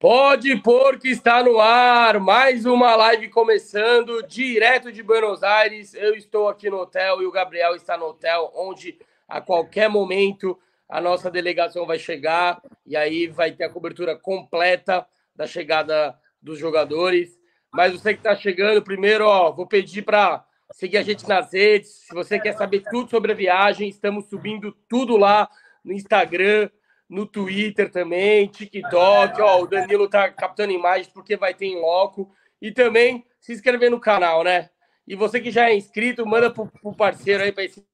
Pode pôr que está no ar, mais uma live começando, direto de Buenos Aires. Eu estou aqui no hotel e o Gabriel está no hotel, onde a qualquer momento a nossa delegação vai chegar e aí vai ter a cobertura completa da chegada dos jogadores. Mas você que está chegando, primeiro, ó, vou pedir para seguir a gente nas redes. Se você quer saber tudo sobre a viagem, estamos subindo tudo lá no Instagram, no Twitter também, TikTok. Ó, o Danilo tá captando imagens porque vai ter em loco. E também se inscrever no canal, né? E você que já é inscrito, manda pro, pro parceiro aí para se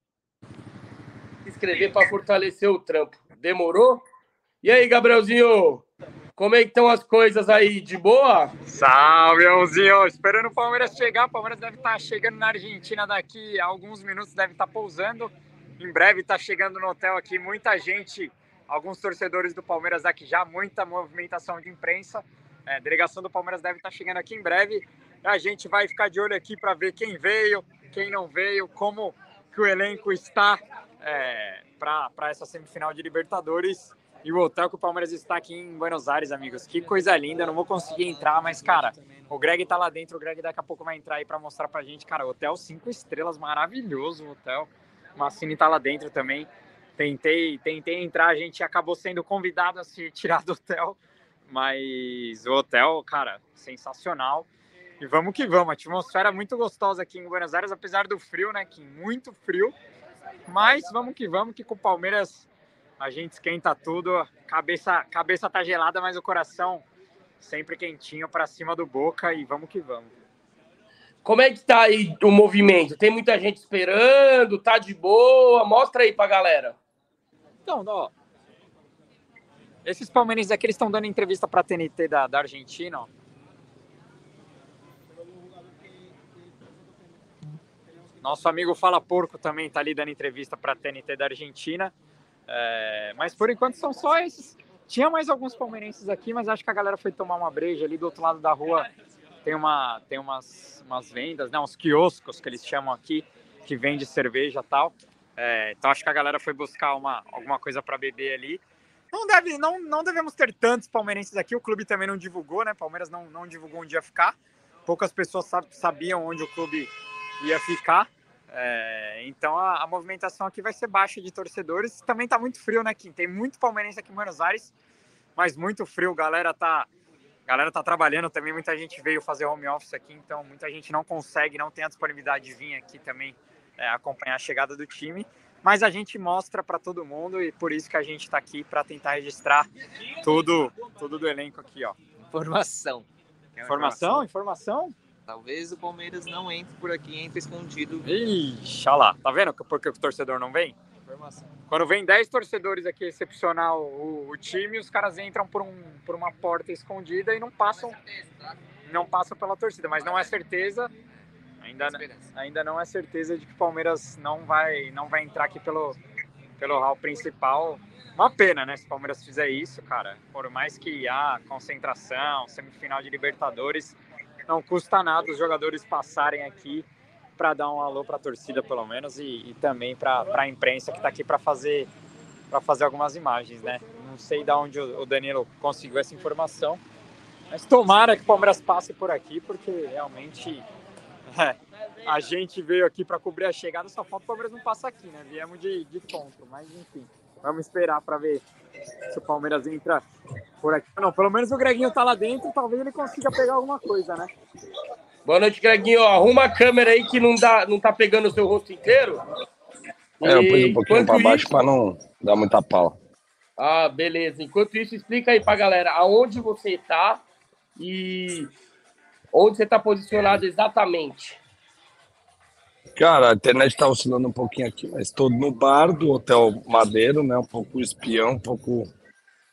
inscrever para fortalecer o trampo. Demorou? E aí, Gabrielzinho? Como é que estão as coisas aí? De boa? Salve, Leãozinho! Esperando o Palmeiras chegar. O Palmeiras deve estar chegando na Argentina daqui a alguns minutos, deve estar pousando. Em breve está chegando no hotel aqui muita gente, alguns torcedores do Palmeiras aqui já, muita movimentação de imprensa. É, a delegação do Palmeiras deve estar chegando aqui em breve. A gente vai ficar de olho aqui para ver quem veio, quem não veio, como que o elenco está é, para essa semifinal de Libertadores e o hotel que o Palmeiras está aqui em Buenos Aires, amigos. Que coisa linda, não vou conseguir entrar, mas, cara, o Greg tá lá dentro, o Greg daqui a pouco vai entrar aí para mostrar pra gente, cara, hotel cinco estrelas, maravilhoso o hotel. Massini tá lá dentro também. Tentei, tentei entrar, a gente acabou sendo convidado a se tirar do hotel, mas o hotel, cara, sensacional. E vamos que vamos, atmosfera muito gostosa aqui em Buenos Aires, apesar do frio, né, que muito frio. Mas vamos que vamos, que com o Palmeiras a gente esquenta tudo, cabeça, cabeça tá gelada, mas o coração sempre quentinho para cima do Boca e vamos que vamos. Como é que tá aí o movimento? Tem muita gente esperando, tá de boa? Mostra aí pra galera. Então, ó, esses palmeirenses aqui estão dando entrevista pra TNT da, da Argentina, ó. Nosso amigo Fala Porco também tá ali dando entrevista para a TNT da Argentina. É, mas por enquanto são só esses. Tinha mais alguns palmeirenses aqui, mas acho que a galera foi tomar uma breja ali do outro lado da rua. Tem, uma, tem umas, umas vendas, né, uns quioscos que eles chamam aqui, que vende cerveja e tal. É, então acho que a galera foi buscar uma, alguma coisa para beber ali. Não, deve, não, não devemos ter tantos palmeirenses aqui. O clube também não divulgou, né? Palmeiras não, não divulgou onde ia ficar. Poucas pessoas sabiam onde o clube ia ficar. É, então a, a, movimentação aqui vai ser baixa de torcedores. Também tá muito frio, né, Kim? Tem muito palmeirense aqui em Buenos Aires, mas muito frio. Galera tá, galera tá trabalhando também. Muita gente veio fazer home office aqui, então muita gente não consegue, não tem a disponibilidade de vir aqui também é, acompanhar a chegada do time. Mas a gente mostra para todo mundo e por isso que a gente está aqui para tentar registrar tudo, tudo do elenco aqui, ó. Informação. Informação, informação. Talvez o Palmeiras não entre por aqui, entre escondido. Ixi, olha lá. Tá vendo porque o torcedor não vem? Informação. Quando vem 10 torcedores aqui excepcional o, o, time, os caras entram por, um, por uma porta escondida e não passam não passam pela torcida, mas não é certeza. Ainda, ainda não é certeza de que o Palmeiras não vai não vai entrar aqui pelo pelo hall principal. Uma pena, né? Se o Palmeiras fizer isso, cara. Por mais que há concentração, semifinal de Libertadores, não custa nada os jogadores passarem aqui para dar um alô para a torcida, pelo menos, e, e também para a imprensa que está aqui para fazer, para fazer algumas imagens, né? Não sei de onde o Danilo conseguiu essa informação, mas tomara que o Palmeiras passe por aqui, porque realmente é, a gente veio aqui para cobrir a chegada, só falta o Palmeiras não passar aqui, né? Viemos de, de ponto, mas enfim, vamos esperar para ver se o Palmeiras entra por aqui. Não, pelo menos o Greginho tá lá dentro, talvez ele consiga pegar alguma coisa, né? Boa noite, Greginho. Arruma a câmera aí que não, dá, não tá pegando o seu rosto inteiro. É, eu pus um pouquinho para baixo para não dar muita pala. Ah, beleza. Enquanto isso, explica aí pra galera aonde você tá e onde você tá posicionado exatamente. Cara, a internet está oscilando um pouquinho aqui, mas estou no bar do Hotel Madeiro, né? Um pouco espião, um pouco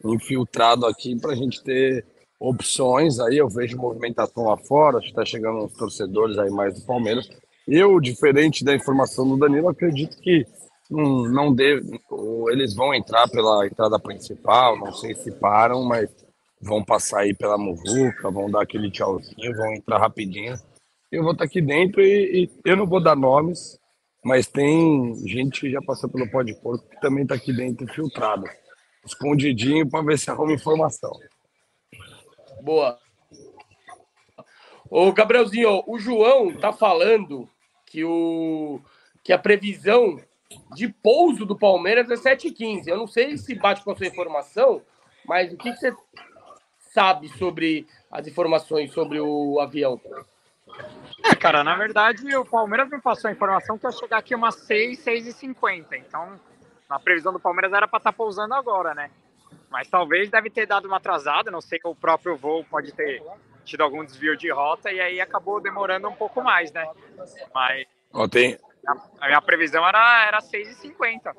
infiltrado aqui para a gente ter opções. Aí eu vejo movimentação lá fora, está chegando uns torcedores aí mais do Palmeiras. Eu, diferente da informação do Danilo, acredito que não, não deve, eles vão entrar pela entrada principal, não sei se param, mas vão passar aí pela muvuca, vão dar aquele tchauzinho, vão entrar rapidinho eu vou estar aqui dentro e, e, eu não vou dar nomes, mas tem gente que já passou pelo pó de porco que também está aqui dentro filtrado, escondidinho para ver se arruma informação. Boa. Ô, Gabrielzinho, o João tá falando que, o, que a previsão de pouso do Palmeiras é 7h15. Eu não sei se bate com a sua informação, mas o que, que você sabe sobre as informações sobre o avião? É, cara, na verdade, o Palmeiras me passou a informação que ia chegar aqui umas 6, 6 e 50. Então, na previsão do Palmeiras era para estar tá pousando agora, né? Mas talvez deve ter dado uma atrasada, não sei que o próprio voo pode ter tido algum desvio de rota e aí acabou demorando um pouco mais, né? Mas Ontem. a minha previsão era, era 6h50.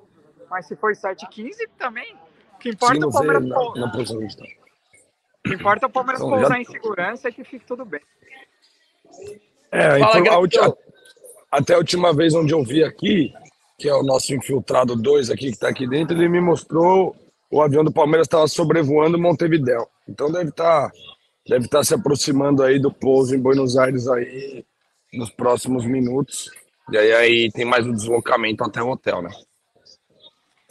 Mas se foi 7h15 também, o que importa Sim, é o Palmeiras na, pou- na posição que a gente tá. O que importa é o Palmeiras Então, já- pousar em segurança e que fique tudo bem. É, Fala, infor- a última- até a última vez onde eu vi aqui, que é o nosso infiltrado 2 aqui, que está aqui dentro, ele me mostrou o avião do Palmeiras estava sobrevoando Montevidéu. Então deve estar deve tá se aproximando aí do pouso em Buenos Aires aí nos próximos minutos. E aí, aí tem mais um deslocamento até o hotel, né?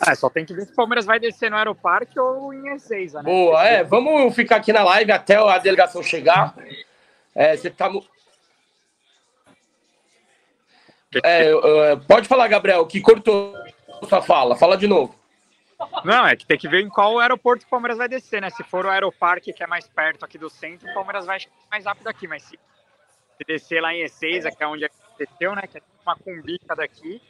É, só tem que ver se o Palmeiras vai descer no Aeroparque ou em Ezeiza, né? Boa, é. Vamos ficar aqui na live até a delegação chegar. É, você tá. É, é, pode falar, Gabriel, que cortou sua fala. Fala de novo. Não, é que tem que ver em qual aeroporto o Palmeiras vai descer, né? Se for o Aeroparque, que é mais perto aqui do centro, o Palmeiras vai chegar mais rápido aqui. Mas se, se descer lá em Ezeiza, que é onde desceu, né? Que é uma cumbica daqui,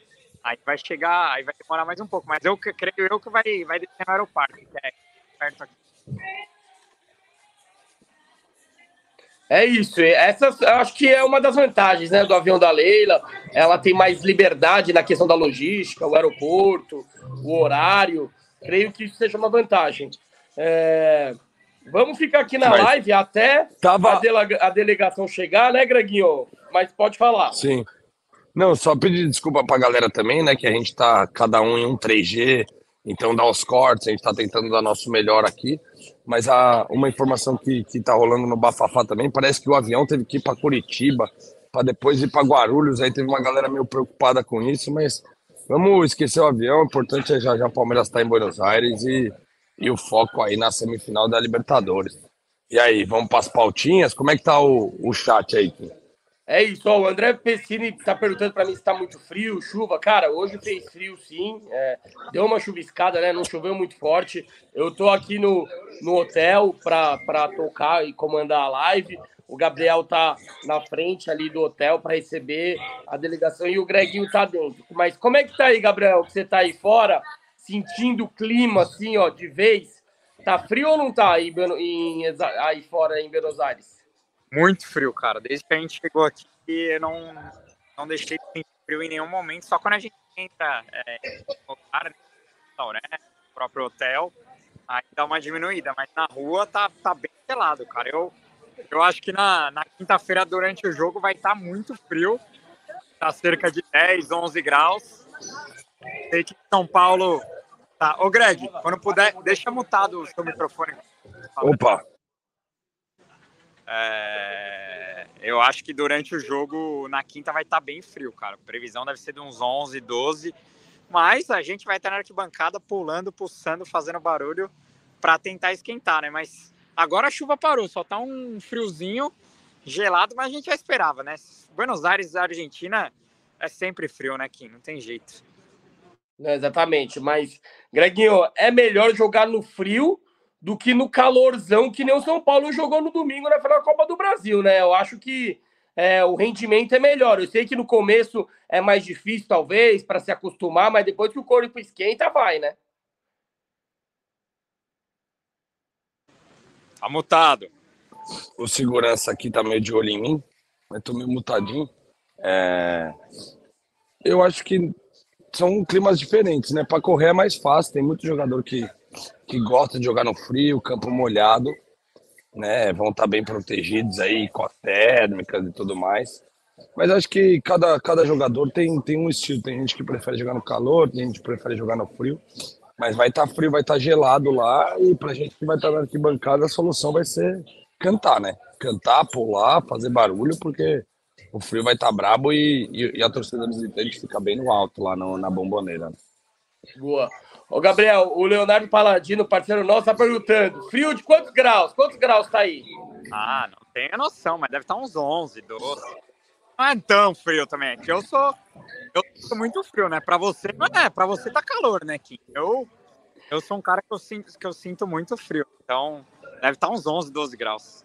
aí vai chegar, aí vai demorar mais um pouco. Mas eu creio eu que vai, vai descer no Aeroparque, que é perto aqui. É isso. Essa eu acho que é uma das vantagens né, do avião da Leila. Ela tem mais liberdade na questão da logística, o aeroporto, o horário. Creio que isso seja uma vantagem. É, Vamos ficar aqui na Mas- live até a, Tava. delega- a delegação chegar, né, Greguinho? Mas pode falar. Sim. Não, só pedir desculpa pra galera também, né? Que a gente tá cada um em um 3G, então dá os cortes, a gente tá tentando dar nosso melhor aqui. Mas a, uma informação que, que tá rolando no Bafafá também, parece que o avião teve que ir pra Curitiba, pra depois ir pra Guarulhos, aí teve uma galera meio preocupada com isso, mas vamos esquecer o avião, o importante é já já o Palmeiras tá em Buenos Aires e, e o foco aí na semifinal da Libertadores. E aí, vamos pras pautinhas? Como é que tá o, o chat aí? Kim? É isso, ó, o André Pessini tá perguntando para mim se tá muito frio, chuva. Cara, hoje fez frio sim, é, deu uma chuviscada, né? Não choveu muito forte. Eu tô aqui no, no hotel para tocar e comandar a live. O Gabriel tá na frente ali do hotel para receber a delegação e o Greginho tá dentro. Mas como é que tá aí, Gabriel? Você tá aí fora, sentindo o clima assim, ó, de vez? Tá frio ou não tá aí, em, aí fora em Buenos Aires? Muito frio, cara. Desde que a gente chegou aqui, eu não, não deixei de sentir frio em nenhum momento. Só quando a gente entra é, no lugar, né, no próprio hotel, aí dá uma diminuída. Mas na rua tá, tá bem gelado, cara. Eu, eu acho que na, na quinta-feira, durante o jogo, vai estar muito frio. Tá cerca de 10, 11 graus. Sei que São Paulo... Tá. Ô, Greg, quando puder, deixa mutado o seu microfone. Opa! É, eu acho que durante o jogo, na quinta, vai estar bem frio, cara. A previsão deve ser de uns 11, 12. Mas a gente vai estar na arquibancada pulando, pulsando, fazendo barulho para tentar esquentar, né? Mas agora a chuva parou, só tá um friozinho gelado, mas a gente já esperava, né? Buenos Aires, Argentina, é sempre frio, né, Kim? Não tem jeito. Não, exatamente, mas, Greginho, é melhor jogar no frio do que no calorzão que nem o São Paulo jogou no domingo na final da Copa do Brasil, né? Eu acho que é, o rendimento é melhor. Eu sei que no começo é mais difícil, talvez, para se acostumar, mas depois que o corpo esquenta, vai, né? Tá mutado. o segurança aqui tá meio de olho em mim, mas tô meio mutadinho. É, Eu acho que são climas diferentes, né? Para correr é mais fácil, tem muito jogador que, que gosta de jogar no frio, campo molhado, né? Vão estar bem protegidos aí com as térmicas e tudo mais. Mas acho que cada, cada jogador tem, tem um estilo. Tem gente que prefere jogar no calor, tem gente que prefere jogar no frio. Mas vai estar frio, vai estar gelado lá. E pra gente que vai estar na arquibancada, a solução vai ser cantar, né? Cantar, pular, fazer barulho, porque o frio vai estar brabo e, e, e a torcida visitante fica bem no alto lá no- na bomboneira. né? Boa. Ô, Gabriel, o Leonardo Paladino, parceiro nosso, tá perguntando: frio de quantos graus? Quantos graus tá aí? Ah, não tenho noção, mas deve estar uns 11, 12. Não é tão frio também, que eu sou. Eu sou muito frio, né? Pra você, é, pra você tá calor, né, Kim? Eu, eu sou um cara que eu, sinto, que eu sinto muito frio, então deve estar uns 11, 12 graus.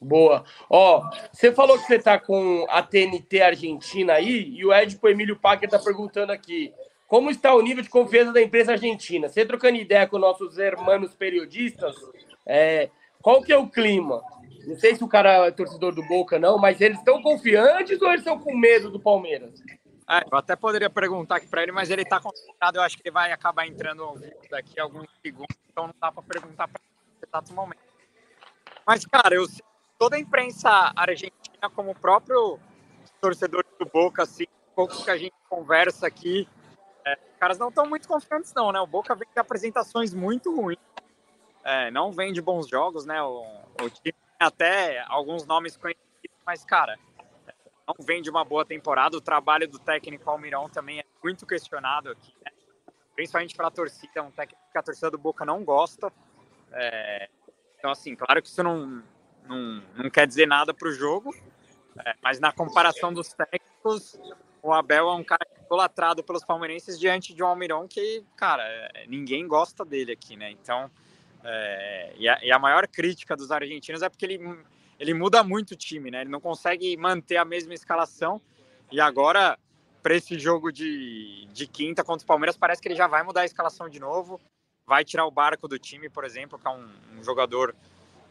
Boa. Ó, você falou que você tá com a TNT Argentina aí, e o Edipo Emílio Packer tá perguntando aqui. Como está o nível de confiança da empresa argentina? Você trocando ideia com nossos hermanos periodistas, é, qual que é o clima? Não sei se o cara é torcedor do Boca, não, mas eles estão confiantes ou eles estão com medo do Palmeiras? É, eu até poderia perguntar aqui para ele, mas ele está concentrado. Eu acho que ele vai acabar entrando ao vivo daqui a alguns segundos, então não dá para perguntar para ele exato momento. Mas, cara, eu toda a imprensa argentina, como o próprio torcedor do Boca, assim, poucos que a gente conversa aqui, é, os caras não estão muito confiantes, não, né? O Boca vem de apresentações muito ruins, é, não vem de bons jogos, né? O, o time tem até alguns nomes conhecidos, mas, cara, não vem de uma boa temporada. O trabalho do técnico Almirão também é muito questionado aqui, né? principalmente para a torcida, um técnico que a torcida do Boca não gosta. É, então, assim, claro que isso não, não, não quer dizer nada para o jogo, é, mas na comparação dos técnicos, o Abel é um cara idolatrado pelos palmeirenses diante de um Almirão que, cara, é, ninguém gosta dele aqui, né? Então, é, e, a, e, a, maior crítica dos argentinos é porque ele, ele muda muito o time, né? Ele não consegue manter a mesma escalação e agora, para esse jogo de, de quinta contra o Palmeiras, parece que ele já vai mudar a escalação de novo, vai tirar o barco do time, por exemplo, que é um, um jogador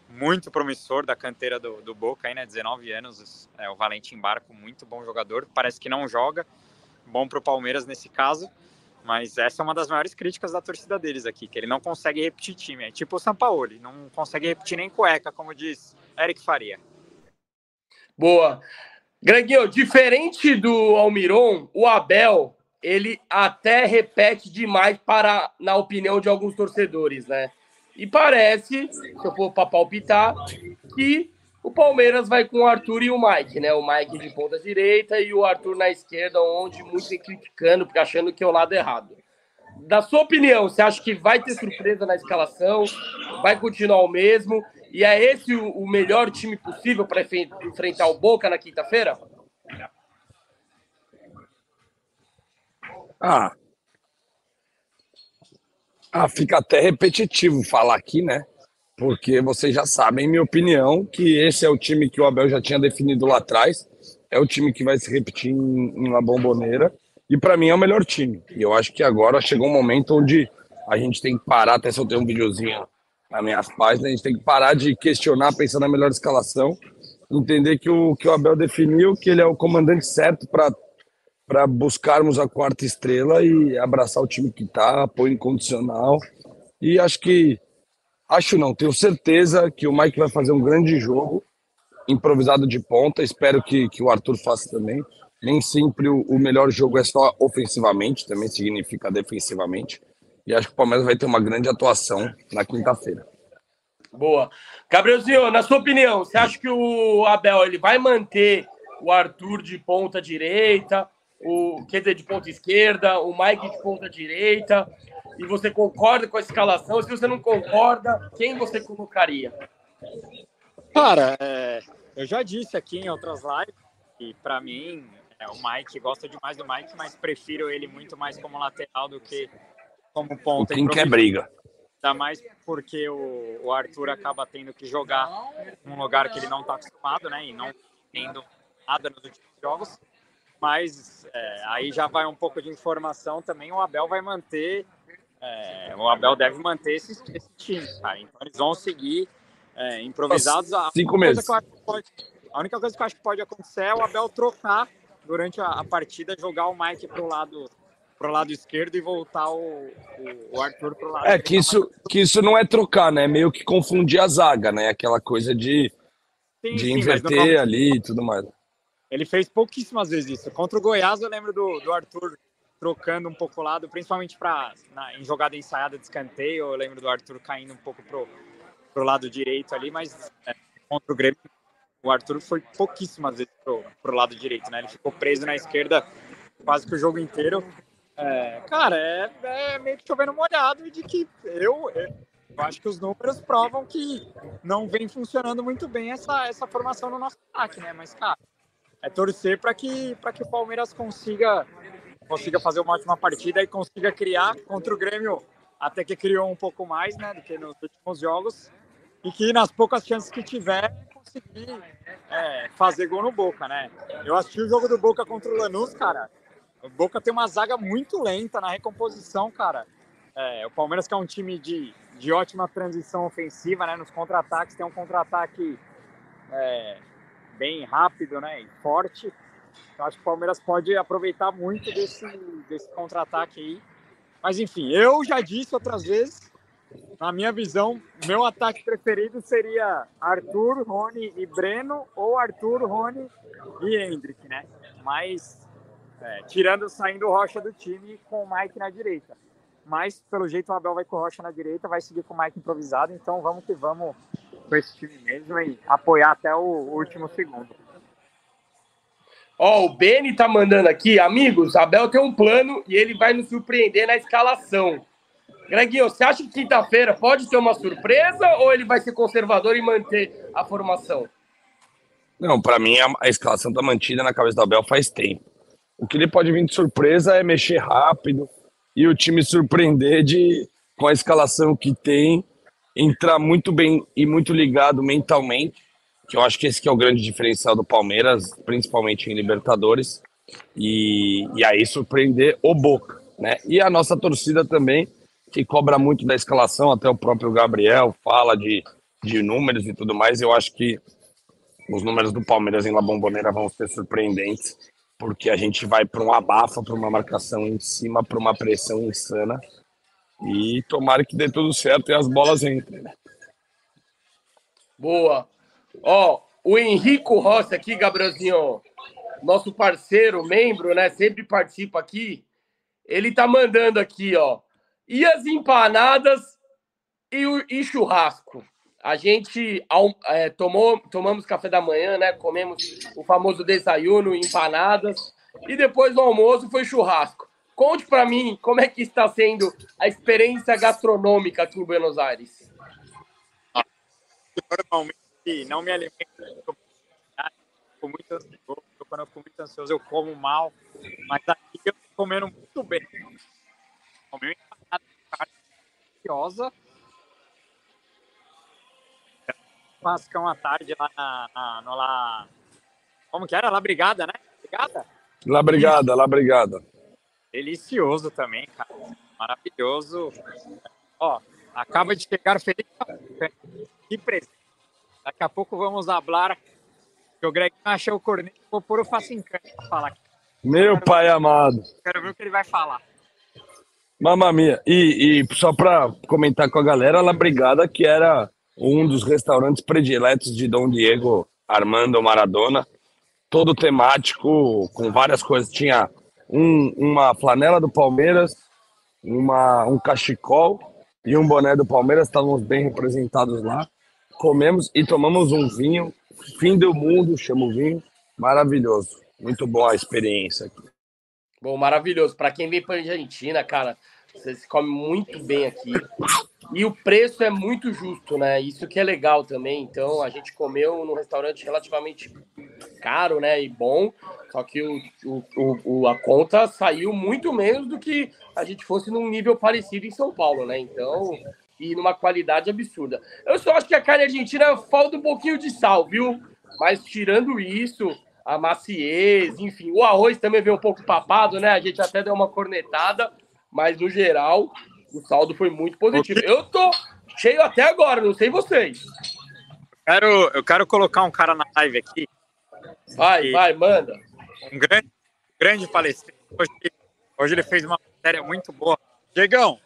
muito promissor da canteira do, do Boca, aí, né? 19 anos, é o Valentim Barco, muito bom jogador. Parece que não joga, bom para o Palmeiras nesse caso. Mas essa é uma das maiores críticas da torcida deles aqui, que ele não consegue repetir time. É tipo o Sampaoli, não consegue repetir nem cueca, como diz Eric Faria. Boa. Greguinho, diferente do Almiron, o Abel, ele até repete demais para, na opinião de alguns torcedores, né? E parece, se eu for para palpitar, que o Palmeiras vai com o Arthur e o Mike, né? O Mike de ponta direita e o Arthur na esquerda, onde muitos criticando, porque achando que é o lado errado. Da sua opinião, você acha que vai ter surpresa na escalação? Vai continuar o mesmo? E é esse o melhor time possível para enfrentar o Boca na quinta-feira? Ah, ah, fica até repetitivo falar aqui, né? Porque vocês já sabem, minha opinião, que esse é o time que o Abel já tinha definido lá atrás. É o time que vai se repetir em, uma bomboneira. E para mim é o melhor time. E eu acho que agora chegou um momento onde a gente tem que parar, até se eu tenho um videozinho nas minhas páginas, a gente tem que parar de questionar, pensar na melhor escalação, entender que o, que o Abel definiu, que ele é o comandante certo para buscarmos a quarta estrela e abraçar o time que está, apoio incondicional. E acho que, acho não, tenho certeza que o Mike vai fazer um grande jogo, improvisado de ponta. Espero que, que o Arthur faça também. Nem sempre o, o melhor jogo é só ofensivamente, também significa defensivamente. E acho que o Palmeiras vai ter uma grande atuação na quinta-feira. Boa. Gabrielzinho, na sua opinião, você acha que o Abel ele vai manter o Arthur de ponta direita? o quer dizer, de ponta esquerda, o Mike de ponta direita, e você concorda com a escalação? Se você não concorda, quem você colocaria? Cara, é, eu já disse aqui em outras lives que para mim é, o Mike gosta demais do Mike, mas prefiro ele muito mais como lateral do que como ponta. Quem quer briga? Ainda mais porque o, o Arthur acaba tendo que jogar num lugar que ele não está acostumado, né? E não tendo nada nos últimos jogos mas é, aí já vai um pouco de informação também. O Abel vai manter, é, o Abel deve manter esse, esse time, cara. Então eles vão seguir é, improvisados. A Cinco meses. Pode, a única coisa que eu acho que pode acontecer é o Abel trocar durante a, a partida, jogar o Mike para o lado pro lado esquerdo e voltar o, o, o Arthur pro lado. É que isso, que isso não é trocar, né? É meio que confundir a zaga, né? Aquela coisa de, sim, de sim, inverter ali e tudo mais. Ele fez pouquíssimas vezes isso. Contra o Goiás, eu lembro do, do Arthur trocando um pouco o lado, principalmente pra, na, em jogada ensaiada de escanteio. Eu lembro do Arthur caindo um pouco pro, pro lado direito ali, mas é, contra o Grêmio, o Arthur foi pouquíssimas vezes pro, pro lado direito, né? Ele ficou preso na esquerda quase que o jogo inteiro. É, cara, é, é, meio que chovendo molhado de que eu, eu, acho que os números provam que não vem funcionando muito bem essa, essa formação no nosso ataque, né? Mas, cara, é torcer para que, que o Palmeiras consiga, consiga fazer uma ótima partida e consiga criar contra o Grêmio, até que criou um pouco mais, né, do que nos últimos jogos, e que nas poucas chances que tiver, conseguir é, fazer gol no Boca, né? Eu assisti o jogo do Boca contra o Lanús, cara. O Boca tem uma zaga muito lenta na recomposição, cara. É, o Palmeiras que é um time de, de ótima transição ofensiva, né? Nos contra-ataques tem um contra-ataque é, bem rápido, né? E forte. Eu acho que o Palmeiras pode aproveitar muito desse, desse contra-ataque aí. Mas enfim, eu já disse outras vezes na minha visão, meu ataque preferido seria Arthur, Rony e Breno, ou Arthur, Rony e Hendrick, né? Mas, é, tirando, saindo o Rocha do time com o Mike na direita. Mas, pelo jeito, o Abel vai com o Rocha na direita, vai seguir com o Mike improvisado, então vamos que vamos com esse time mesmo e apoiar até o último segundo. Ó, o Beni tá mandando aqui, amigos, Abel tem um plano e ele vai nos surpreender na escalação. Greguinho, você acha que quinta-feira pode ter uma surpresa ou ele vai ser conservador e manter a formação? Não, para mim a, a escalação tá mantida na cabeça do Abel faz tempo. O que ele pode vir de surpresa é mexer rápido e o time surpreender de com a escalação que tem, entrar muito bem e muito ligado mentalmente, que eu acho que esse que é o grande diferencial do Palmeiras, principalmente em Libertadores, e, e aí surpreender o Boca, né? E a nossa torcida também, que cobra muito da escalação, até o próprio Gabriel fala de, de números e tudo mais. Eu acho que os números do Palmeiras em La Bombonera vão ser surpreendentes, porque a gente vai para um abafa, para uma marcação em cima, para uma pressão insana. E tomara que dê tudo certo e as bolas entrem. Né? Boa. Ó, o Henrico Rossi aqui, Gabrielzinho, nosso parceiro, membro, né? Sempre participa aqui. Ele tá mandando aqui, ó. E as empanadas e o e churrasco. A gente é, tomou, tomamos café da manhã, né? Comemos o famoso desayuno, empanadas. E depois do almoço foi churrasco. Conte para mim como é que está sendo a experiência gastronômica aqui em Buenos Aires. Normalmente não me alimento fico muito ansioso. Quando eu fico muito ansioso, eu como mal. Mas aqui eu estou comendo muito bem. Comi deliciosa. Pascão à tarde lá na, na, no lá. Como que era? Lá Brigada, né? Brigada? Lá Brigada, lá Brigada. Delicioso também, cara. Maravilhoso. Ó, acaba de chegar Felipe. Que presente. Daqui a pouco vamos falar. Que o Greg achou o corneto. Vou pôr o Facincante pra falar. Meu pai ver, amado. Quero ver o que ele vai falar. Mamma mia. E, e só para comentar com a galera, La Brigada, que era um dos restaurantes prediletos de Dom Diego Armando Maradona, todo temático, com várias coisas. Tinha um, uma flanela do Palmeiras, uma, um cachecol e um boné do Palmeiras, estávamos bem representados lá. Comemos e tomamos um vinho, fim do mundo, chama o vinho, maravilhoso. Muito boa a experiência aqui. Bom, maravilhoso. Para quem vem para a Argentina, cara, você se come muito bem aqui. E o preço é muito justo, né? Isso que é legal também. Então, a gente comeu num restaurante relativamente caro, né? E bom. Só que o, o, o, a conta saiu muito menos do que a gente fosse num nível parecido em São Paulo, né? Então, e numa qualidade absurda. Eu só acho que a carne argentina falta um pouquinho de sal, viu? Mas tirando isso, a maciez, enfim, o arroz também veio um pouco papado, né? A gente até deu uma cornetada, mas no geral o saldo foi muito positivo. Eu tô cheio até agora, não sei vocês. Quero, eu quero colocar um cara na live aqui. Vai, vai, manda. Um grande, grande palestrante. Hoje, hoje ele fez uma matéria muito boa. Diegão,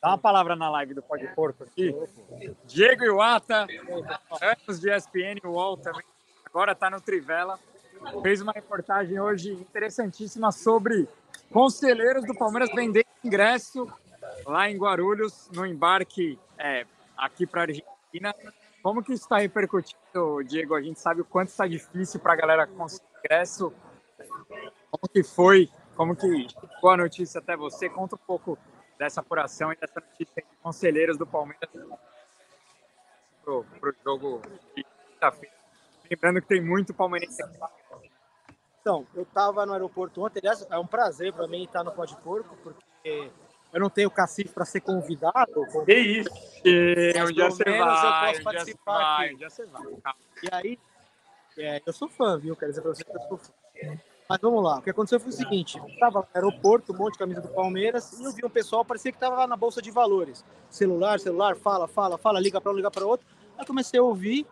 dá uma palavra na live do Pode Porto aqui. Diego Iwata, anos de ESPN UOL também agora está no Trivela, fez uma reportagem hoje interessantíssima sobre conselheiros do Palmeiras vendendo ingresso lá em Guarulhos, no embarque é, aqui para a Argentina. Como que isso está repercutindo, Diego? A gente sabe o quanto está difícil para a galera conseguir ingresso. Como que foi como que ficou a notícia até você? Conta um pouco dessa apuração e dessa notícia de conselheiros do Palmeiras pro, pro jogo de quinta-feira. Lembrando que tem muito palmeirense aqui. Então, eu estava no aeroporto ontem, aliás, é um prazer para mim estar no Pode Porco, porque eu não tenho cacife para ser convidado. Que isso? Mas um dia você menos eu vai, posso participar vai, aqui. um dia você vai. E aí, é, eu sou fã, viu? Quero dizer pra você que eu sou fã. Mas vamos lá, o que aconteceu foi o seguinte: eu tava no aeroporto, um monte de camisa do Palmeiras, e eu vi um pessoal, parecia que tava lá na Bolsa de Valores. Celular, celular, fala, fala, fala, liga para um, liga para outro. Aí eu comecei a ouvir,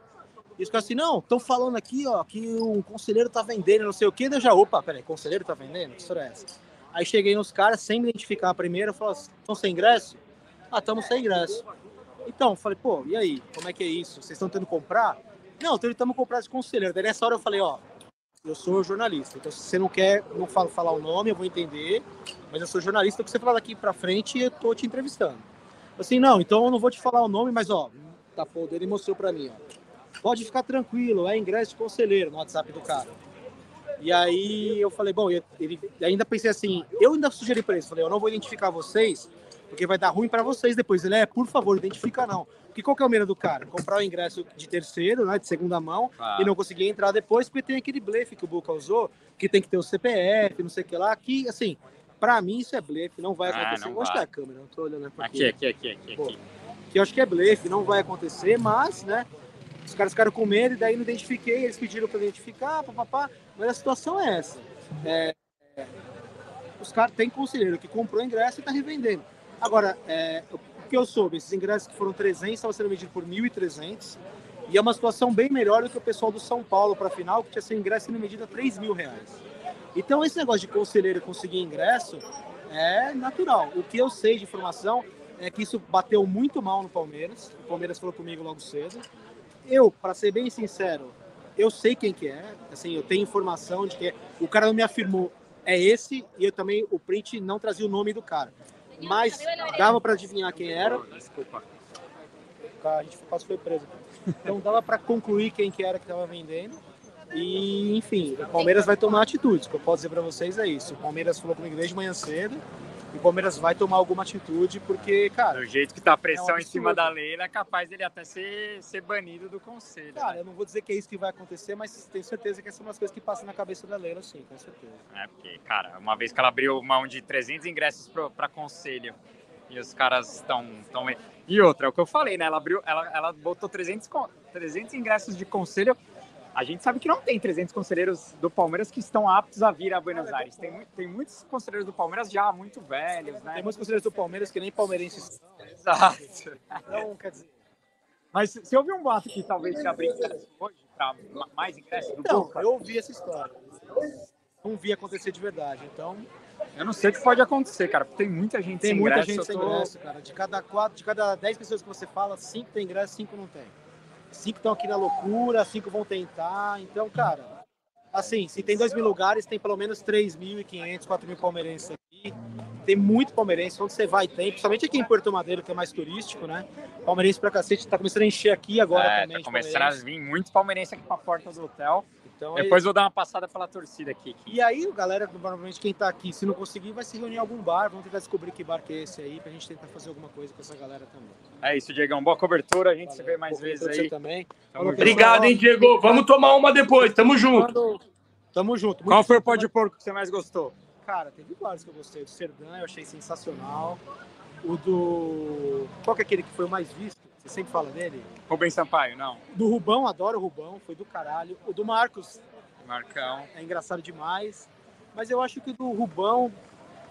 e os caras assim, não, estão falando aqui, ó, que um conselheiro tá vendendo, não sei o quê. Daí eu já, opa, peraí, conselheiro tá vendendo? Que história é essa? Aí cheguei nos caras, sem me identificar a primeira, falei, estão sem ingresso? Ah, estamos sem ingresso. Então, falei, pô, e aí, como é que é isso? Vocês estão tentando comprar? Não, então estamos comprando esse conselheiro. Daí nessa hora eu falei, ó, eu sou jornalista, então se você não quer, não falo falar o nome, eu vou entender, mas eu sou jornalista, o que você falar daqui pra frente, eu tô te entrevistando. Assim, não, então eu não vou te falar o nome, mas ó, tapou o dedo e mostrou pra mim, ó. Pode ficar tranquilo, é ingresso de conselheiro no WhatsApp do cara. E aí eu falei, bom, ele ainda pensei assim, eu ainda sugeri para eles, falei, eu não vou identificar vocês, porque vai dar ruim para vocês depois. Ele é, por favor, identifica não. Porque qual que é o medo do cara? Comprar o ingresso de terceiro, né, de segunda mão, Claro. e não conseguir entrar depois, porque tem aquele blefe que o Boca usou, que tem que ter o CPF, não sei o que lá, que, assim, para mim isso é blefe, não vai Ah, acontecer. não Onde tá a câmera? Não tô olhando né, pra Aqui, aqui, aqui, aqui, aqui. que eu acho que é blefe, não vai acontecer, mas, né, os caras ficaram com medo e daí não identifiquei, eles pediram para identificar, papapá, mas a situação é essa. É, é, os caras têm conselheiro que comprou ingresso e está revendendo. Agora, é, o que eu soube, esses ingressos que foram 300 estavam sendo vendidos por 1.300 e é uma situação bem melhor do que o pessoal do São Paulo para a final, que tinha seu ingresso sendo vendido a 3 mil reais. Então, esse negócio de conselheiro conseguir ingresso é natural. O que eu sei de informação é que isso bateu muito mal no Palmeiras. O Palmeiras falou comigo logo cedo. Eu, para ser bem sincero, eu sei quem que é. Assim, eu tenho informação de que o cara não me afirmou é esse e eu também o print não trazia o nome do cara. Mas dava para adivinhar quem era. Desculpa. A gente quase foi preso. Então dava para concluir quem que era que estava vendendo. E, enfim, o Palmeiras vai tomar atitudes. O que eu posso dizer para vocês é isso. O Palmeiras falou comigo desde manhã cedo. O Palmeiras vai tomar alguma atitude, porque, cara, Do jeito que tá a pressão É um em cima da Leila, é capaz dele até ser, ser banido do conselho. Cara, né? eu não vou dizer que é isso que vai acontecer, mas tenho certeza que essas são umas coisas que passam na cabeça da Leila, sim, com certeza. É, porque, cara, uma vez que ela abriu mão de 300 ingressos pra conselho e os caras estão. Tão... E outra, é o que eu falei, né? Ela abriu, ela, ela botou 300, con- 300 ingressos de conselho. A gente sabe que não tem 300 conselheiros do Palmeiras que estão aptos a vir a Buenos Aires. Tem, tem muitos conselheiros do Palmeiras já muito velhos, né? Tem muitos conselheiros do Palmeiras que nem palmeirenses são. Exato. Então, quer dizer. Mas se se houve um boato que talvez se abrir ingressos hoje para mais ingressos do Então, Boca, eu ouvi essa história. Não vi acontecer de verdade. Então, eu não sei o que pode acontecer, cara, porque tem muita gente tem sem muita ingresso. gente eu sem tô- ingresso, cara. De cada quatro, de cada dez pessoas que você fala, cinco tem ingresso, cinco não tem. Cinco estão aqui na loucura, cinco vão tentar. Então, cara, assim, se tem dois mil lugares, tem pelo menos 3.500, 4.000 palmeirenses aqui. Tem muito palmeirense, onde você vai tem, principalmente aqui em Porto Madeiro, que é mais turístico, né? Palmeirense pra cacete, tá começando a encher aqui agora é, também. tá começando a vir muito palmeirense aqui pra porta do hotel. Então, Depois vou dar uma passada pela torcida aqui. E aí, galera, provavelmente quem tá aqui, se não conseguir, vai se reunir em algum bar. Vamos tentar descobrir que bar que é esse aí, pra gente tentar fazer alguma coisa com essa galera também. É isso, Diegão. Boa cobertura. A gente se Valeu. vê mais Boa vezes aí. também. Tamo Falou, junto. Obrigado, hein, Diego. Vamos tomar uma depois. Tamo junto. Tamo junto. Qual Muito foi o pó de porco que você mais gostou? Cara, teve vários que eu gostei. O Serdã eu achei sensacional. O do. Qual que é aquele que foi o mais visto? Você sempre fala dele? Rubem Sampaio, não. Do Rubão, adoro o Rubão, foi do caralho. O do Marcos Marcão. é engraçado demais. Mas eu acho que o do Rubão,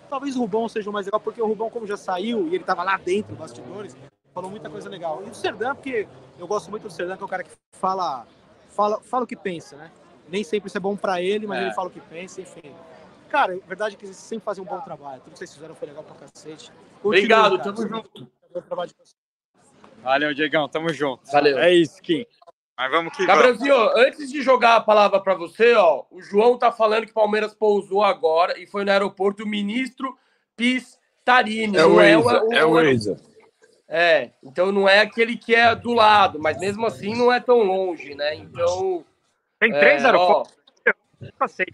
talvez o Rubão seja o mais legal, porque o Rubão, como já saiu e ele tava lá dentro, bastidores, falou muita coisa legal. E o Serdã, porque eu gosto muito do Serdã, que é o cara que fala, fala, fala o que pensa, né? Nem sempre isso é bom pra ele, mas É. ele fala o que pensa, enfim. Cara, a verdade é que eles sempre fazem um bom trabalho. Tudo que vocês fizeram foi legal pra cacete. Continue, Obrigado, cara. tamo junto. Bom trabalho de vocês. Valeu, Diegão. Tamo junto. Valeu. É isso, Kim. Mas vamos que vamos. Gabrielzinho, antes de jogar a palavra para você, ó, o João tá falando que o Palmeiras pousou agora e foi no aeroporto o ministro Pistarini. É o é o- é o Waze. É, então não é aquele que é do lado, mas mesmo assim não é tão longe, né? Então. Tem três é, aeroportos. ó, Nunca sei.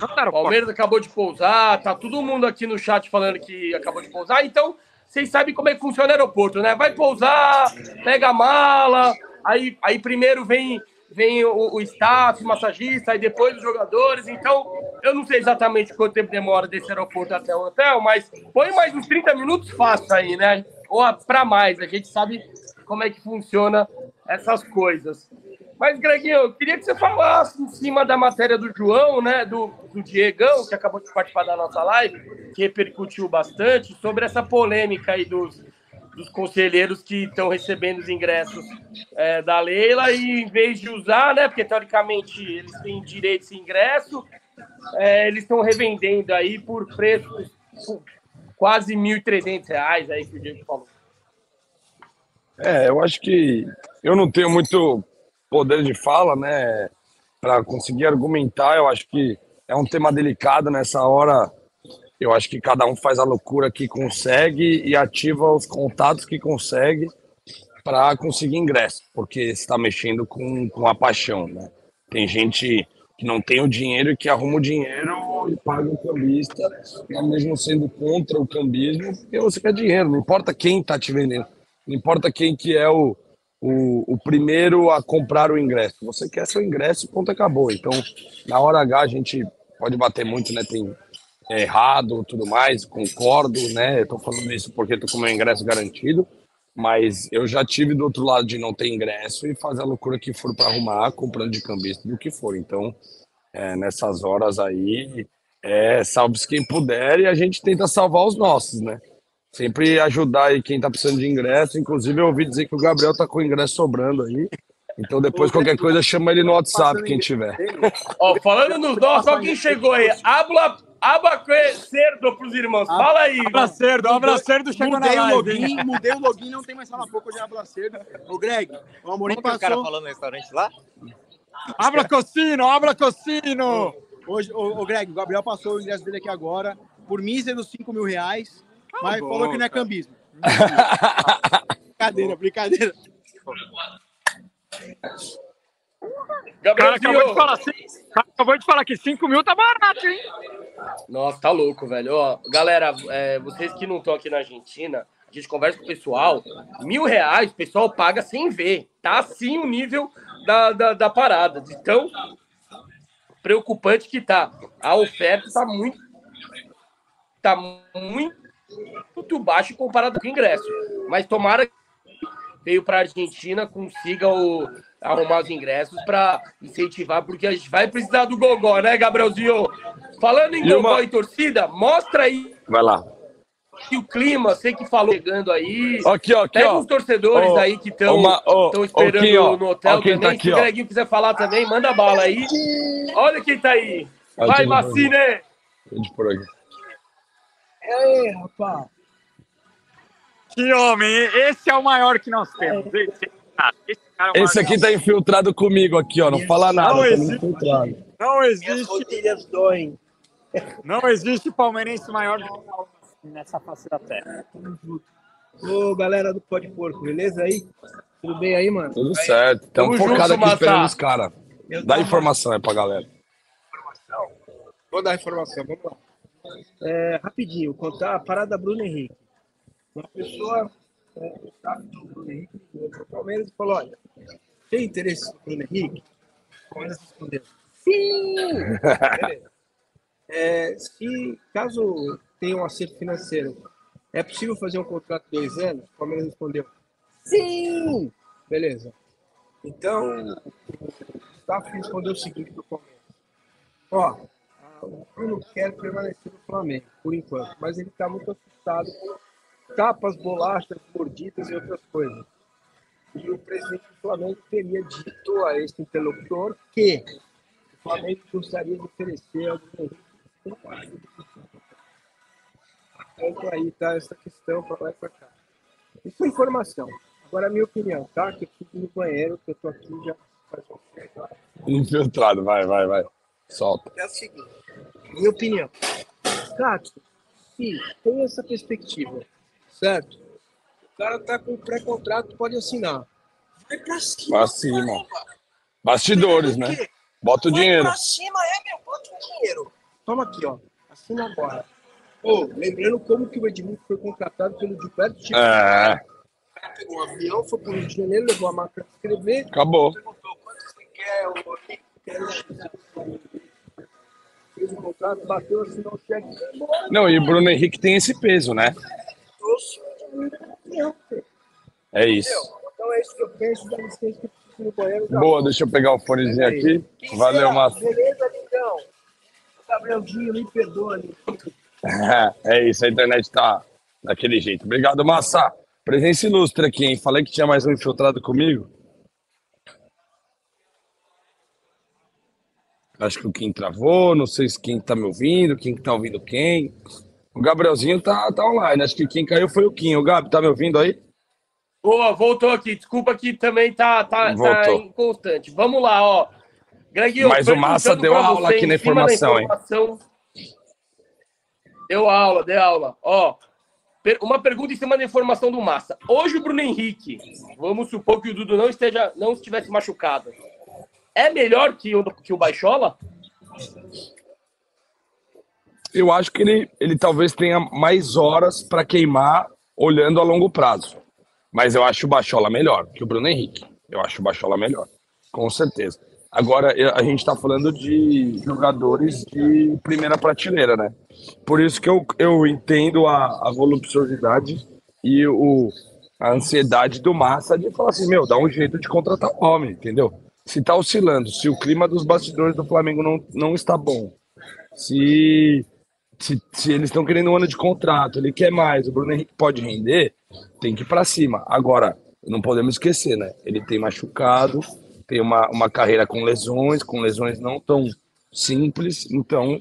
O Palmeiras acabou de pousar, tá todo mundo aqui no chat falando que acabou de pousar, então vocês sabem como é que funciona o aeroporto, né? Vai pousar, pega a mala, aí, aí primeiro vem, vem o, o staff, o massagista, aí depois os jogadores. Então, eu não sei exatamente quanto tempo demora desse aeroporto até o hotel, mas põe mais uns 30 minutos fácil aí, né? Ou para mais, a gente sabe como é que funciona essas coisas. Mas, Greginho, eu queria que você falasse em cima da matéria do João, né? Do, do Diegão, que acabou de participar da nossa live, que repercutiu bastante, sobre essa polêmica aí dos, dos conselheiros que estão recebendo os ingressos é, da Leila e em vez de usar, né? Porque teoricamente eles têm direito a ingresso, é, eles estão revendendo aí por preços quase R$ 1.300 aí que o Diego falou. É, eu acho que eu não tenho muito poder de fala, né, para conseguir argumentar. Eu acho que é um tema delicado nessa hora. Eu acho que cada um faz a loucura que consegue e ativa os contatos que consegue para conseguir ingresso, porque está mexendo com, com a paixão, né? Tem gente que não tem o dinheiro e que arruma o dinheiro e paga o cambista, mesmo sendo contra o cambismo, porque você quer dinheiro, não importa quem está te vendendo, não importa quem que é o, o, o, primeiro a comprar o ingresso. Você quer seu ingresso, ponto, acabou. Então, na hora H, a gente pode bater muito, né? Tem errado, tudo mais, concordo, né? Eu tô falando isso porque tô com meu ingresso garantido, mas eu já tive do outro lado de não ter ingresso e fazer a loucura que for para arrumar, comprando de cambista, do que for. Então, é, nessas horas aí, é, salve-se quem puder e a gente tenta salvar os nossos, né? Sempre ajudar aí quem tá precisando de ingresso. Inclusive, eu ouvi dizer que o Gabriel tá com o ingresso sobrando aí. Então, depois, qualquer coisa, chama ele no WhatsApp, quem tiver. Ó, falando nos nossos, só quem chegou aí. Habla, aba cerdo pros irmãos. Fala aí. Abra cerdo, abra cerdo chegou mudei na o live. login, mudei o login, não tem mais fala pouco de abra cerdo. Ô, Greg, o Amorim Como que o cara passou... falou no restaurante lá? Abra Cocino, abra Cocino. Hoje, ô, ô, Greg, o Gabriel passou o ingresso dele aqui agora por míseros 5 mil reais, mas bom, falou que não é cambismo. brincadeira, brincadeira. O cara acabou de falar, assim, acabou de falar que 5 mil tá barato, hein? Nossa, tá louco, velho. Ó, galera, é, vocês que não estão aqui na Argentina, a gente conversa com o pessoal. Mil reais, o pessoal paga sem ver. Tá assim o nível da, da, da parada. De tão preocupante que tá. A oferta tá muito. Tá muito, muito baixo comparado com o ingresso. Mas tomara que veio para a Argentina consiga o, arrumar os ingressos para incentivar, porque a gente vai precisar do gogó, né, Gabrielzinho? Falando em E uma- gogó e torcida, mostra aí Vai lá. o clima, você que falou chegando aí. Aqui, ó, aqui, Pega ó. os torcedores aí que estão uma- esperando ó. no hotel Ó também. tá aqui, Se o. Greginho quiser falar também, manda bala aí. Olha quem tá aí. Vai. Macine! Deixa por aqui. Que homem, esse é o maior que nós temos. Esse, cara, esse cara é Esse aqui tá infiltrado comigo aqui, ó. Não fala nada. Não existe. Não existe, não existe palmeirense maior do que o nessa face da terra. Ô, galera do Pode Porco, beleza aí? Tudo bem aí, mano? Tudo certo. Estamos Tamo focados aqui esperando os caras. Dá informação aí pra galera. Vou dar informação, vamos lá. É, rapidinho, contar a parada Bruno Henrique. Uma pessoa é, o staff do Bruno Henrique pro Palmeiras falou: olha, tem interesse no Bruno Henrique? O Palmeiras respondeu: sim! É, se caso tenha um acerto financeiro, é possível fazer um contrato de dois anos? O Palmeiras respondeu: sim! Beleza. Então, o staff respondeu o seguinte pro Palmeiras: ó, o Bruno quer permanecer no Flamengo, por enquanto, mas ele está muito assustado com tapas, bolachas, mordidas e outras coisas. E o presidente do Flamengo teria dito a este interlocutor que o Flamengo gostaria de oferecer passe. Portanto, aí está essa questão para lá e para cá. Isso é informação. Agora, a minha opinião, tá? Que eu fico no banheiro, que eu tô aqui já faz um. Infiltrado, vai, vai, vai. Solta. é o seguinte, minha opinião. Se tem essa perspectiva, certo? O cara tá com pré-contrato, pode assinar. Vai pra cima. Pra cima. Bastidores, né? Bota o Vai dinheiro. pra cima, é, meu, bota o dinheiro. toma aqui, ó. Assina agora. Ô, lembrando como que o Edmundo foi contratado pelo Gilberto Chico. É, Pegou um avião, foi pro Rio de Janeiro, levou a máquina de escrever, acabou. perguntou quanto você quer, o quer fez o contrato, bateu, assinou o cheque, Não, e o Bruno Henrique tem esse peso, né? o. É isso. Então é isso que eu penso, licença que eu banheiro. Boa, deixa eu pegar o fonezinho aqui. Valeu, Massa. Beleza, lindão? Gabrielzinho, me perdoa. É isso, a internet tá daquele jeito. Obrigado, Massa. Presença ilustre aqui, hein? Falei que tinha mais um infiltrado comigo. Acho que o Kim travou, não sei se quem tá me ouvindo, quem que tá ouvindo quem. O Gabrielzinho tá, tá online, acho que quem caiu foi o Kim. O Gabi, tá me ouvindo aí? Boa, voltou aqui. Desculpa que também tá, tá, tá inconstante. Vamos lá, ó. Greginho, Mas o Massa deu aula aqui na da informação, hein? informação- Deu aula, deu aula. Ó, uma pergunta em cima da informação do Massa. Hoje o Bruno Henrique, vamos supor que o Dudu não esteja, não estivesse machucado. É melhor que o, que o Baixola? Eu acho que ele, ele talvez tenha mais horas para queimar olhando a longo prazo. Mas eu acho o Bachola melhor que o Bruno Henrique. Eu acho o Bachola melhor, com certeza. Agora, a gente está falando de jogadores de primeira prateleira, né? Por isso que eu, eu entendo a, a voluptuosidade e o, a ansiedade do Massa de falar assim: meu, dá um jeito de contratar o homem, entendeu? Se tá oscilando, se o clima dos bastidores do Flamengo não, não está bom, se se, se eles estão querendo um ano de contrato, ele quer mais, o Bruno Henrique pode render, tem que ir para cima. Agora, não podemos esquecer, né? Ele tem machucado, tem uma, uma carreira com lesões, com lesões não tão simples, então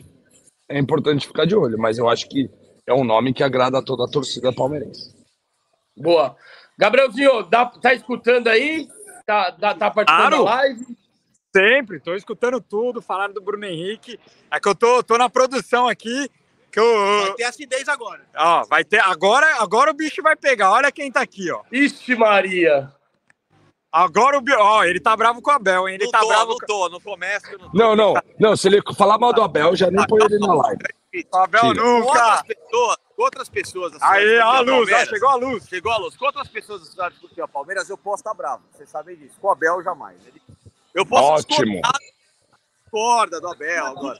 é importante ficar de olho. Mas eu acho que é um nome que agrada a toda a torcida palmeirense. Boa. Gabrielzinho, dá, tá escutando aí? Tá, tá, tá participando Claro. da live? Sempre, tô escutando tudo, falaram do Bruno Henrique. É que eu tô, tô na produção aqui, que eu... Vai ter acidez agora. Ó, vai ter... Agora, agora o bicho vai pegar, olha quem tá aqui, ó. Ixi, Maria. Agora o... bi- Ó, ele tá bravo com o Abel, hein? Ele não tá tô, bravo não com tô, não eu não tô. Não, não, não. Se ele falar mal do Abel, já nem põe ele na live. o Abel Tira. Com outras nunca. pessoas, outras pessoas. assim, Aí, do ó a luz, Palmeiras, chegou a luz. Chegou a luz. Com outras pessoas da cidade do time Palmeiras, eu posso estar bravo. Vocês sabem disso. Com o Abel, jamais. Eu posso Ótimo. discorda do Abel agora.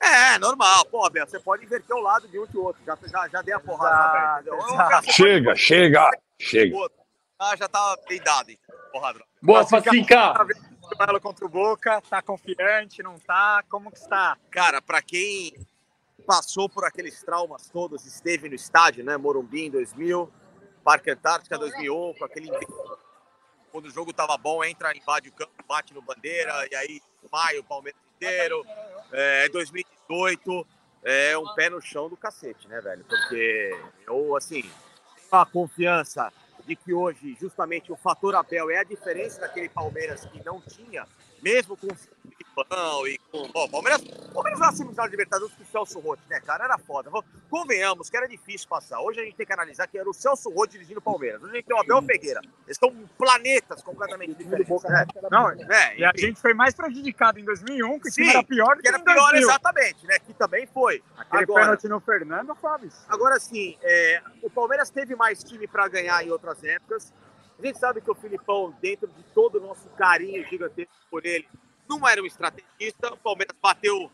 É, normal. Pô, Abel, você pode inverter o lado de um o outro. Já, já, já dei a porrada no Abel, entendeu? Exato, Abel, você Chega, chega, pode chega. Ah, já tá peidado, então. Porrada. Boa, Facinca. Duelo contra o Boca, tá confiante, não tá? Como que está? Cara, pra quem passou por aqueles traumas todos, esteve no estádio, né? Morumbi em 2000, Parque Antártica 2001, com aquele quando o jogo tava bom, entra, invade o campo, bate no bandeira, e aí maio, Palmeiras inteiro. É 2018, é um pé no chão do cacete, né, velho? Porque eu, assim, a confiança de que hoje, justamente, o fator Abel é a diferença daquele Palmeiras que não tinha, mesmo com o Filipão e com. Pô, Palmeiras, Palmeiras na semifinal de Libertadores com o Celso Rotti, né, cara? Era foda. Convenhamos que era difícil passar. Hoje a gente tem que analisar que era o Celso Rotti dirigindo o Palmeiras. Hoje a gente tem o Abel Ferreira. Eles estão planetas completamente diferentes. Né? Não, É, e a gente foi mais prejudicado em 2001, que o time Sim, era pior do que que era pior 2000. exatamente, né? Que também foi. Aquele Agora- pênalti no Fernando, Fábio. Agora sim, é, o Palmeiras teve mais time para ganhar em outras épocas. A gente sabe que o Filipão, dentro de todo o nosso carinho gigantesco por ele, não era um estrategista. O Palmeiras bateu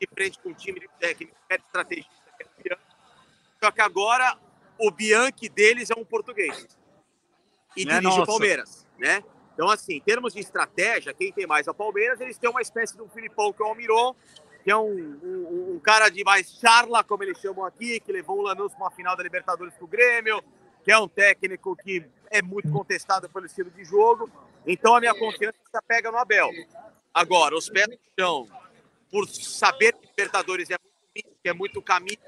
de frente com um time de técnico que era estrategista, que era o Bianchi. Só que agora o Bianchi deles é um português. E é dirige o nosso. Palmeiras, né? Então, assim, em termos de estratégia, quem tem mais é o Palmeiras, eles têm uma espécie de um Filipão que é o Almiron, que é um, um, um cara de mais charla, como eles chamam aqui, que levou o Lanús para uma final da Libertadores pro Grêmio, que é um técnico que é muito contestado pelo estilo de jogo. Então a minha confiança se pega no Abel. Agora, os pés no chão, por saber que Libertadores é muito é muito caminho,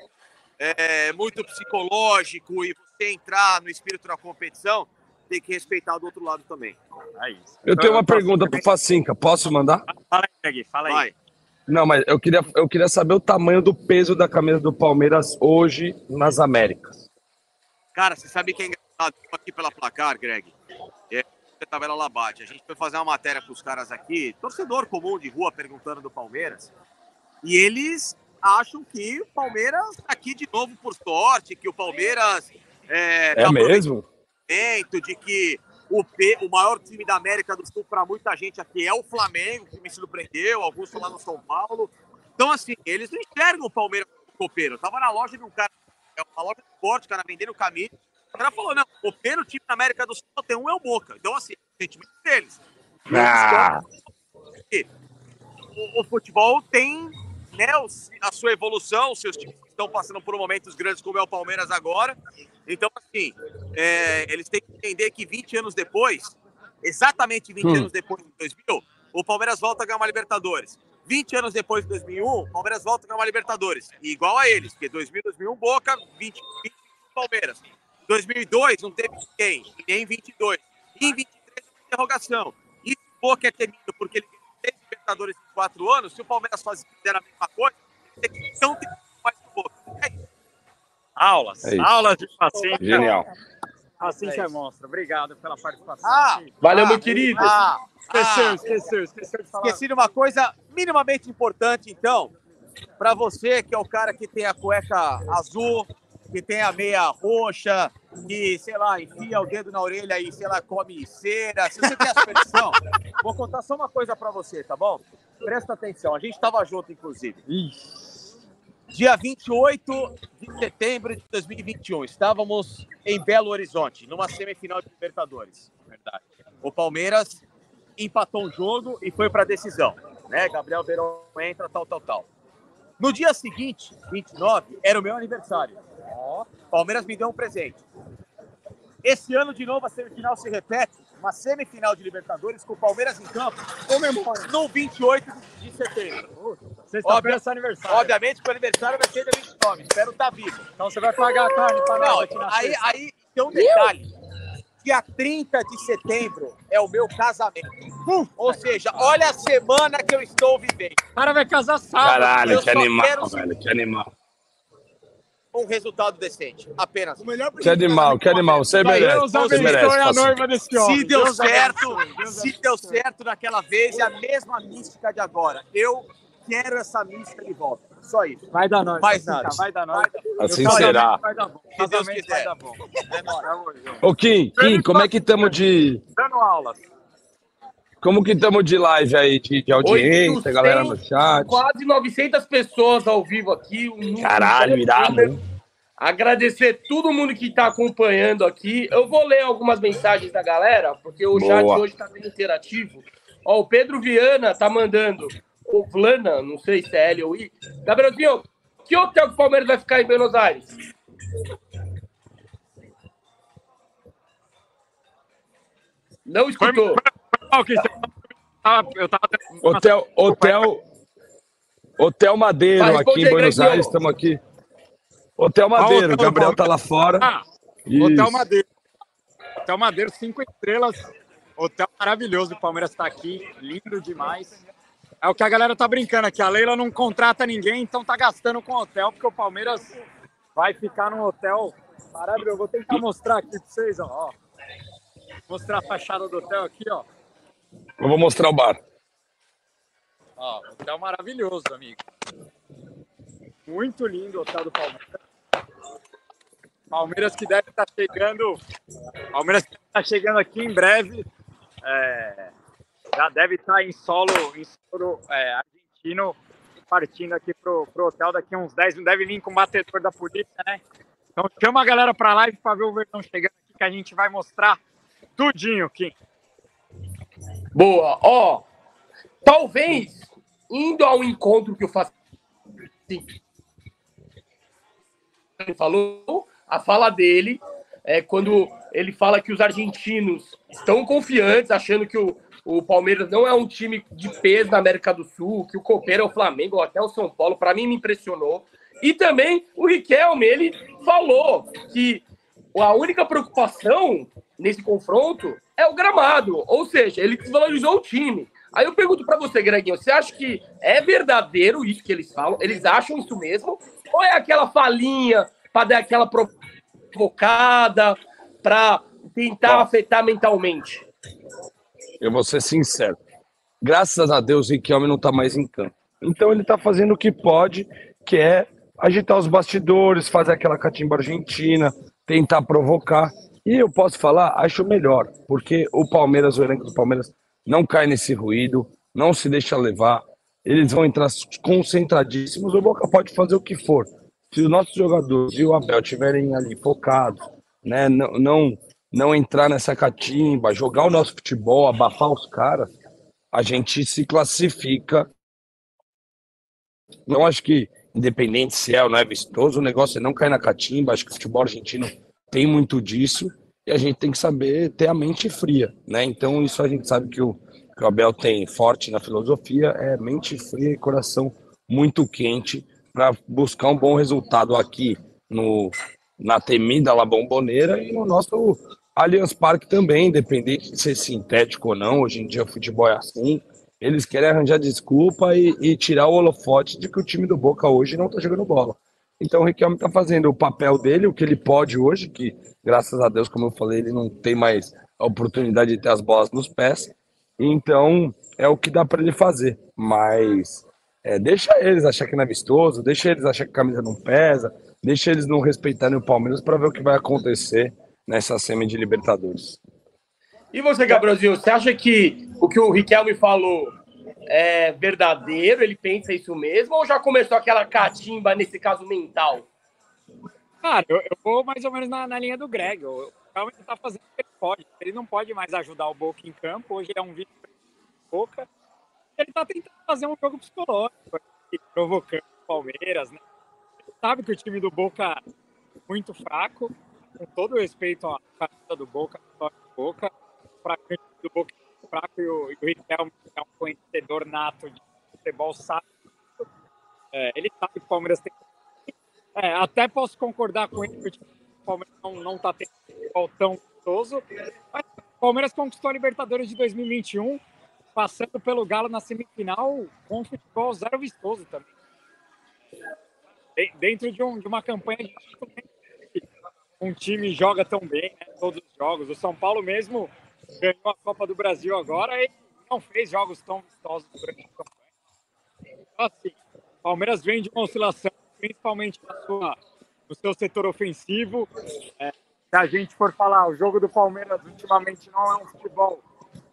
é muito psicológico e você entrar no espírito da competição, tem que respeitar do outro lado também. É isso. Eu tenho uma pergunta pro Facinca, posso mandar? Fala aí, Greg, fala aí. Vai. Não, mas eu queria, eu queria saber o tamanho do peso da camisa do Palmeiras hoje nas Américas. Cara, você sabe que é engraçado? Aqui pela placar, Greg. É, a tabela lá bate. A gente foi fazer uma matéria com os caras aqui, torcedor comum de rua perguntando do Palmeiras. E eles acham que o Palmeiras tá aqui de novo por sorte, que o Palmeiras é, É tá mesmo? momento de que o, P, o maior time da América do Sul para muita gente aqui é o Flamengo, que me surpreendeu, alguns lá no São Paulo. Então, assim, eles não enxergam o Palmeiras como copeiro. Eu tava na loja de um cara, é uma loja de esporte, o cara vendendo camisa. O cara falou, não, o copeiro time da América do Sul tem um é o Boca. Então, assim, o sentimento deles. Ah, O, o futebol tem né, a sua evolução, os seus times estão passando por momentos grandes como é o Palmeiras agora. Então, assim, é, eles têm que entender que 20 anos depois, exatamente 20 Hum. anos depois de 2000, o Palmeiras volta a ganhar uma Libertadores. 20 anos depois de 2001, o Palmeiras volta a ganhar uma Libertadores. E igual a eles, porque 2000, 2001, Boca, 20, 20 Palmeiras. 2002 não teve ninguém, e nem 22. E em 23 uma interrogação. E se o Boca é temido porque ele ganhou três Libertadores em quatro anos, se o Palmeiras faz, fizer a mesma coisa, tem que então tem mais o Boca. É isso. Aulas, É isso. aulas de paciência. genial. Paciência é monstro. Obrigado pela participação. Ah. Valeu, Ah, meu querido. Ah, esqueceu, ah, esqueceu, esqueceu de falar. esqueci de uma coisa minimamente importante, então. Para você que é o cara que tem a cueca azul, que tem a meia roxa, que, sei lá, enfia o dedo na orelha e, sei lá, come cera. Se você tem essa expressão, vou contar só uma coisa para você, tá bom? Presta atenção, a gente estava junto, inclusive. Dia 28 de setembro de 2021, estávamos em Belo Horizonte, numa semifinal de Libertadores. Verdade. O Palmeiras empatou um jogo e foi para a decisão. Né? Gabriel Verão entra, tal, tal, tal. No dia seguinte, 29, era o meu aniversário. Palmeiras me deu um presente. Esse ano, de novo, a semifinal se repete. Uma semifinal de Libertadores com o Palmeiras em campo. Comemora no 28 de setembro. Sexta-feira é seu aniversário. Obviamente que o aniversário vai ser dia 29. Espero estar vivo. Então você vai pagar a carne para nós. aí, aí tem um detalhe. Dia 30 de setembro é o meu casamento. Ou seja, olha a semana que eu estou vivendo. O cara vai casar sábado. Caralho, eu que animal, quero- velho. Que animal. Um resultado decente. Apenas. Que animal, que animal. Você merece. Deus Você merece. a parceiro. noiva desse homem. Se deu Deus certo, Deus se deu certo naquela vez, é a mesma mística de agora. Eu quero essa mística de volta. Só isso. Vai dar nós. Mais nada. Vai dar nós. Assim casamento será. Vai dar bom. Se Deus quiser. vai dar bom. É. Ô, Kim, Kim, como é que estamos de. Dando aulas. Como que estamos de live aí, de, de audiência, 800, galera no chat? Quase 900 pessoas ao vivo aqui. um Caralho, irado. Agradecer todo mundo que está acompanhando aqui. Eu vou ler algumas mensagens da galera, porque o chat Boa. hoje está bem interativo. Ó, o Pedro Viana tá mandando. O Vlana, não sei se é L ou I. Gabrielzinho, que hotel que o Palmeiras vai ficar em Buenos Aires? Não escutou. Hotel, hotel, Hotel Madeiro, Vai, aqui em Buenos. Aires, estamos aqui. Hotel Madeiro, hotel o Gabriel tá lá fora. Ah. Hotel Madeiro. Hotel Madeiro, cinco estrelas. Hotel maravilhoso. O Palmeiras está aqui. Lindo demais. É o que a galera tá brincando aqui. A Leila não contrata ninguém, então tá gastando com hotel, porque o Palmeiras vai ficar num hotel maravilhoso. Eu vou tentar mostrar aqui pra vocês, ó. Mostrar a fachada do hotel aqui, ó. Eu vou mostrar o bar. Ó, hotel maravilhoso, amigo. Muito lindo o hotel do Palmeiras. Palmeiras que deve estar chegando. Palmeiras que está chegando aqui em breve. é, já deve estar em solo, em solo é, argentino, partindo aqui pro, pro hotel daqui uns 10 minutos. Deve vir com o batedor da polícia, né? Então chama a galera pra live para ver o Verdão chegando aqui, que a gente vai mostrar tudinho, Kim. Boa. Ó, talvez indo ao encontro que o Facim falou, a fala dele é quando ele fala que os argentinos estão confiantes, achando que o, o Palmeiras não é um time de peso na América do Sul, que o Copeiro é o Flamengo ou até o São Paulo, para mim me impressionou. E também o Riquelme, ele falou que a única preocupação nesse confronto é o gramado, ou seja, ele desvalorizou o time. Aí eu pergunto para você, Greginho, você acha que é verdadeiro isso que eles falam? Eles acham isso mesmo? Ou é aquela falinha para dar aquela provocada, para tentar Bom. afetar mentalmente? Eu vou ser sincero. Graças a Deus, Riquelme não tá mais em campo. Então ele tá fazendo o que pode, que é agitar os bastidores, fazer aquela catimba argentina, tentar provocar. E eu posso falar, acho melhor, porque o Palmeiras, o elenco do Palmeiras, não cai nesse ruído, não se deixa levar, eles vão entrar concentradíssimos, o Boca pode fazer o que for. Se os nossos jogadores e o Abel estiverem ali focados, né, não, não, não entrar nessa catimba, jogar o nosso futebol, abafar os caras, a gente se classifica. Não acho que, independente se é ou não é vistoso, o negócio é não cair na catimba. Acho que o futebol argentino tem muito disso e a gente tem que saber ter a mente fria, né? Então, isso a gente sabe que o, que o Abel tem forte na filosofia é mente fria e coração muito quente para buscar um bom resultado aqui no, na temida La Bomboneira e no nosso Allianz Parque também, independente de ser sintético ou não, hoje em dia o futebol é assim. Eles querem arranjar desculpa e, e tirar o holofote de que o time do Boca hoje não está jogando bola. Então o Riquelme está fazendo o papel dele, o que ele pode hoje, que graças a Deus, como eu falei, ele não tem mais a oportunidade de ter as bolas nos pés. Então é o que dá para ele fazer. Mas é, deixa eles achar que não é vistoso, deixa eles achar que a camisa não pesa, deixa eles não respeitarem o Palmeiras para ver o que vai acontecer nessa semi de Libertadores. E você, Gabrielzinho, você acha que o que o Riquelme falou é verdadeiro? Ele pensa isso mesmo? Ou já começou aquela catimba, nesse caso mental? Cara, eu, eu vou mais ou menos na, na linha do Greg. O Riquelme está fazendo o que ele pode. Ele não pode mais ajudar o Boca em campo. Hoje é um vídeo Boca. Ele está tentando fazer um jogo psicológico, provocando o Palmeiras, né? Ele sabe que o time do Boca é muito fraco com todo respeito à camisa do Boca, do Boca, para do Boca fraco e o, o Riquelme é um conhecedor nato de futebol, sabe. É, ele sabe que o Palmeiras tem. É, até posso concordar com ele que o Palmeiras não está tendo um futebol tão gostoso, mas o Palmeiras conquistou a Libertadores de 2021, passando pelo Galo na semifinal com futebol zero vistoso também. Dentro de, um, de uma campanha de um time joga tão bem, né, todos os jogos. O São Paulo mesmo ganhou a Copa do Brasil agora e não fez jogos tão vistosos durante a campanha. Então, assim, o Palmeiras vem de uma oscilação, principalmente na sua, no seu setor ofensivo. É, se a gente for falar, o jogo do Palmeiras ultimamente não é um futebol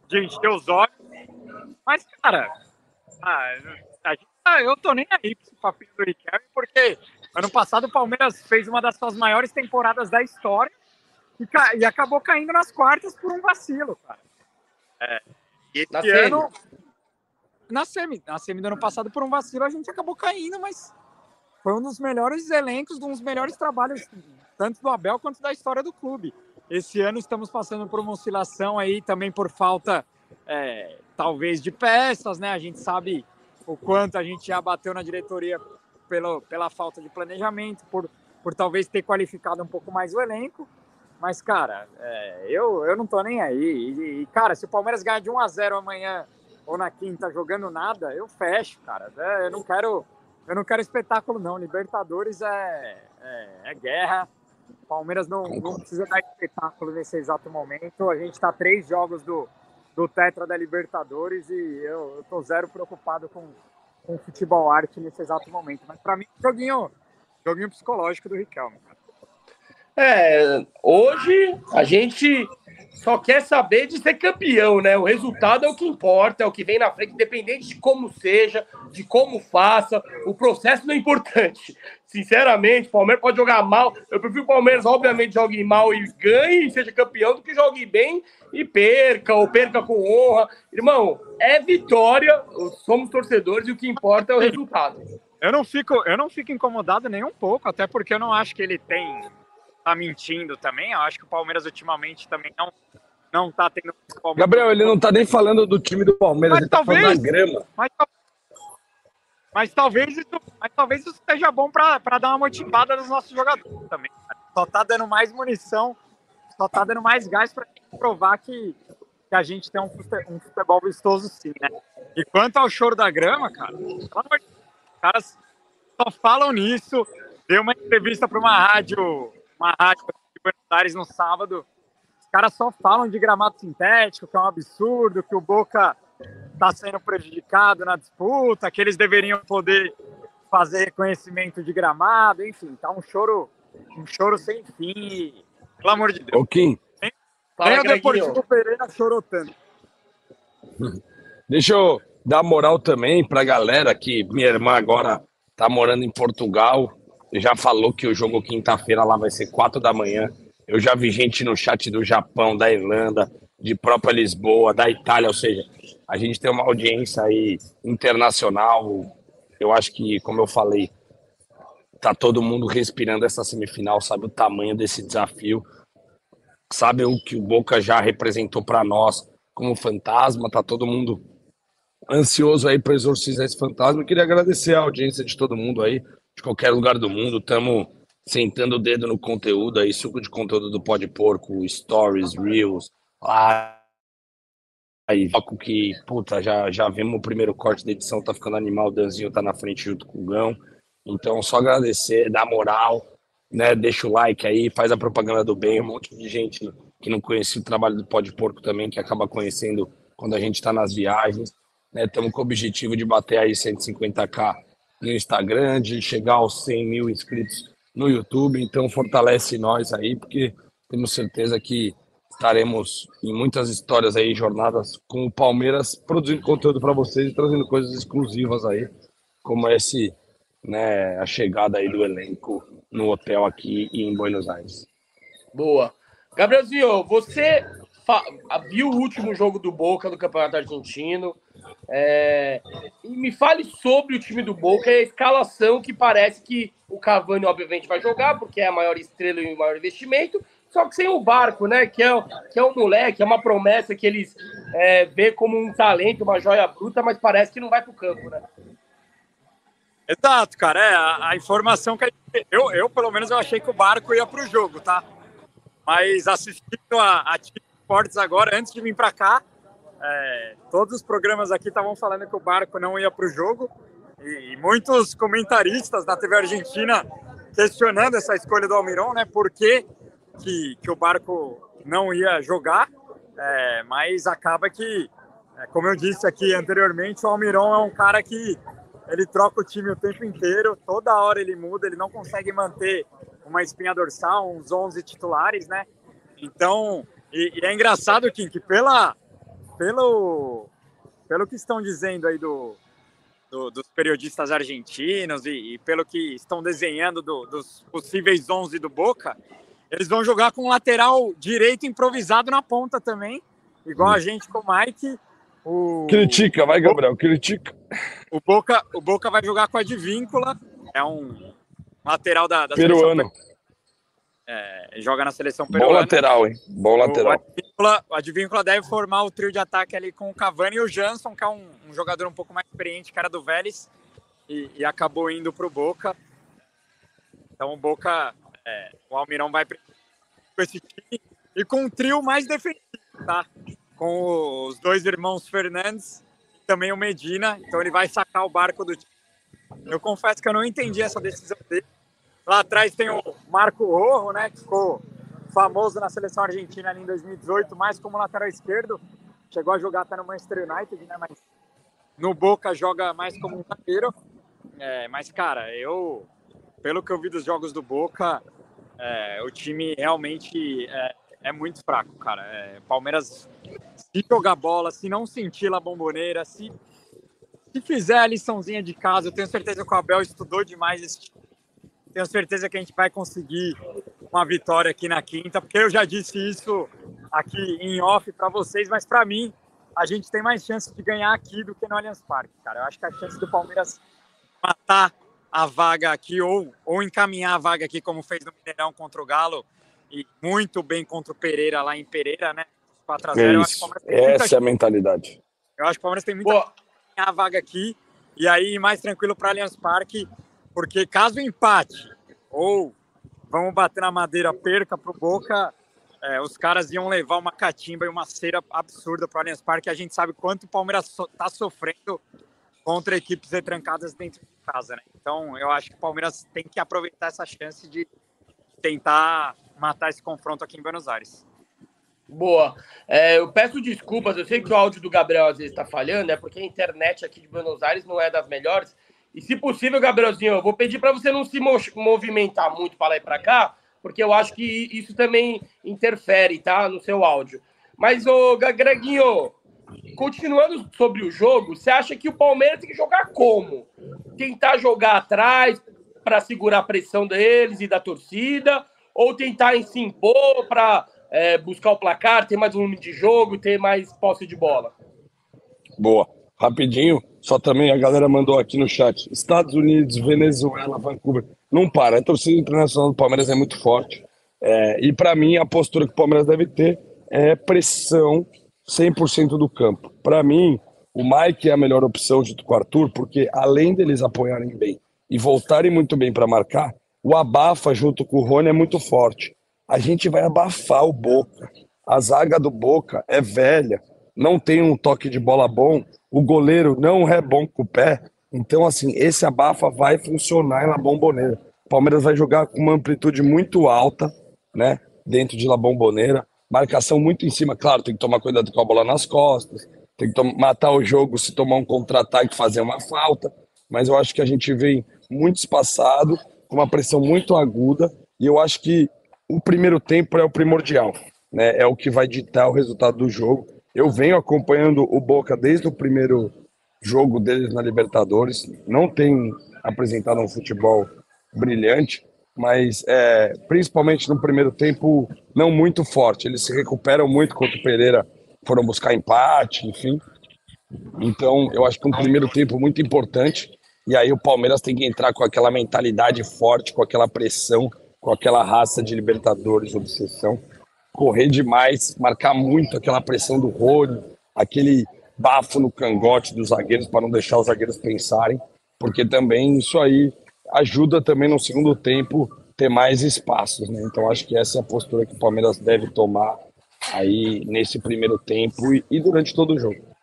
de encher os olhos. Mas, cara, ah, eu tô nem aí esse papinho do Riquelme, porque Ano passado o Palmeiras fez uma das suas maiores temporadas da história e, ca... e acabou caindo nas quartas por um vacilo, cara. É. E esse na ano. Semi. Na semi. Na semi do ano passado, por um vacilo, a gente acabou caindo, mas foi um dos melhores elencos, um dos melhores trabalhos, tanto do Abel quanto da história do clube. Esse ano estamos passando por uma oscilação aí também por falta, é, talvez, de peças, né? A gente sabe o quanto a gente já bateu na diretoria pelo, pela falta de planejamento, por, por talvez ter qualificado um pouco mais o elenco. Mas, cara, é, eu, eu não tô nem aí. E, e, cara, se o Palmeiras ganhar de 1 a 0 amanhã ou na quinta jogando nada, eu fecho, cara. É, eu não quero eu não quero espetáculo, não. Libertadores é, é, é guerra. Palmeiras não, não precisa dar espetáculo nesse exato momento. A gente está três jogos do, do Tetra da Libertadores e eu, eu tô zero preocupado com, com futebol arte nesse exato momento. Mas para mim, joguinho, joguinho psicológico do Riquelme. É, hoje a gente só quer saber de ser campeão, né? O resultado é o que importa, é o que vem na frente, independente de como seja, de como faça, o processo não é importante. Sinceramente, o Palmeiras pode jogar mal. Eu prefiro o Palmeiras, obviamente, jogue mal e ganhe e seja campeão do que jogue bem e perca, ou perca com honra. Irmão, é vitória, somos torcedores e o que importa é o resultado. Eu não fico, eu não fico incomodado nem um pouco, até porque eu não acho que ele tem tá mentindo também. Eu acho que o Palmeiras ultimamente também não não tá tendo. Gabriel, ele não tá nem falando do time do Palmeiras, mas ele talvez, tá falando da grama. Mas, mas talvez isso, mas talvez isso seja bom para dar uma motivada nos nossos jogadores também. Cara. Só tá dando mais munição, só tá dando mais gás para provar que, que a gente tem um, um futebol vistoso sim, né? E quanto ao choro da grama, cara, os caras só falam nisso. Deu uma entrevista para uma rádio uma rádio de Buenos Aires no sábado. Os caras só falam de gramado sintético, que é um absurdo, que o Boca está sendo prejudicado na disputa, que eles deveriam poder fazer reconhecimento de gramado, enfim, tá um choro, um choro sem fim. Pelo amor de Deus. Ô, Kim. Nem o Deportivo Pereira chorou tanto. Deixa eu dar moral também pra galera que minha irmã agora tá morando em Portugal. Já falou que o jogo quinta-feira lá vai ser quatro da manhã. Eu já vi gente no chat do Japão, da Irlanda, de própria Lisboa, da Itália, ou seja, a gente tem uma audiência aí internacional. Eu acho que, como eu falei, tá todo mundo respirando essa semifinal, sabe o tamanho desse desafio, sabe o que o Boca já representou para nós como fantasma, tá todo mundo ansioso aí para exorcizar esse fantasma. Eu queria agradecer a audiência de todo mundo aí, de qualquer lugar do mundo. Estamos sentando o dedo no conteúdo aí, suco de conteúdo do Pode Porco, stories, reels, aí, foco que, puta, já, já vimos o primeiro corte da edição, tá ficando animal, o Danzinho tá na frente junto com o Gão. Então, só agradecer, dar moral, né? Deixa o like aí, faz a propaganda do bem, um monte de gente que não conhecia o trabalho do Pode Porco também, que acaba conhecendo quando a gente tá nas viagens. Estamos né? com o objetivo de bater aí 150k no Instagram, de chegar aos 100 mil inscritos no YouTube. Então, fortalece nós aí, porque temos certeza que estaremos em muitas histórias aí, jornadas com o Palmeiras, produzindo conteúdo para vocês e trazendo coisas exclusivas aí, como esse, né, a chegada aí do elenco no hotel aqui em Buenos Aires. Boa. Gabrielzinho, você viu o último jogo do Boca do Campeonato Argentino, é, e me fale sobre o time do Boca e a escalação que parece que o Cavani, obviamente, vai jogar, porque é a maior estrela e o maior investimento, só que sem o barco, né? Que é, que é um moleque, é uma promessa que eles é, vê como um talento, uma joia bruta, mas parece que não vai para o campo, né? Exato, cara. É, a, a informação que eu, eu, pelo menos, eu achei que o barco ia para o jogo, tá? Mas assistindo a, a Esportes agora, antes de vir para cá, é, todos os programas aqui estavam falando que o barco não ia para o jogo e, e, muitos comentaristas da TV Argentina questionando essa escolha do Almiron, né? Por que, que, que o barco não ia jogar? É, mas acaba que, é, como eu disse aqui anteriormente, o Almiron é um cara que ele troca o time o tempo inteiro, toda hora ele muda, ele não consegue manter uma espinha dorsal, uns 11 titulares, né? Então, e, e é engraçado, Kim, que pela, pelo, pelo que estão dizendo aí do, do dos periodistas argentinos e, e, pelo que estão desenhando do, dos possíveis 11 do Boca, eles vão jogar com um lateral direito improvisado na ponta também, igual a gente com o Mike. O, critica, vai, Gabriel, critica. O Boca, o Boca vai jogar com a Advíncula, é um lateral da, da peruano. É, joga na seleção peruana. Bom lateral, hein? Bom lateral. O Advíncula, o Advíncula deve formar o trio de ataque ali com o Cavani e o Jansson, que é um, um jogador um pouco mais experiente, cara do Vélez, e, e acabou indo para o Boca. Então o Boca, é, o Almirão vai com esse time e com um trio mais defensivo, tá? Com os dois irmãos Fernandes e também o Medina. Então ele vai sacar o barco do time. Eu confesso que eu não entendi essa decisão dele Lá atrás tem o Marco Rojo, né, que ficou famoso na seleção argentina ali em 2018, mais como lateral esquerdo. Chegou a jogar até no Manchester United, né, mas no Boca joga mais como um zagueiro. É, mas, cara, eu, pelo que eu vi dos jogos do Boca, é, o time realmente é, é muito fraco, cara. É, Palmeiras, se jogar bola, se não sentir a bomboneira, se, se fizer a liçãozinha de casa, eu tenho certeza que o Abel estudou demais esse time tenho certeza que a gente vai conseguir uma vitória aqui na quinta, porque eu já disse isso aqui em off para vocês, mas para mim a gente tem mais chance de ganhar aqui do que no Allianz Parque, cara. Eu acho que a chance do Palmeiras matar a vaga aqui ou, ou encaminhar a vaga aqui, como fez no Mineirão contra o Galo e muito bem contra o Pereira lá em Pereira, né? 4 a 0 é. Essa é a mentalidade. Eu acho que o Palmeiras tem muita Boa. a vaga aqui e aí mais tranquilo para Allianz Parque porque caso empate ou vamos bater na madeira, perca para o Boca, é, os caras iam levar uma catimba e uma cera absurda para o Allianz Parque. A gente sabe quanto o Palmeiras está so, sofrendo contra equipes retrancadas dentro de casa. Né? Então, eu acho que o Palmeiras tem que aproveitar essa chance de tentar matar esse confronto aqui em Buenos Aires. Boa. É, eu peço desculpas, eu sei que o áudio do Gabriel às vezes está falhando, é porque a internet aqui de Buenos Aires não é das melhores. E se possível, Gabrielzinho, eu vou pedir para você não se movimentar muito para lá e para cá, porque eu acho que isso também interfere, tá? No seu áudio. Mas, ô Greguinho, continuando sobre o jogo, você acha que o Palmeiras tem que jogar como? Tentar jogar atrás para segurar a pressão deles e da torcida? Ou tentar se impor para é, buscar o placar, ter mais volume de jogo, ter mais posse de bola? Boa. Rapidinho, só também a galera mandou aqui no chat. Estados Unidos, Venezuela, Vancouver. Não para. A torcida internacional do Palmeiras é muito forte. É, e para mim, a postura que o Palmeiras deve ter é pressão 100% do campo. Para mim, o Mike é a melhor opção junto com o Arthur, porque além deles apoiarem bem e voltarem muito bem para marcar, o abafa junto com o Rony é muito forte. A gente vai abafar o Boca. A zaga do Boca é velha, não tem um toque de bola bom, o goleiro não é bom com o pé. Então, assim, esse abafa vai funcionar na bomboneira. O Palmeiras vai jogar com uma amplitude muito alta, né? Dentro de La Bomboneira marcação muito em cima. Claro, tem que tomar cuidado com a bola nas costas, tem que matar o jogo se tomar um contra-ataque, fazer uma falta. Mas eu acho que a gente vem muito espaçado, com uma pressão muito aguda, e eu acho que o primeiro tempo é o primordial, né? É o que vai ditar o resultado do jogo. Eu venho acompanhando o Boca desde o primeiro jogo deles na Libertadores, não tem apresentado um futebol brilhante, mas é, principalmente no primeiro tempo não muito forte. Eles se recuperam muito contra o Pereira, foram buscar empate, enfim. Então, eu acho que um primeiro tempo muito importante. E aí o Palmeiras tem que entrar com aquela mentalidade forte, com aquela pressão, com aquela raça de Libertadores, obsessão. Correr demais, marcar muito aquela pressão do Rony, aquele bafo no cangote dos zagueiros para não deixar os zagueiros pensarem, porque também isso aí ajuda também no segundo tempo ter mais espaços, né? Então acho que essa é a postura que o Palmeiras deve tomar aí nesse primeiro tempo e, e durante todo o jogo.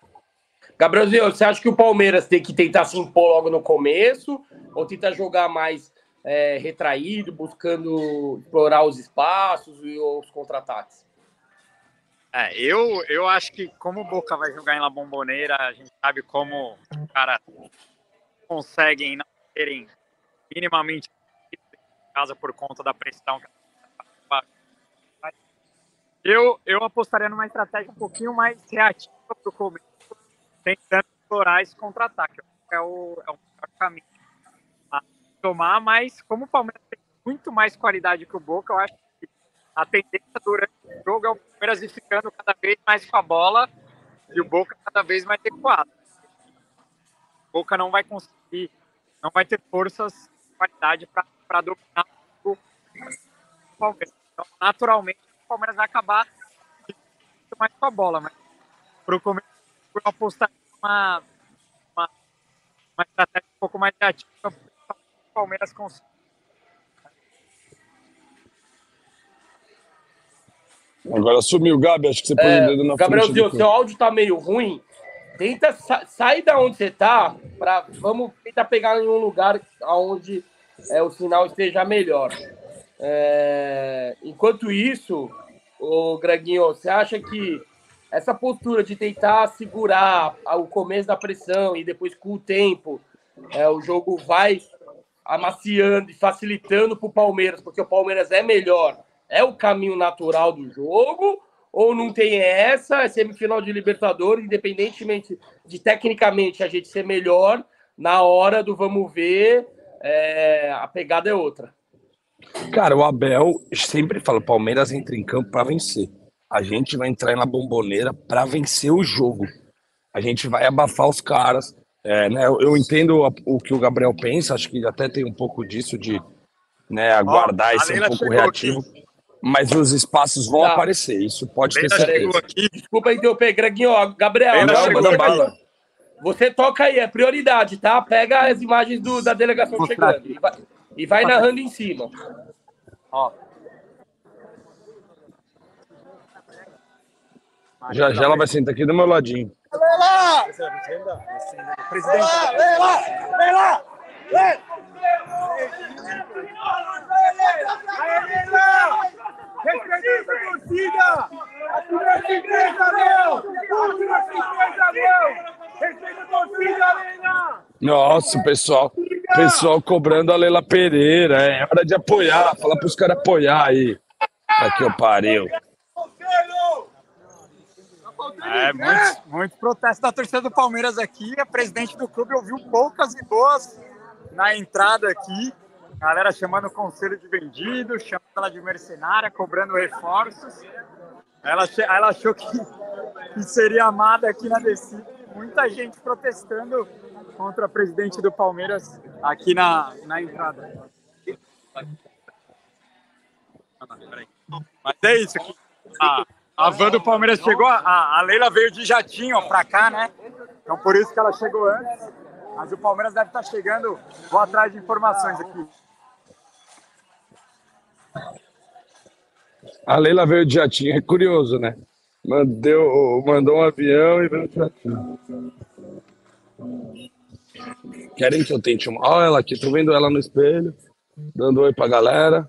Gabrielzinho, você acha que o Palmeiras tem que tentar se impor logo no começo ou tentar jogar mais é, retraído, buscando explorar os espaços e os contra-ataques? É, eu, eu acho que como o Boca vai jogar em La Bomboneira, a gente sabe como os caras conseguem não terem minimamente casa por conta da pressão. Eu, eu apostaria numa estratégia um pouquinho mais reativa para o começo, tentando explorar esse contra-ataque. É o, é o caminho a tomar, mas como o Palmeiras tem muito mais qualidade que o Boca, eu acho que a tendência durante o jogo é o Palmeiras ir ficando cada vez mais com a bola e o Boca cada vez mais recuado. O Boca não vai conseguir, não vai ter forças qualidade para dominar o Palmeiras. Então, naturalmente, o Palmeiras vai acabar mais com a bola, mas para o começo eu apostar uma, uma, uma estratégia um pouco mais ativa Palmeiras conseguir. Agora sumiu, Gabi. Acho que você põe é, o dedo na Gabrielzinho, seu áudio tá meio ruim. Tenta sa sair da onde você tá, para vamos tentar pegar em um lugar onde é, o sinal esteja melhor. É, enquanto isso, o Greginho, você acha que essa postura de tentar segurar o começo da pressão e depois com o tempo é, o jogo vai amaciando e facilitando para o Palmeiras, porque o Palmeiras é melhor, é o caminho natural do jogo, ou não tem essa, é semifinal de Libertadores, independentemente de tecnicamente a gente ser melhor, na hora do vamos ver, é, a pegada é outra. Cara, o Abel sempre fala: Palmeiras entra em campo para vencer. A gente vai entrar na bomboneira para vencer o jogo. A gente vai abafar os caras. É, né, eu, entendo o que o Gabriel pensa, acho que até tem um pouco disso de né, aguardar oh, e ser um pouco reativo. Aqui. Mas os espaços vão tá. aparecer, isso pode ter certeza. Aqui. Desculpa interromper, Greginho. Gabriel, não, manda bala. Você toca aí, é prioridade, tá? Pega as imagens do, da delegação chegando e vai, e vai narrando em cima. Ó. Já já ela vai sentar aqui do meu ladinho. Vem lá! Lá! Vem lá! Vem lá! Vem! Respeita essa torcida! Não é surpresa, meu! É surpresa, meu! Respeita a torcida, Arena! Nossa, pessoal. Pessoal cobrando a Leila Pereira. É hora de apoiar. Fala pros caras apoiar aí. Aqui eu pariu. É, muitos, muitos protestos da torcida do Palmeiras aqui. A presidente do clube ouviu poucas e boas na entrada aqui. Galera chamando o conselho de vendido, chamando ela de mercenária, cobrando reforços. Ela, ela achou que, que seria amada aqui na descida. Muita gente protestando contra a presidente do Palmeiras aqui na, na entrada. Mas é isso. Aqui. A, a van do Palmeiras chegou, a, a Leila veio de jatinho para cá, né? Então por isso que ela chegou antes. Mas o Palmeiras deve estar chegando. Vou atrás de informações aqui. A Leila veio de jatinho, é curioso, né? Mandou, mandou um avião e veio de jatinho. Querem que eu tente uma. Olha ela aqui, tô vendo ela no espelho, dando oi pra galera.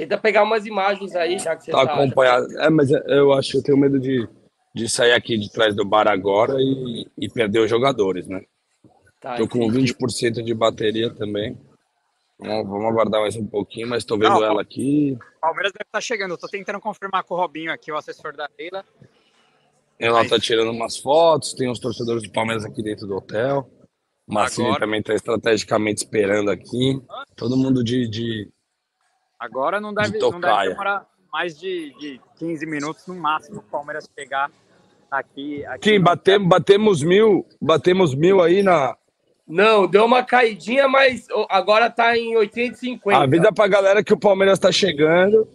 Tenta pegar umas imagens aí, já que você tá. Tá acompanhado. É, mas eu acho que eu tenho medo de, de sair aqui de trás do bar agora e, e perder os jogadores, né? Tá, tô com 20% de bateria também. Vamos, vamos aguardar mais um pouquinho, mas tô vendo Não, ela aqui. Palmeiras deve estar tá chegando. Eu tô tentando confirmar com o Robinho aqui, o assessor da Leila. Ela tá tirando umas fotos, tem os torcedores do Palmeiras aqui dentro do hotel. O Marcinho Agora... também tá estrategicamente esperando aqui. Todo mundo de, de Agora não deve, de não deve demorar mais de, de 15 minutos no máximo o Palmeiras pegar aqui. aqui Quem batemos, batemos mil, batemos mil aí na. Não, deu uma caidinha, mas agora tá em 850. Avisa pra galera que o Palmeiras tá chegando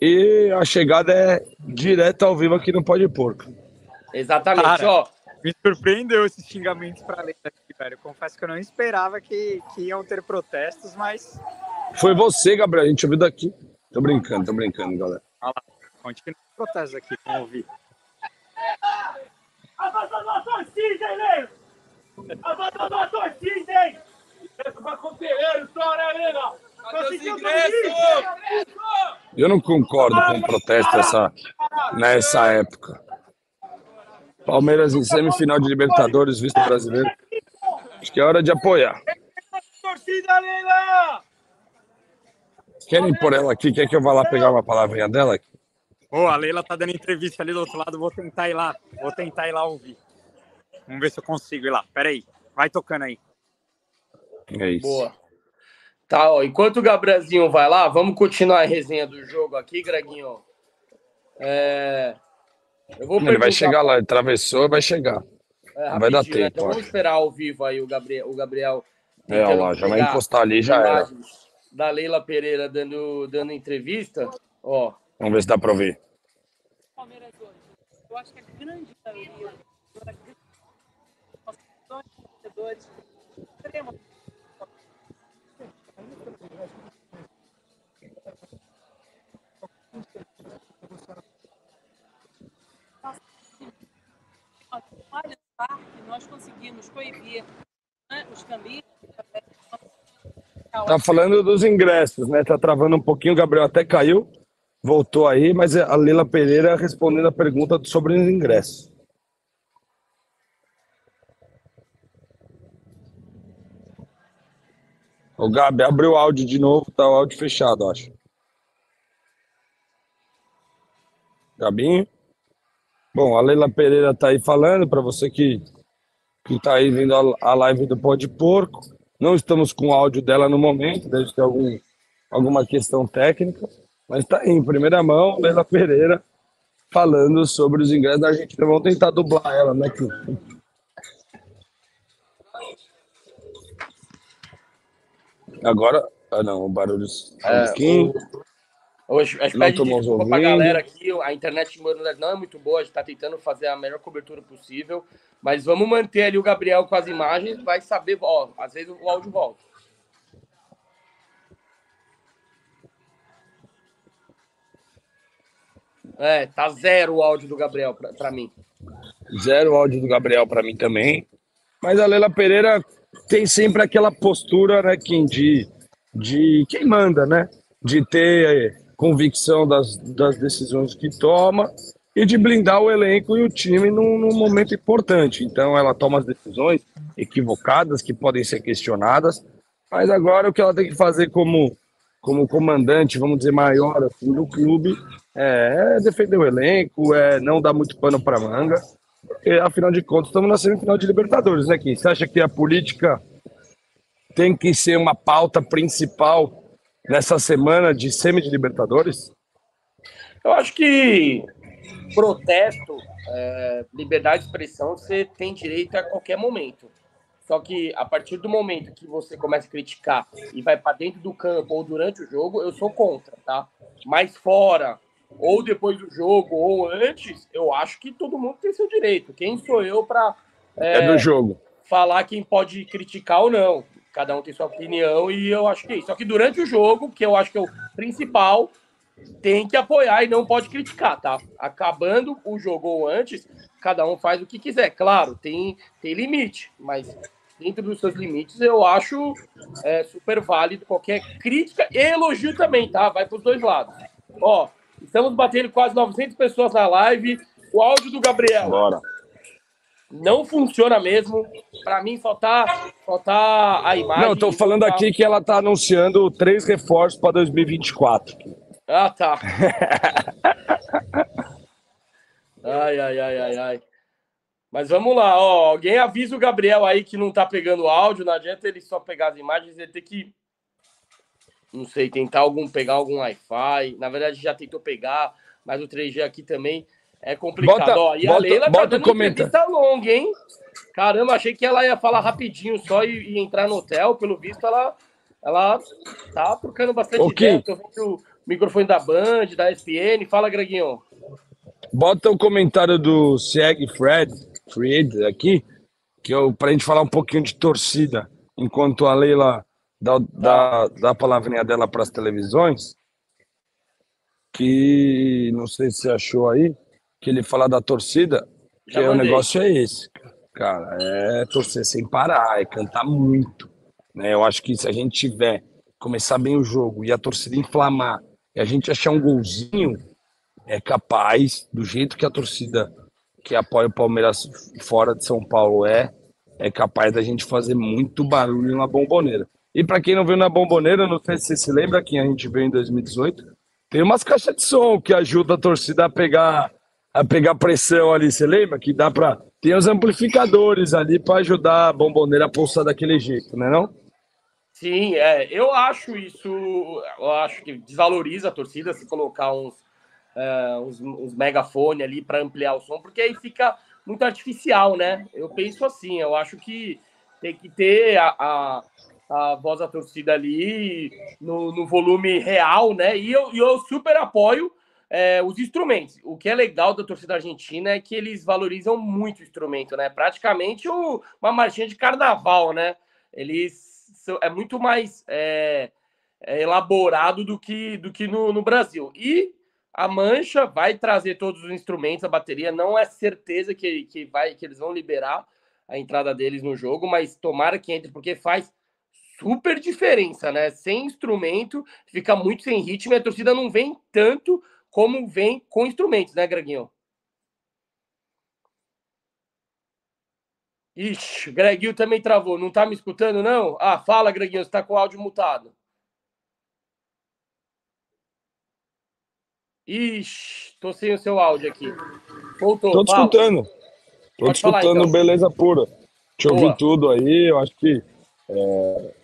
e a chegada é direto ao vivo aqui no Pode Porco. Exatamente, Cara, ó. Me surpreendeu esses xingamentos pra ler aqui, velho. Confesso que eu não esperava que, que iam ter protestos, mas foi você, Gabriel. A gente ouviu daqui. Tô brincando, tô brincando, galera. Olha lá. Continua o protesto aqui, vamos ouvir. Abandonou a torcida, hein, Abandonou a torcida, hein? Helena? Eu não concordo com o protesto essa, nessa época. Palmeiras em semifinal de Libertadores, visto brasileiro. Acho que é hora de apoiar. Torcida, Leila! Querem pôr ela aqui? Quer que eu vá lá pegar uma palavrinha dela aqui? Ô, oh, a Leila tá dando entrevista ali do outro lado, vou tentar ir lá. Vou tentar ir lá ouvir. Vamos ver se eu consigo ir lá. Pera aí. Vai tocando aí. É isso. Boa. Tá, ó, enquanto o Gabrielzinho vai lá, vamos continuar a resenha do jogo aqui, Greginho. É... Eu vou ele vai chegar lá, ele atravessou e vai chegar. É, vai dar né? tempo. Então vamos esperar ao vivo aí o Gabriel. O Gabriel é, olha lá, já vai encostar ali, já era da Leila Pereira dando, dando entrevista, ó. Vamos ver se dá para ouvir. Palmeiras hoje. Eu acho que a grande maioria dos torcedores nós conseguimos coibir né, os caminhos Tá falando dos ingressos, né? Tá travando um pouquinho, o Gabriel até caiu, voltou aí, mas a Lila Pereira respondendo a pergunta sobre os ingressos. O Gabi abriu o áudio de novo, tá o áudio fechado, acho. Gabinho? Bom, a Leila Pereira tá aí falando para você que que tá aí vindo a, a live do Pó de Porco. Não estamos com o áudio dela no momento, deve ter algum, alguma questão técnica, mas está em primeira mão, Leila Pereira falando sobre os ingressos da Argentina. Vamos tentar dublar ela, né, que Agora, ah não, o barulho é, um pouquinho. A gente não pede desculpa pra galera aqui, a internet de não é muito boa, a gente tá tentando fazer a melhor cobertura possível. Mas vamos manter ali o Gabriel com as imagens, vai saber, ó, às vezes o áudio volta. É, tá zero o áudio do Gabriel para mim. Zero o áudio do Gabriel para mim também. Mas a Leila Pereira tem sempre aquela postura, né, Kim, de, de quem manda, né? De ter convicção das, das decisões que toma e de blindar o elenco e o time num, num, momento importante. Então, ela toma as decisões equivocadas, que podem ser questionadas, Mas agora o que ela tem que fazer como, como comandante, vamos dizer, maior assim, do clube, é, defender o elenco, é não dar muito pano para manga. Porque, afinal de contas, estamos na semifinal de Libertadores, né, Kim? Você acha que a política tem que ser uma pauta principal nessa semana de semi de Libertadores? Eu acho que protesto, é, liberdade de expressão, você tem direito a qualquer momento. Só que a partir do momento que você começa a criticar e vai para dentro do campo ou durante o jogo, eu sou contra, tá? Mas fora, ou depois do jogo, ou antes, eu acho que todo mundo tem seu direito. Quem sou eu para é, é, do jogo falar quem pode criticar ou não? Cada um tem sua opinião e eu acho que é isso. Só que durante o jogo, que eu acho que é o principal, tem que apoiar e não pode criticar, tá? Acabando o jogo ou antes, cada um faz o que quiser. Claro, tem, tem limite, mas dentro dos seus limites, eu acho é, super válido qualquer crítica e elogio também, tá? Vai para os dois lados. Ó, estamos batendo quase 900 pessoas na live. O áudio do Gabriel. Bora. Não funciona mesmo. Para mim, só tá, só tá a imagem. Não, tô falando aqui que ela tá anunciando três reforços para 2024. Ah, tá. ai, ai, ai, ai, ai. Mas vamos lá, ó. Alguém avisa o Gabriel aí que não tá pegando áudio. Não adianta ele só pegar as imagens, ele tem que. Não sei, tentar algum pegar algum Wi-Fi. Na verdade, já tentou pegar, mas o 3G aqui também é complicado. Bota, ó, e bota, a Leila tá bota tá dando entrevista longa, hein? Caramba, achei que ela ia falar rapidinho só e, e entrar no hotel. Pelo visto, ela, ela tá trocando bastante okay. ideia. Tô vendo o microfone da Band, da ESPN. Fala, Greguinho. Bota o comentário do Sieg Fred, Fred aqui, que eu, pra gente falar um pouquinho de torcida, enquanto a Leila dá, dá, dá a palavrinha dela para as televisões, que não sei se você achou aí, que ele fala da torcida, que é, o negócio é esse, cara, é torcer sem parar, é cantar muito, né? Eu acho que se a gente tiver, começar bem o jogo e a torcida inflamar, e a gente achar um golzinho, é capaz, do jeito que a torcida que apoia o Palmeiras fora de São Paulo é, é capaz da gente fazer muito barulho na bomboneira. E para quem não viu na bomboneira, não sei se você se lembra, quem a gente veio em 2018, tem umas caixas de som que ajudam a torcida a pegar a pegar pressão ali, você lembra? Que dá para tem os amplificadores ali para ajudar a bomboneira a pulsar daquele jeito, né não? Sim, é, eu acho isso, eu acho que desvaloriza a torcida se colocar uns uh, uns, uns megafone ali para ampliar o som, porque aí fica muito artificial, né? Eu penso assim, eu acho que tem que ter a, a, a voz da torcida ali no, no volume real, né? E eu, eu super apoio é, os instrumentos. O que é legal da torcida argentina é que eles valorizam muito o instrumento, né? Praticamente o, uma marchinha de carnaval, né? Eles são, é muito mais é, é elaborado do que, do que no, no Brasil. E a Mancha vai trazer todos os instrumentos, a bateria. Não é certeza que, que, vai, que eles vão liberar a entrada deles no jogo, mas tomara que entre, porque faz super diferença, né? Sem instrumento, fica muito sem ritmo e a torcida não vem tanto como vem com instrumentos, né, Greginho? Ixi, Greginho também travou. Não tá me escutando, não? Ah, fala, Greginho, você tá com o áudio mutado. Ixi, tô sem o seu áudio aqui. Voltou. Tô te fala. escutando. Tô Pode te escutando, falar, então. beleza pura. Te Boa. ouvi tudo aí, eu acho que é,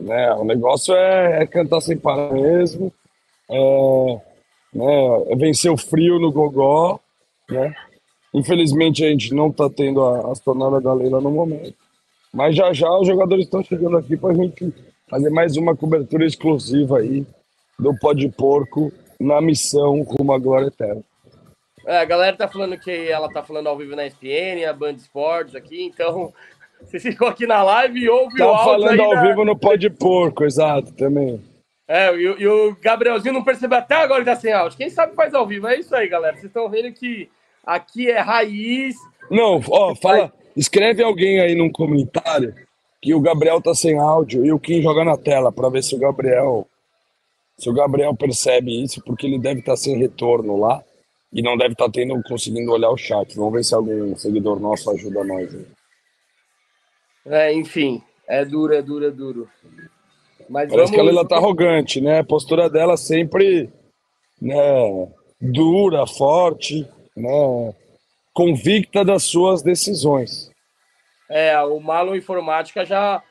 né, o negócio é, é cantar sem parar mesmo. É, né, vencer o frio no gogó, né? Infelizmente a gente não tá tendo a, a sonora da Leila no momento. Mas já já os jogadores estão chegando aqui pra gente fazer mais uma cobertura exclusiva aí do Pó de Porco na missão rumo à glória eterna. É, a galera tá falando que ela tá falando ao vivo na ESPN, a Band Esportes aqui, então você ficou aqui na live e ouve Tá o áudio falando aí ao na- vivo no Pó de Porco, exato, também. É, e, o- e o Gabrielzinho não percebeu até agora que tá sem áudio. Quem sabe faz ao vivo. É isso aí, galera. Vocês estão vendo que aqui é raiz. Não, ó, fala, escreve alguém aí num comentário que o Gabriel tá sem áudio e o Kim joga na tela pra ver se o Gabriel se o Gabriel percebe isso, porque ele deve estar sem retorno lá e não deve estar tendo conseguindo olhar o chat. Vamos ver se algum seguidor nosso ajuda nós. aí. É, enfim, é duro, é duro, é duro. Mas Parece que a vamos. Leila tá arrogante, né? A postura dela sempre, né, dura, forte, né, convicta das suas decisões. É, o Malo Informática já,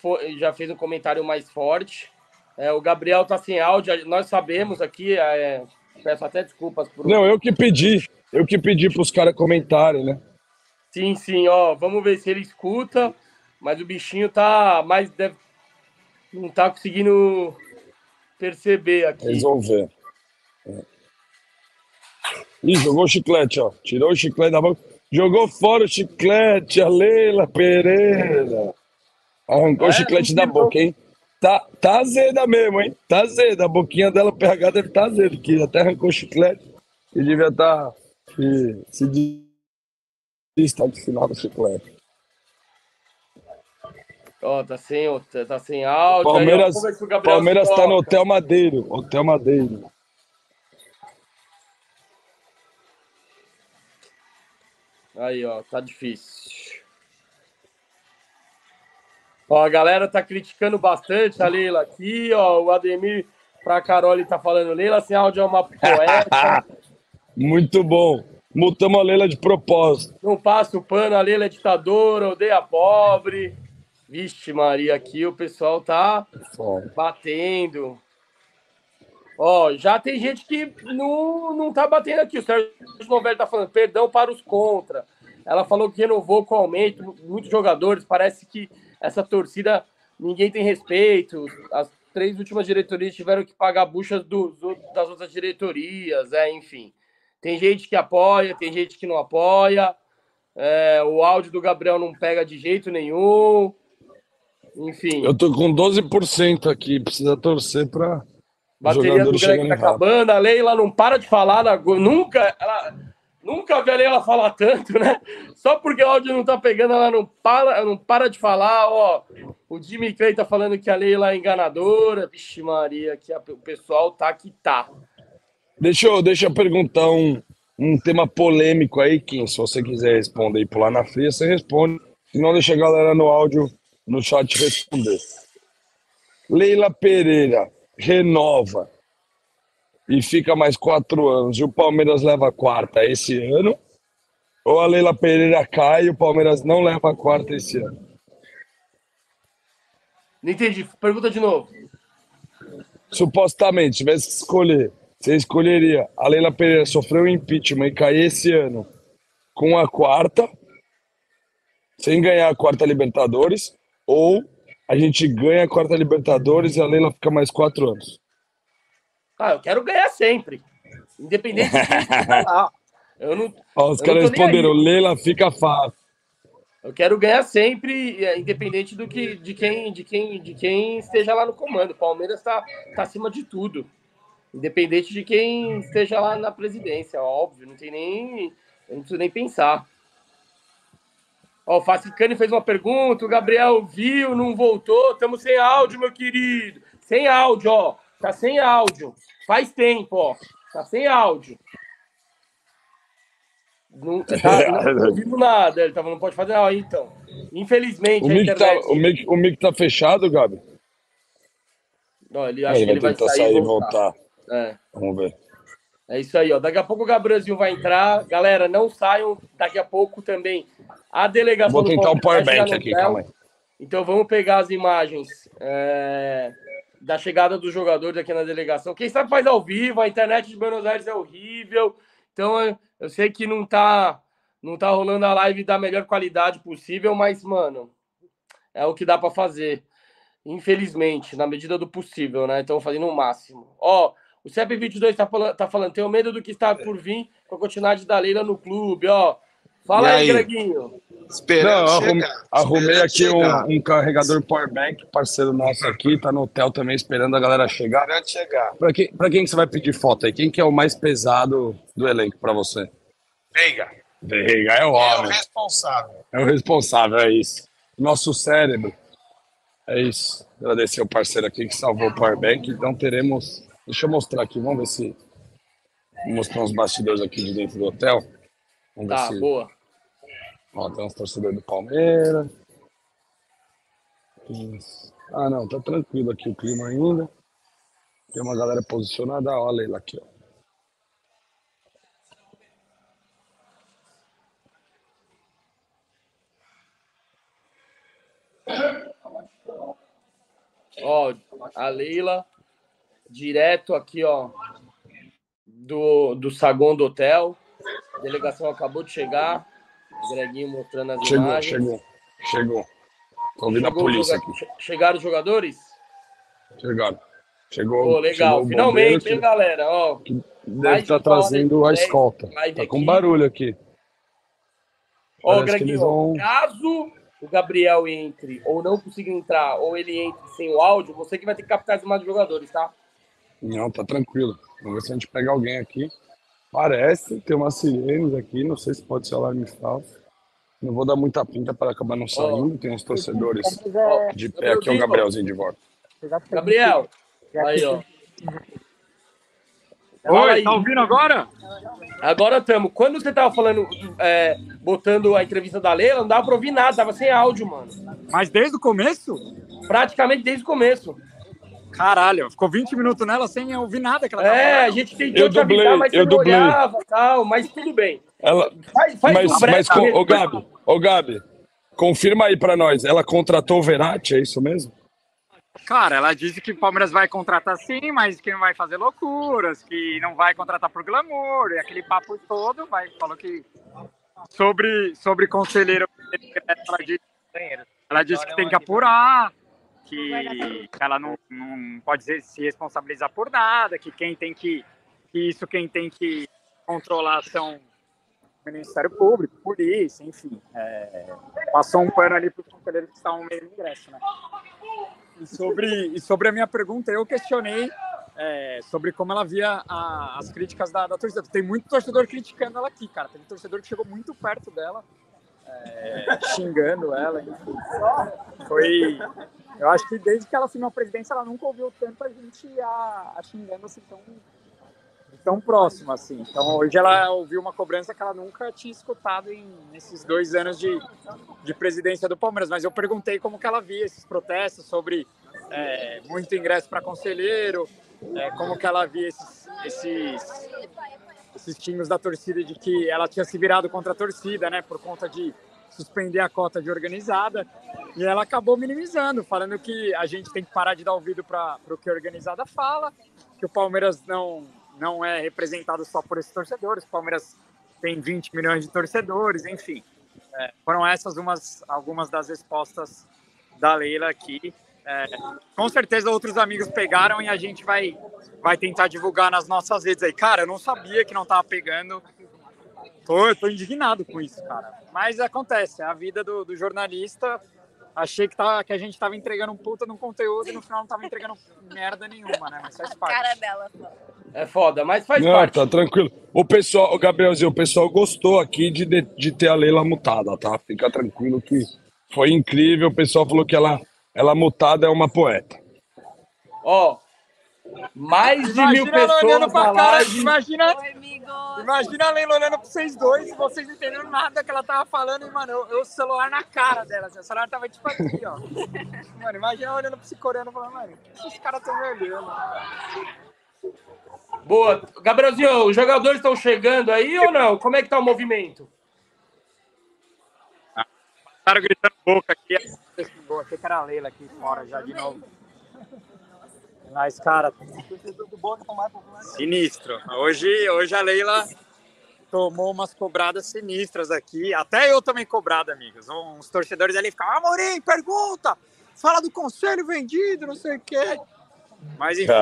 foi- já fez um comentário mais forte. É, o Gabriel tá sem áudio, nós sabemos aqui, é, peço até desculpas por. Não, eu que pedi, eu que pedi pros caras comentarem, né? Sim, sim, ó, vamos ver se ele escuta, mas o bichinho tá mais. Deve, não tá conseguindo perceber aqui. Resolver. É. Ih, jogou o chiclete, ó. Tirou o chiclete da boca. Jogou fora o chiclete, a Leila Pereira. Arrancou É, o chiclete da boca, hein? Tá, tá azeda mesmo, hein? Tá azeda. A boquinha dela, o pH deve estar tá azedo, que até arrancou o chiclete e devia estar se, se dista do final do chiclete. Ó, tá sem, tá sem áudio. aí, ó, Palmeiras, se o Gabriel Palmeiras tá no. Hotel Madeiro. Hotel Madeiro. Aí, ó, tá difícil. Ó, a galera tá criticando bastante a Leila aqui, ó. O Ademir pra Carol tá falando, Leila sem áudio é uma poeta. Muito bom. Multamos a Leila de propósito. Não passa o pano, a Leila é ditadora, odeia pobre. Vixe, Maria, aqui o pessoal tá batendo. Ó, já tem gente que não, não tá batendo aqui. O Sérgio Novelli tá falando perdão para os contra. Ela falou que renovou com aumento, muitos jogadores. Parece que essa torcida, ninguém tem respeito. As três últimas diretorias tiveram que pagar buchas dos, das outras diretorias, é, enfim. Tem gente que apoia, tem gente que não apoia. É, o áudio do Gabriel não pega de jeito nenhum. Enfim. Eu tô com 12% aqui, precisa torcer para Bateria do Greg tá acabando, a Leila não para de falar, na... nunca, ela, nunca vi a Leila falar tanto, né? Só porque o áudio não tá pegando, ela não para, não para de falar, ó. O Jimmy Clay tá falando que a Leila é enganadora, vixe Maria, que a, o pessoal tá que tá. Deixa eu, deixa eu perguntar um, um tema polêmico aí, Kim, se você quiser responder e pular na fria, você responde, se não deixa a galera no áudio, no chat responder. Leila Pereira renova e fica mais quatro anos e o Palmeiras leva a quarta esse ano? Ou a Leila Pereira cai e o Palmeiras não leva a quarta esse ano? Não entendi. Pergunta de novo. Supostamente, tivesse que escolher, você escolheria a Leila Pereira sofreu um impeachment e cair esse ano com a quarta, sem ganhar a quarta Libertadores, ou a gente ganha a quarta Libertadores e a Leila fica mais quatro anos. Ah, eu quero ganhar sempre. Independente de quem estiver lá. Eu não, Ó, os caras responderam. Leila fica fácil. Eu quero ganhar sempre, é, independente do que, de quem, de quem, de quem esteja lá no comando. O Palmeiras está tá acima de tudo, independente de quem esteja lá na presidência, óbvio. Não tem nem, eu não preciso nem pensar. Ó, o Facicani fez uma pergunta, o Gabriel viu, não voltou. Estamos sem áudio, meu querido. Sem áudio, ó. Tá sem áudio. Faz tempo, ó. Tá sem áudio. Não, tá, não ouvindo nada. Ele tava, não pode fazer nada. Então, infelizmente, O mic, tá, internet. o, mic, o mic tá fechado, Gabi? Ó, ele É, acha ele que ele vai tentar sair, sair e e voltar. voltar. É. Vamos ver. É isso aí, ó. Daqui a pouco o Gabrielzinho vai entrar. Galera, não saiam. Daqui a pouco também a delegação Vou tentar um vai powerbank aqui, calma aí. Então vamos pegar as imagens é, da chegada dos jogadores aqui na delegação. Quem sabe faz ao vivo, a internet de Buenos Aires é horrível. Então eu, eu sei que não tá, não tá rolando a live da melhor qualidade possível, mas, mano, é o que dá para fazer. Infelizmente, na medida do possível, né? Então fazendo o máximo. Ó, o CEP22 tá falando, tá falando, tenho medo do que está por vir com a continuidade da Leila no clube, ó. Fala E aí, aí? Greguinho. Esperando Não, arrumei aqui um, um carregador powerbank, parceiro nosso aqui, tá no hotel também esperando a galera chegar. Esperando chegar. Pra quem, pra quem que você vai pedir foto aí? Quem que é o mais pesado do elenco pra você? Veiga. Veiga, é o É o homem. responsável. É o responsável, é isso. Nosso cérebro. É isso. Agradecer o parceiro aqui que salvou o powerbank. Então teremos. Deixa eu mostrar aqui, vamos ver se. Vou mostrar uns bastidores aqui de dentro do hotel. Vamos Tá, ver se. boa. Ó, tem uns torcedores do Palmeiras. Ah, não, tá tranquilo aqui o clima ainda. Tem uma galera posicionada, olha a Leila aqui, ó. Ó, a Leila, direto aqui, ó, do, do saguão do hotel. A delegação acabou de chegar. Greguinho mostrando as Chegou, imagens. chegou, chegou. Tô ouvindo a polícia aqui. che- Chegaram os jogadores? Chegaram. Chegou, Pô, legal. chegou o Finalmente, bombeiro hein, galera? Ó, que deve estar hora trazendo a escolta. Tá com barulho aqui. Ó, Parece que eles vão- caso o Gabriel entre ou não consiga entrar, ou ele entre sem o áudio, você que vai ter que captar as imagens dos jogadores, tá? Não, tá tranquilo. Vamos ver se a gente pega alguém aqui. Parece ter umas sirenes aqui, não sei se pode ser alarme falso. Não vou dar muita pinta para acabar não saindo. Tem uns torcedores de pé aqui, o Gabrielzinho de volta. Gabriel, aí, ó. Oi, aí. tá ouvindo agora? Agora estamos. Quando você tava falando, é, botando a entrevista da Leila, não dava pra ouvir nada, tava sem áudio, mano. Mas desde o começo? Praticamente desde o começo. Caralho, ficou 20 minutos nela sem ouvir nada que ela tava É, a gente tentou Eu te avisar, mas você eu não dublei. olhava tal, mas tudo bem. Ela, Faz, faz mas, breve mas, com- ô Gabi, ô Gabi, confirma aí pra nós. Ela contratou o Verratti, é isso mesmo? Cara, ela disse que o Palmeiras vai contratar sim, mas que não vai fazer loucuras, que não vai contratar por glamour, e aquele papo todo, vai, falou que sobre, sobre conselheiro, ela disse, ela disse que tem que apurar, que ela não, não pode se- responsabilizar por nada, que quem tem que, que isso quem tem que controlar são o Ministério Público, polícia, enfim. é, passou um pano ali para os conselheiros que estavam meio no ingresso, né? E sobre, e sobre a minha pergunta, eu questionei é, sobre como ela via a- as críticas da, da torcida. Tem muito torcedor criticando ela aqui, cara. Tem torcedor que chegou muito perto dela, é, xingando ela. Foi. Eu acho que desde que ela assumiu a presidência, ela nunca ouviu tanta gente a, a xingando assim tão, tão próximo assim. Então hoje ela ouviu uma cobrança que ela nunca tinha escutado em, nesses dois anos de, de presidência do Palmeiras. Mas eu perguntei como que ela via esses protestos sobre é, muito ingresso para conselheiro, é, como que ela via esses, esses, esses xingos da torcida de que ela tinha se virado contra a torcida, né, por conta de suspender a cota de organizada. E ela acabou minimizando, falando que a gente tem que parar de dar ouvido para o que a organizada fala, que o Palmeiras não, não é representado só por esses torcedores, o Palmeiras tem 20 milhões de torcedores, enfim. É, foram essas umas, algumas das respostas da Leila aqui. É, com certeza outros amigos pegaram e a gente vai, vai tentar divulgar nas nossas redes aí. Cara, eu não sabia que não tava pegando. Tô, tô indignado com isso, cara. Mas acontece, é a vida do, do jornalista. Achei que, tá, que a gente tava entregando um puta no conteúdo e no final não tava entregando merda nenhuma, né? Mas faz parte. Cara dela. É foda, mas faz não, parte. tá tranquilo. O pessoal, o Gabrielzinho, o pessoal gostou aqui de, de, de ter a Leila mutada, tá? Fica tranquilo que foi incrível. O pessoal falou que ela, ela mutada é uma poeta. Ó, mais de mil Imagina ela olhando pessoas pra na cara, live. imagina, imagina a Leila olhando pra vocês dois e vocês não entendendo nada que ela tava falando e, mano, eu, celular na cara dela, assim, o celular tava tipo aqui, ó. Mano, imagina ela olhando pra esse coreano e falando, mano, o que esses caras tão me olhando? Boa. Gabrielzinho, os jogadores estão chegando aí ou não? Como é que tá o movimento? Estaram gritando boca aqui, Boa, achei que era a Leila aqui fora já de novo. Mas, cara, sinistro. Hoje, hoje a Leila tomou umas cobradas sinistras aqui. Até eu também cobrado, amigos. Uns torcedores ali ficavam, Amorim, pergunta! Fala do conselho vendido, não sei o quê. Mas enfim,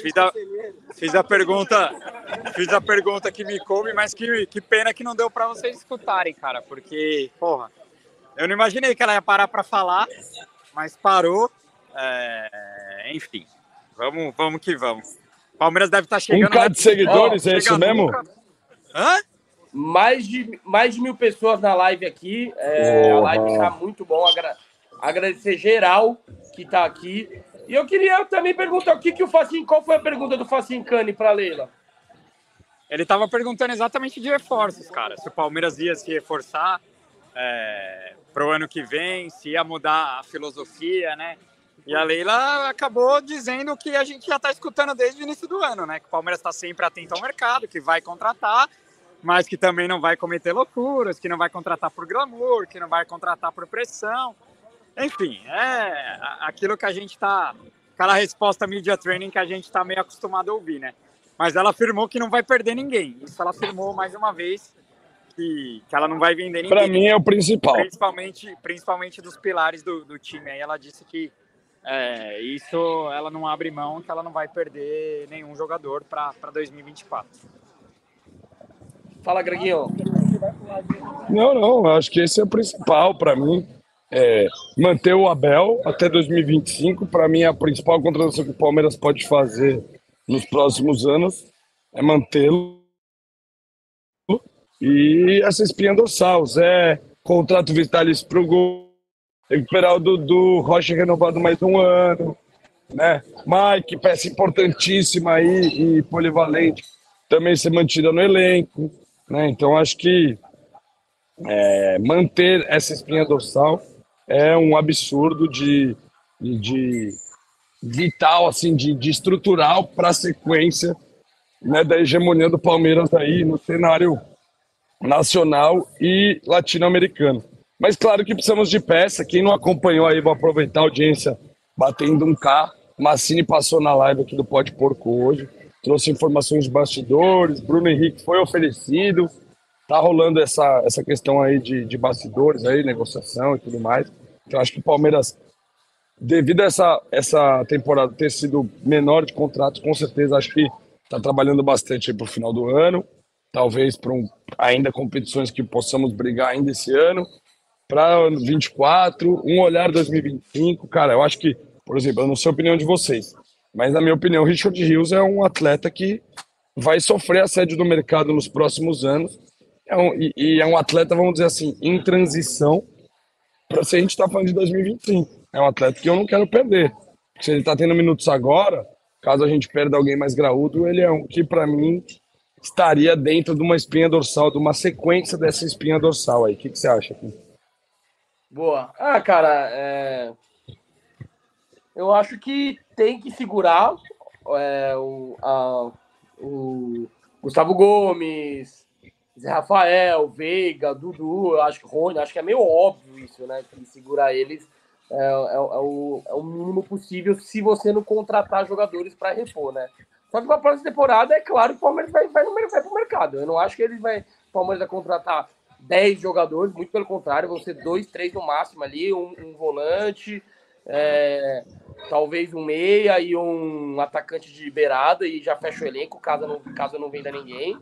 fiz a, fiz a pergunta, fiz a pergunta que me coube, mas que, que pena que não deu para vocês escutarem, cara, porque, porra, eu não imaginei que ela ia parar para falar, mas parou. É, enfim, vamos, vamos que vamos. Palmeiras deve estar chegando. Um K de seguidores, Ó, é isso mesmo? nunca. Hã? Mais de, mais de mil pessoas na live aqui. É, a live Porra. tá muito bom. Agra- agradecer geral que tá aqui. E eu queria também perguntar o que, que o Facin, qual foi a pergunta do Facincani para Leila? Ele estava perguntando exatamente de reforços, cara. Se o Palmeiras ia se reforçar é, pro ano que vem, se ia mudar a filosofia, né? E a Leila acabou dizendo o que a gente já está escutando desde o início do ano, né? Que o Palmeiras está sempre atento ao mercado, que vai contratar, mas que também não vai cometer loucuras, que não vai contratar por glamour, que não vai contratar por pressão. Enfim, é aquilo que a gente está. Aquela resposta media training que a gente está meio acostumado a ouvir, né? Mas ela afirmou que não vai perder ninguém. Isso ela afirmou mais uma vez que, que ela não vai vender ninguém. Para mim é o principal. Principalmente, principalmente dos pilares do, do time. Aí ela disse que é, isso ela não abre mão, que ela não vai perder nenhum jogador para 2024. Fala, Greguinho. Não, não, acho que esse é o principal para mim. É, manter o Abel até 2025, para mim, é a principal contratação que o Palmeiras pode fazer nos próximos anos é mantê-lo. E essa espinha dorsal, Zé, contrato vitalício para o gol, recuperar o Dudu, Rocha renovado mais um ano, né? Mike, peça importantíssima aí e polivalente, também ser mantida no elenco, né? Então acho que é, manter essa espinha dorsal é um absurdo de, de, de vital, assim, de, de estrutural para a sequência né, da hegemonia do Palmeiras aí no cenário nacional e latino-americano. Mas claro que precisamos de peça. Quem não acompanhou aí, vou aproveitar a audiência batendo um K. Massini passou na live aqui do Pode Porco hoje, trouxe informações de bastidores. Bruno Henrique foi oferecido. Tá rolando essa, essa questão aí de, de bastidores aí, negociação e tudo mais. Então acho que o Palmeiras devido a essa, essa temporada ter sido menor de contratos, com certeza acho que está trabalhando bastante para o final do ano, talvez para um, ainda competições que possamos brigar ainda esse ano, para 24, um olhar 2025, cara, eu acho que, por exemplo, eu não sei a opinião de vocês, mas na minha opinião, Richard Rios é um atleta que vai sofrer assédio do mercado nos próximos anos, é um, e, e é um atleta, vamos dizer assim, em transição, para se a gente está falando de 2025 é um atleta que eu não quero perder. Se ele está tendo minutos agora, caso a gente perda alguém mais graúdo, ele é um que, para mim, estaria dentro de uma espinha dorsal, de uma sequência dessa espinha dorsal aí. O que, que você acha? Boa. Ah, cara, é... eu acho que tem que segurar é, o, a, o Gustavo Gomes, Zé Rafael, Veiga, Dudu, eu acho que Rony, acho que é meio óbvio isso, né? Que segurar eles é, é, é, o, é o mínimo possível se você não contratar jogadores para repor, né? Só que para a próxima temporada, é claro que o Palmeiras vai, vai, vai para o mercado. Eu não acho que ele vai, o Palmeiras vai contratar 10 jogadores, muito pelo contrário, vão ser dois, três no máximo ali, um, um volante, é, talvez um meia e um atacante de beirada e já fecha o elenco, caso não, caso não venda ninguém.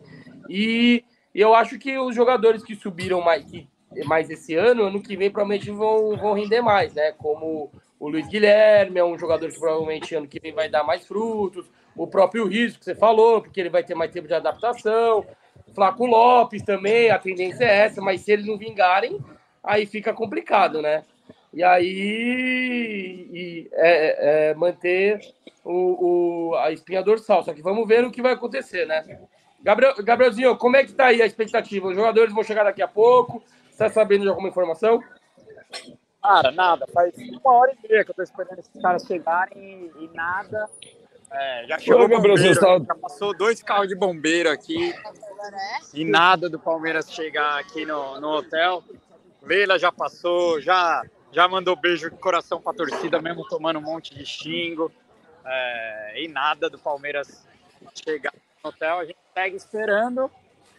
E, e eu acho que os jogadores que subiram mais, que mais esse ano, ano que vem provavelmente vão, vão render mais, né? Como o Luiz Guilherme é um jogador que provavelmente ano que vem vai dar mais frutos, o próprio Risco que você falou, porque ele vai ter mais tempo de adaptação, Flaco Lopes também, a tendência é essa, mas se eles não vingarem, aí fica complicado, né? E aí e é, é manter o, o, a espinha dorsal, só que vamos ver o que vai acontecer, né? Gabriel, Gabrielzinho, como é que tá aí a expectativa? Os jogadores vão chegar daqui a pouco, Tá sabendo de alguma informação? Cara, nada. Faz uma hora e meia que eu tô esperando esses caras chegarem e, nada. É, já chegou bombeiro, já passou dois carros de bombeiro aqui e nada do Palmeiras chegar aqui no, no hotel. Leila já passou, já, já mandou beijo de coração pra torcida, mesmo tomando um monte de xingo. É, e nada do Palmeiras chegar no hotel. A gente segue esperando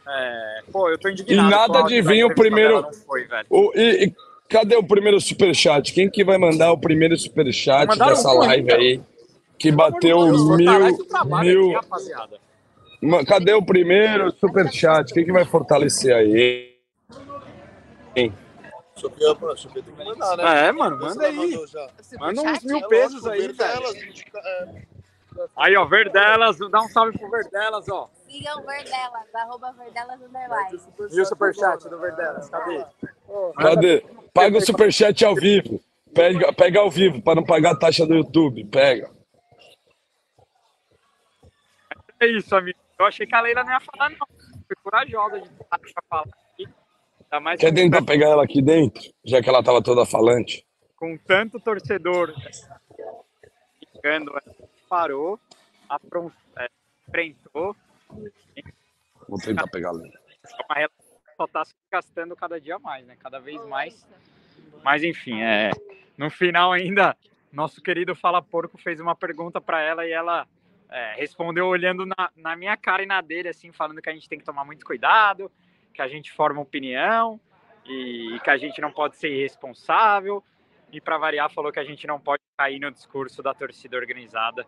é, pô, eu tô indignado. E nada de vir o primeiro. Foi, o, e, e, cadê o primeiro superchat? Quem que vai mandar o primeiro superchat dessa um live aí? Que bateu mil. mil... Aqui, cadê o primeiro superchat? Quem que vai fortalecer aí? Quem? Mandar, né? É, mano, manda aí. Manda uns mil pesos aí, velho. Aí, ó, Verdelas, dá um salve pro Verdelas, ó. Sigam Verdelas, arroba Verdelas Underline. E o superchat do Verdelas, cadê? Cadê? Paga o superchat ao vivo. Pega, pega ao vivo, para não pagar a taxa do YouTube. Pega. É isso, amigo. Eu achei que a Leila não ia falar, não. Foi corajosa de falar aqui. mais Quer tentar pegar ela aqui dentro? Já que ela estava toda falante. Com tanto torcedor chegando, ela parou, apron- é, enfrentou. Vou tentar pegar ali. É que só está se gastando cada dia mais, né? Cada vez mais. Mas enfim, é, no final ainda, nosso querido Fala Porco fez uma pergunta para ela e ela é, respondeu olhando na, na minha cara e na dele, assim, falando que a gente tem que tomar muito cuidado, que a gente forma opinião e, que a gente não pode ser irresponsável. E para variar, falou que a gente não pode cair no discurso da torcida organizada.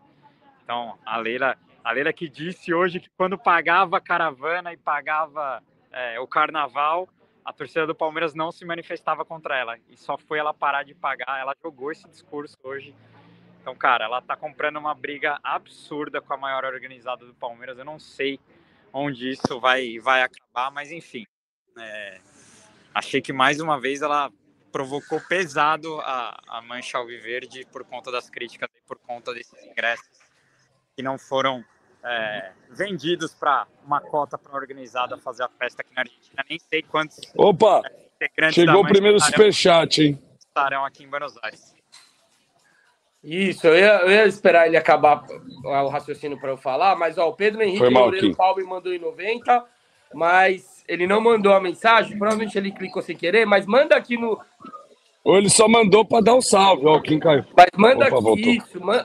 Então, a Leila, a Leila que disse hoje que quando pagava a caravana e pagava é, o carnaval, a torcida do Palmeiras não se manifestava contra ela. E só foi ela parar de pagar. Ela jogou esse discurso hoje. Então, cara, ela tá comprando uma briga absurda com a maior organizada do Palmeiras. Eu não sei onde isso vai, vai acabar, mas enfim. é, achei que mais uma vez ela provocou pesado a, a mancha alviverde por conta das críticas e por conta desses ingressos que não foram é, vendidos para uma cota para organizada fazer a festa aqui na Argentina. Nem sei quantos Opa! da Chegou o primeiro superchat, hein? estarão aqui em Buenos Aires. Isso, eu ia, eu ia esperar ele acabar o raciocínio para eu falar, mas ó, o Pedro Henrique Loureiro. Palme mandou em 90, mas ele não mandou a mensagem, provavelmente ele clicou sem querer, mas manda aqui no. Ou ele só mandou pra dar um salve, ó, quem caiu. Mas manda Opa, aqui voltou. isso, man-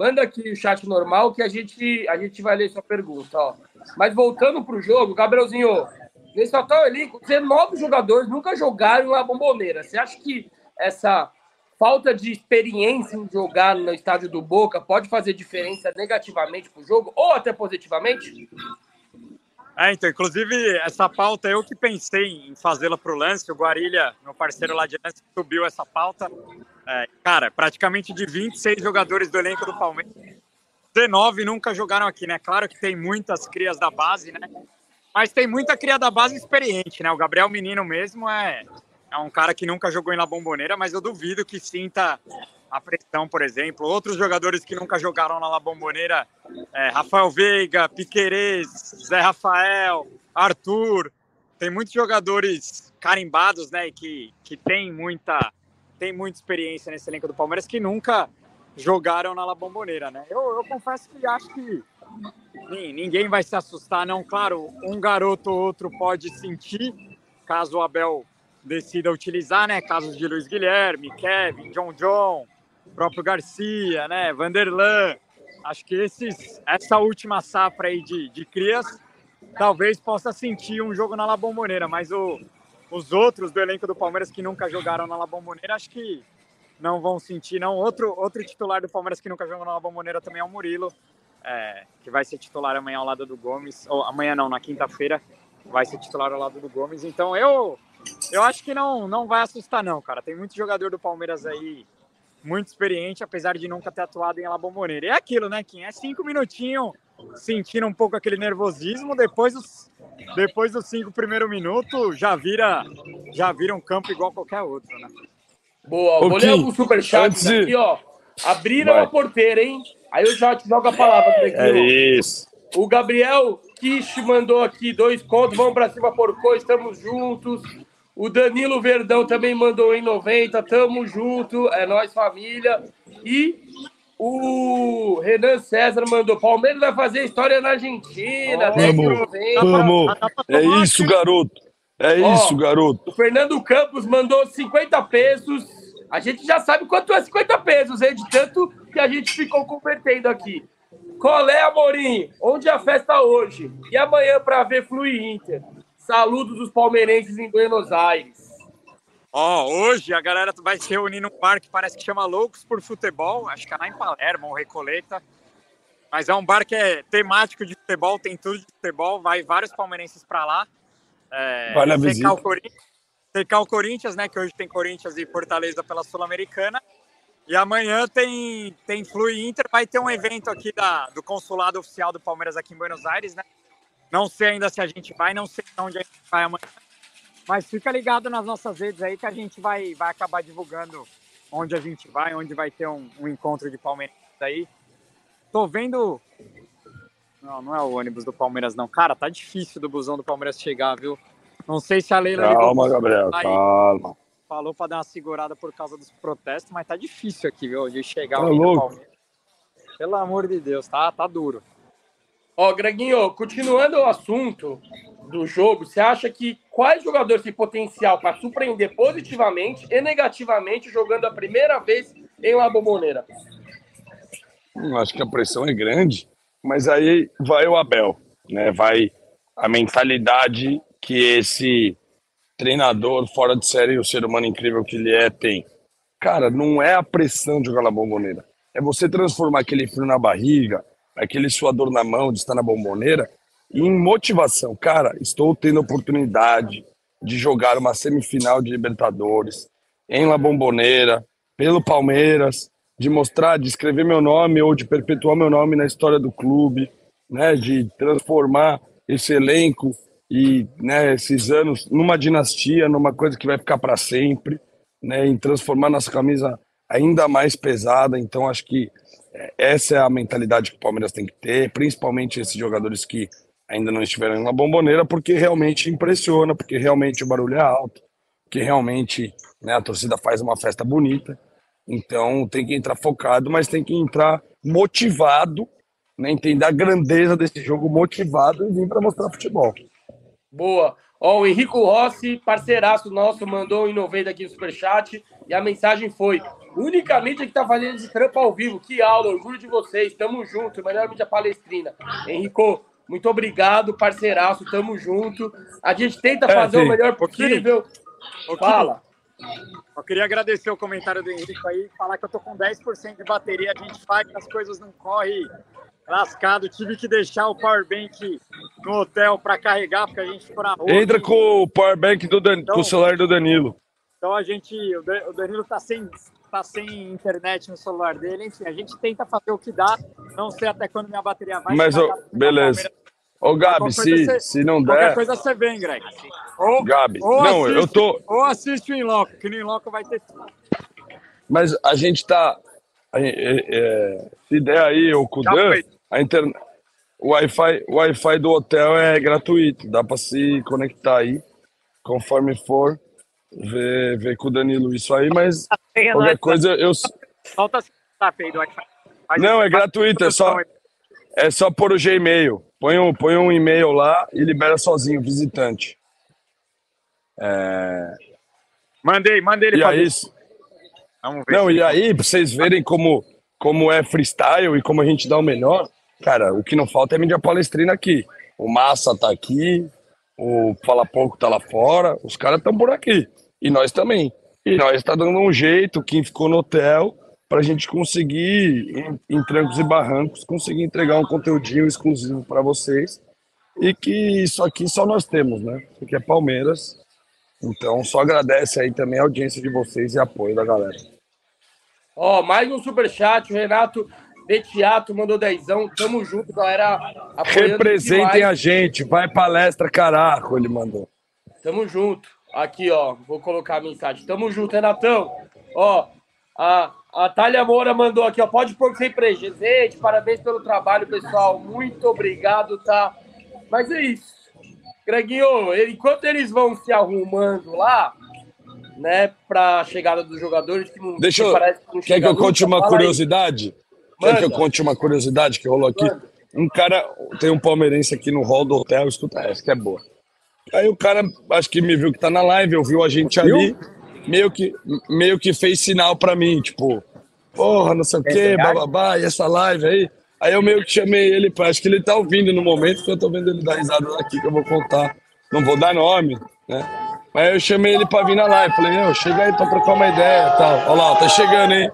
manda aqui o chat normal que a gente, a gente vai ler sua pergunta, ó. Mas voltando pro jogo, Gabrielzinho, nesse atual elenco, 19 jogadores nunca jogaram na bomboneira. Você acha que essa falta de experiência em jogar no estádio do Boca pode fazer diferença negativamente pro jogo ou até positivamente? É, então, inclusive, essa pauta eu que pensei em fazê-la para o lance. O Guarilha, meu parceiro lá de lance, subiu essa pauta. É, cara, praticamente de 26 jogadores do elenco do Palmeiras, 19 nunca jogaram aqui, né? Claro que tem muitas crias da base, né? Mas tem muita cria da base experiente, né? O Gabriel Menino mesmo é, é um cara que nunca jogou em La Bombonera, mas eu duvido que sinta a pressão, por exemplo. Outros jogadores que nunca jogaram na La Bombonera, é, Rafael Veiga, Piquerez, Zé Rafael, Arthur. Tem muitos jogadores carimbados, né? Que, que tem muita tem muita experiência nesse elenco do Palmeiras que nunca jogaram na La Bombonera, né? Eu, eu confesso que acho que nin- ninguém vai se assustar, não. Claro, um garoto ou outro pode sentir, caso o Abel decida utilizar, né? Casos de Luiz Guilherme, Kevin, John John, próprio Garcia, né? Vanderlan. Acho que esses, essa última safra aí de, de crias talvez possa sentir um jogo na La Bombonera, mas o, os outros do elenco do Palmeiras que nunca jogaram na La Bombonera, acho que não vão sentir, não. Outro, outro titular do Palmeiras que nunca jogou na La Bombonera também é o Murilo, é, que vai ser titular amanhã ao lado do Gomes, ou amanhã não, na quinta-feira, vai ser titular ao lado do Gomes. Então eu, eu acho que não, não vai assustar, não, cara. Tem muito jogador do Palmeiras aí muito experiente, apesar de nunca ter atuado em La Bombonera. E é aquilo, né, Kim? É cinco minutinhos sentindo um pouco aquele nervosismo, depois dos, depois dos cinco primeiros minutos já vira, já vira um campo igual qualquer outro, né? Boa, Ô, vou ler alguns superchats de- aqui, ó. Abriram Vai. a porteira, hein? Aí eu já te jogo a palavra aqui. É ó. isso. O Gabriel Kish mandou aqui dois contos. Vamos pra cima, porcô. Estamos juntos. O Danilo Verdão também mandou em 90. Tamo junto. É nós, família. E o Renan César mandou. Palmeiras vai fazer história na Argentina. 10 de Vamos, vamos. É isso, garoto. É Ó, isso, garoto. O Fernando Campos mandou 50 pesos. A gente já sabe quanto é 50 pesos, hein? De tanto que a gente ficou convertendo aqui. Qual é, Amorim? Onde é a festa hoje? E amanhã para ver Flu e Inter? Saludos dos palmeirenses em Buenos Aires. Ó, hoje a galera vai se reunir num bar que parece que chama Loucos por Futebol, acho que é lá em Palermo ou Recoleta. Mas é um bar que é temático de futebol, tem tudo de futebol, vai vários palmeirenses para lá. É, Vale a secar visita. o Corinthians, secar o Corinthians, né? Que hoje tem Corinthians e Fortaleza pela Sul-Americana. E amanhã tem, tem Flu Inter, vai ter um evento aqui da, do consulado oficial do Palmeiras aqui em Buenos Aires, né? Não sei ainda se a gente vai, não sei onde a gente vai amanhã. Mas fica ligado nas nossas redes aí que a gente vai, vai acabar divulgando onde a gente vai, onde vai ter um, um encontro de Palmeiras aí. Tô vendo. Não, não é o ônibus do Palmeiras, não. Cara, tá difícil do busão do Palmeiras chegar, viu? Não sei se a Leila ligou Calma, pro- Gabriel, aí, calma. falou pra dar uma segurada por causa dos protestos, mas tá difícil aqui, viu? De chegar Tá louco? Palmeiras. Pelo amor de Deus, tá, tá duro. Ó, Greginho, continuando o assunto do jogo, você acha que quais jogadores têm potencial para surpreender positivamente e negativamente jogando a primeira vez em La Bombonera? Hum, acho que a pressão é grande, mas aí vai o Abel, né? Vai a mentalidade que esse treinador fora de série, o ser humano incrível que ele é, tem. Cara, não é a pressão de jogar na bomboneira. É você transformar aquele frio na barriga, aquele suador na mão de estar na bomboneira, em motivação. Cara, estou tendo oportunidade de jogar uma semifinal de Libertadores em La Bombonera, pelo Palmeiras, de mostrar, de escrever meu nome ou de perpetuar meu nome na história do clube, né, de transformar esse elenco e né, esses anos numa dinastia, numa coisa que vai ficar para sempre, né, em transformar nossa camisa ainda mais pesada. Então, acho que essa é a mentalidade que o Palmeiras tem que ter, principalmente esses jogadores que ainda não estiveram na bomboneira, porque realmente impressiona, porque realmente o barulho é alto, porque realmente né, a torcida faz uma festa bonita. Então tem que entrar focado, mas tem que entrar motivado, né, entender a grandeza desse jogo, motivado e vir para mostrar futebol. Boa. Ó, o Henrico Rossi, parceiraço nosso, mandou um inovei aqui no Superchat e a mensagem foi: unicamente que tá fazendo esse trampo ao vivo. Que aula, orgulho de vocês, tamo junto, melhor mídia palestrina. Henrico, muito obrigado, parceiraço, tamo junto. A gente tenta É, fazer sim. o melhor possível. Fala. Eu queria agradecer o comentário do Henrique aí, falar que eu tô com 10% de bateria, a gente faz, as coisas não correm lascado. Tive que deixar o powerbank no hotel para carregar, porque a gente ficou na rua. Entra com o powerbank do Dan... Então- com o celular do Danilo. Então a gente, o Dan- o Danilo tá sem, tá sem internet no celular dele, enfim, a gente tenta fazer o que dá, não sei até quando minha bateria vai. Mas, ô, beleza. Ô, Gabi, Qualquer se, você- se não Qualquer der. coisa você vem, Greg. Ou, Gabi, ou não, eu assiste- tô. Ou assiste o Inloco, que no Inloco vai ter. Mas a gente tá. é- é, se der aí o Kudan, foi. A internet. O Wi-Fi, Wi-Fi do hotel é gratuito, dá para se conectar aí, conforme for, ver, ver com o Danilo isso aí, mas qualquer coisa eu. Falta tá feio do Wi-Fi. Não, é gratuito, é só, é só pôr o Gmail. Põe um, põe um e-mail lá e libera sozinho, visitante. É, Mandei, mandei ele e aí, Vamos ver. Não, e aí, pra vocês verem como, como é freestyle e como a gente dá o melhor, cara, o que não falta é mídia palestrina aqui. O Massa tá aqui, o Fala Pouco tá lá fora, os caras estão por aqui. E nós também. E nós tá dando um jeito, quem ficou no hotel, pra gente conseguir, em, em trancos e barrancos, conseguir entregar um conteúdinho exclusivo para vocês. E que isso aqui só nós temos, né? Aqui é Palmeiras. Então, só agradece aí também a audiência de vocês e apoio da galera. Ó, mais um superchat, o Renato Betiato mandou dezão. Tamo junto, galera. Representem demais. a gente, vai palestra, caraco, ele mandou. Tamo junto. Aqui, ó, vou colocar a mensagem. Tamo junto, Renatão. Ó, a, a Thalia Moura mandou aqui, ó. Pode pôr sem presente. Parabéns pelo trabalho, pessoal. Muito obrigado, tá? Mas é isso. Greginho, enquanto eles vão se arrumando lá, né, pra chegada dos jogadores, que não Deixa que eu. parece não Quer que eu conte uma curiosidade? Quer que eu conte uma curiosidade que rolou aqui? Manda. Um cara, tem um palmeirense aqui no hall do hotel, escuta essa que é boa. Aí o cara, acho que me viu que tá na live, ouviu a gente ali, meio que, meio que fez sinal pra mim, tipo, porra, não sei o quê, bababá, e essa live aí. Aí eu meio que chamei ele, pra, acho que ele tá ouvindo no momento que eu tô vendo ele dar risada aqui, que eu vou contar. Não vou dar nome, né? Mas eu chamei ele pra vir na live. Falei, meu, chega aí pra trocar uma ideia e tal. Olha lá, tá chegando, hein?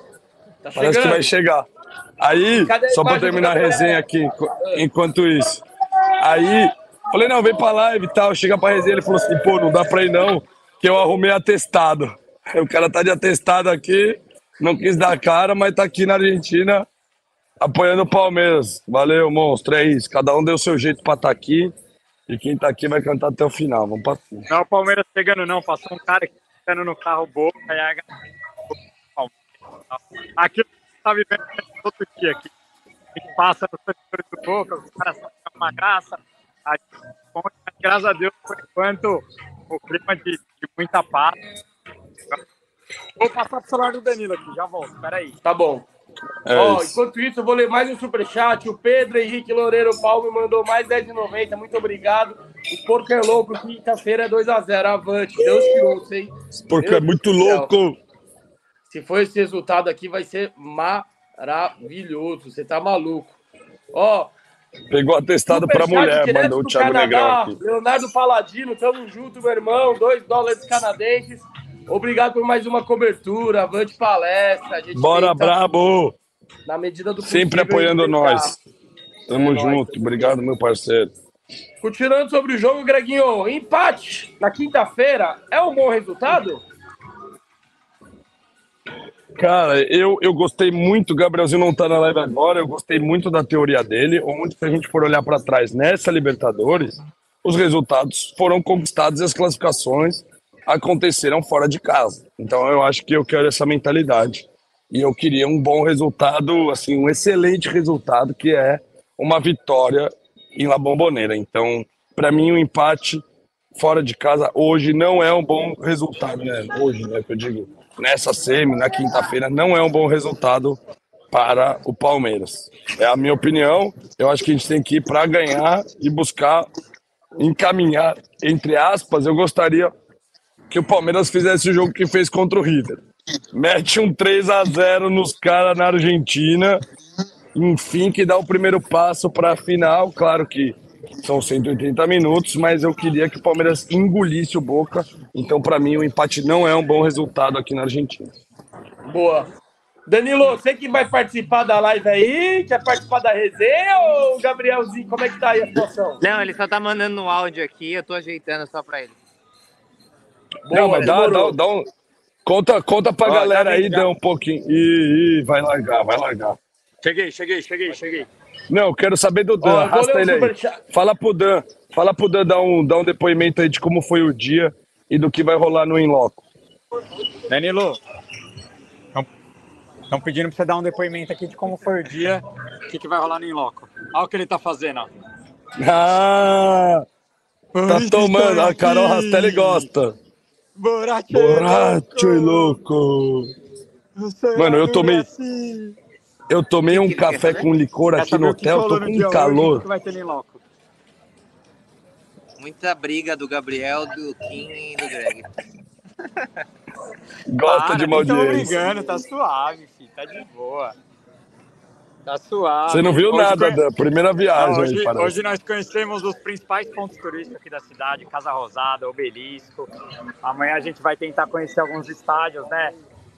Tá Parece que vai chegar. Aí, Cadê a só do terminar a resenha aqui, enqu- enquanto isso. Aí, falei, não, vem pra live e tal. Chega pra resenha, ele falou assim, pô, não dá pra ir não, que eu arrumei atestado. Aí O cara tá de atestado aqui, não quis dar a cara, mas tá aqui na Argentina apoiando o Palmeiras. Valeu, monstro, é isso. Cada um deu o seu jeito pra estar aqui. E quem tá aqui vai cantar até o final. Vamos pra cima. Não é o Palmeiras chegando, não. Passou um cara aqui ficando no carro boca e a Aqui você tá vivendo todo dia aqui. A gente passa nos setores do Boca, os caras são uma graça. A gente, bom, graças a Deus, por enquanto, o clima de, de muita paz. Vou passar pro celular do Danilo aqui, já volto. Peraí. Tá bom. É isso. enquanto isso, eu vou ler mais um superchat. O Pedro Henrique Loureiro Paulo me mandou mais 10,90. Muito obrigado. O Porco é louco. Quinta-feira é 2x0. Avante. Deus te ouça, hein? Porque Meu é muito louco. Se for esse resultado aqui, vai ser maravilhoso. Você tá maluco. Ó, Pegou atestado pra superchat mulher, mandou o Thiago Canadá. Negrão aqui. Leonardo Paladino, tamo junto, meu irmão. 2 dólares canadenses. Obrigado por mais uma cobertura. Avante palestra. Bora, tenta, brabo! Na medida do Sempre possível, apoiando tentar. nós. Tamo É nóis. junto. Obrigado, meu parceiro. Continuando sobre o jogo, Greginho, empate na quinta-feira é um bom resultado? Cara, eu, eu gostei muito, o Gabrielzinho não tá na live agora, eu gostei muito da teoria dele, onde se a gente for olhar para trás nessa Libertadores, os resultados foram conquistados e as classificações aconteceram fora de casa. Então eu acho que eu quero essa mentalidade. E eu queria um bom resultado, assim, um excelente resultado, que é uma vitória em La Bombonera. Então, para mim, o empate fora de casa hoje não é um bom resultado, né? Hoje, né, que eu digo, nessa semi, na quinta-feira, não é um bom resultado para o Palmeiras. É a minha opinião. Eu acho que a gente tem que ir para ganhar e buscar encaminhar, entre aspas, eu gostaria que o Palmeiras fizesse o jogo que fez contra o River. Mete um 3 a 0 nos caras na Argentina, enfim, que dá o primeiro passo para a final. Claro que são 180 minutos, mas eu queria que o Palmeiras engolisse o Boca. Então, para mim, o empate não é um bom resultado aqui na Argentina. Boa. Danilo, você que vai participar da live aí, quer participar da resenha ou o Gabrielzinho, como é que tá aí a situação? Não, ele só tá mandando um áudio aqui, eu tô ajeitando só pra ele. não, mas dá, dá, dá um. Conta, conta pra Ó, galera já aí, dá um pouquinho. Ih, ih, vai largar, vai largar. Cheguei, cheguei, cheguei, cheguei. Não, quero saber do Dan. Ó, Arrasta ele aí. Fala pro Dan. Fala pro Dan dar um, dar um depoimento aí de como foi o dia e do que vai rolar no Inloco. Danilo, estão pedindo pra você dar um depoimento aqui de como foi o dia, o que, que vai rolar no Inloco. Olha o que ele tá fazendo, ó. Ah! Tá tomando. A Carol. Rastelli gosta. Borracho, Borracho e louco. Mano, eu tomei. Eu tomei um café com licor Quer aqui no hotel, tô com calor. que vai ter no Inloco? Muita briga do Gabriel, do Kim e do Greg. Gosta Para, de uma audiência. brigando, tá suave, filho, tá de boa. Tá suave. Você não viu Hoje nada, conhe- Dan. Primeira viagem Não, aí, hoje, hoje nós conhecemos os principais pontos turísticos aqui da cidade, Casa Rosada, Obelisco. Amanhã a gente vai tentar conhecer alguns estádios, né?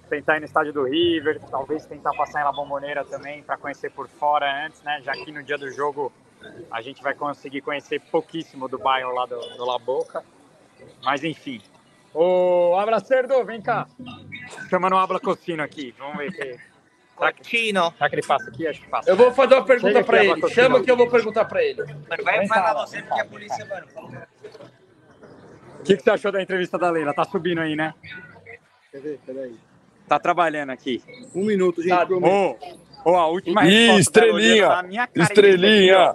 Tentar ir no estádio do River, talvez tentar passar em La Bombonera também para conhecer por fora antes, né? Já que no dia do jogo a gente vai conseguir conhecer pouquíssimo do bairro lá do, do La Boca. Mas enfim. Ô, Abra Cerdo, vem cá. Chamando o Abla Cocino aqui. Vamos ver que. Será que, será que ele passa aqui? Acho que passa. Eu vou fazer uma pergunta aqui, ele. Cocino. Chama que eu vou perguntar pra ele. Mano, vai cá, você porque a polícia, mano. O que, que você achou da entrevista da Leila? Tá subindo aí, né? Quer ver? Peraí. Tá trabalhando aqui. Um minuto, gente. Tá. prometo. Ô, ô, a última Ih, olhando estrelinha. minha Estrelinha.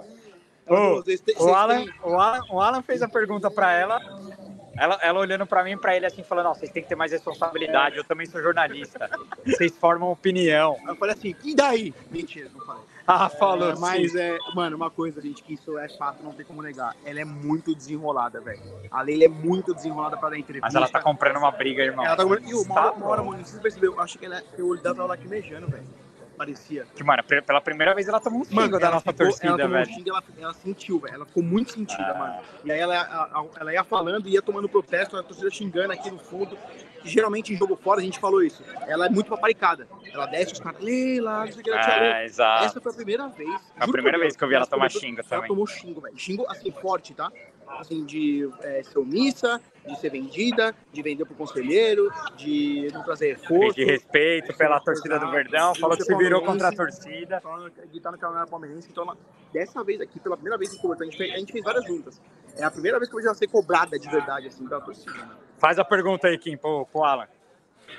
Têm- o, Alan, o, Alan, o Alan fez a pergunta pra ela, ela, ela olhando pra mim e pra ele assim, falando, ó, vocês têm que ter mais responsabilidade, eu também sou jornalista, vocês formam opinião. Eu falei assim, e daí? Mentira, não falei. Ah, falou, É, mas sim. é, mano, uma coisa, gente, que isso é fato, não tem como negar. Ela é muito desenrolada, velho. A Leila é muito desenrolada pra dar entrevista. Mas ela tá comprando uma briga, irmão. Ela tá comprando. E uma Tá hora, bom. mano, você percebeu? Eu acho que ela, o olho dela tava lacrimejando, velho. Parecia. Que, mano, pe- pela primeira vez ela tomou um xingo da ela nossa ficou- torcida, ela tomou um velho. xingo, ela, ela sentiu, velho. Ela ficou muito sentida, Ah. mano. E aí ela, a- ela ia falando, ia tomando protesto, a torcida xingando aqui no fundo. E geralmente em jogo fora a gente falou isso. Ela é muito paparicada. Ela desce os caras, Leila, não sei o que, ela te Ah, exato. Essa foi a primeira vez. a primeira vez que eu vi ela tomar começou- xingo Ela também. tomou xingo, velho. Xingo, assim, forte, tá? Assim, de é, ser omissa, de ser vendida, de vender pro conselheiro, de não trazer reforço. De respeito pela torcida do Verdão, de falou que se virou contra a torcida. falando que tá no canal palmeirense. Então, dessa vez aqui, pela primeira vez em cobertura, a gente, fez, a gente fez várias juntas. É a primeira vez que eu vejo ela ser cobrada de verdade, assim, pela torcida. né? Faz a pergunta aí, Kim, pro, pro Alan.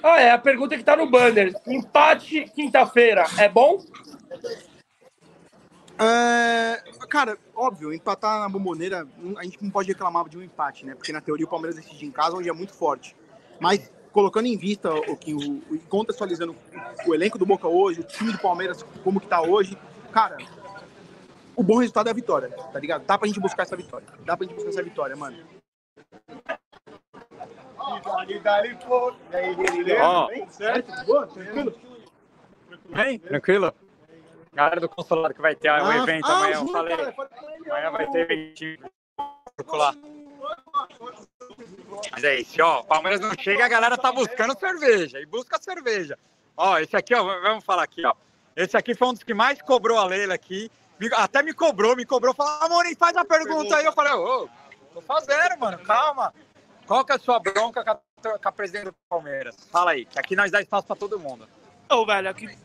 Ah, é a pergunta que tá no banner. Empate quinta-feira é bom? É, cara, óbvio, empatar na bomboneira, a gente não pode reclamar de um empate, né? Porque na teoria o Palmeiras decide em casa, onde é muito forte. Mas colocando em vista o que o, o- contextualizando o o elenco do Boca hoje, o time do Palmeiras, como que tá hoje, cara, o bom resultado é a vitória, tá ligado? Dá pra gente buscar essa vitória. Dá pra gente buscar essa vitória, mano. Ó. Certo? Boa? Tranquilo? Bem, tranquilo? Galera do consulado que vai ter o Ah, evento ah, amanhã, eu falei. cara, Amanhã vai ter eventinho lá. Mas é isso, ó. Palmeiras não chega, a galera tá buscando cerveja. E busca cerveja. Ó, esse aqui, ó, vamos falar aqui, ó. Esse aqui foi um dos que mais cobrou a Leila aqui. Até me cobrou, me cobrou. Falou, Amorim, faz a pergunta aí. Eu falei, ô, tô fazendo, mano, calma. Qual que é a sua bronca com a, com a presidente do Palmeiras? Fala aí, que aqui nós dá espaço pra todo mundo. Ô, velho, aqui,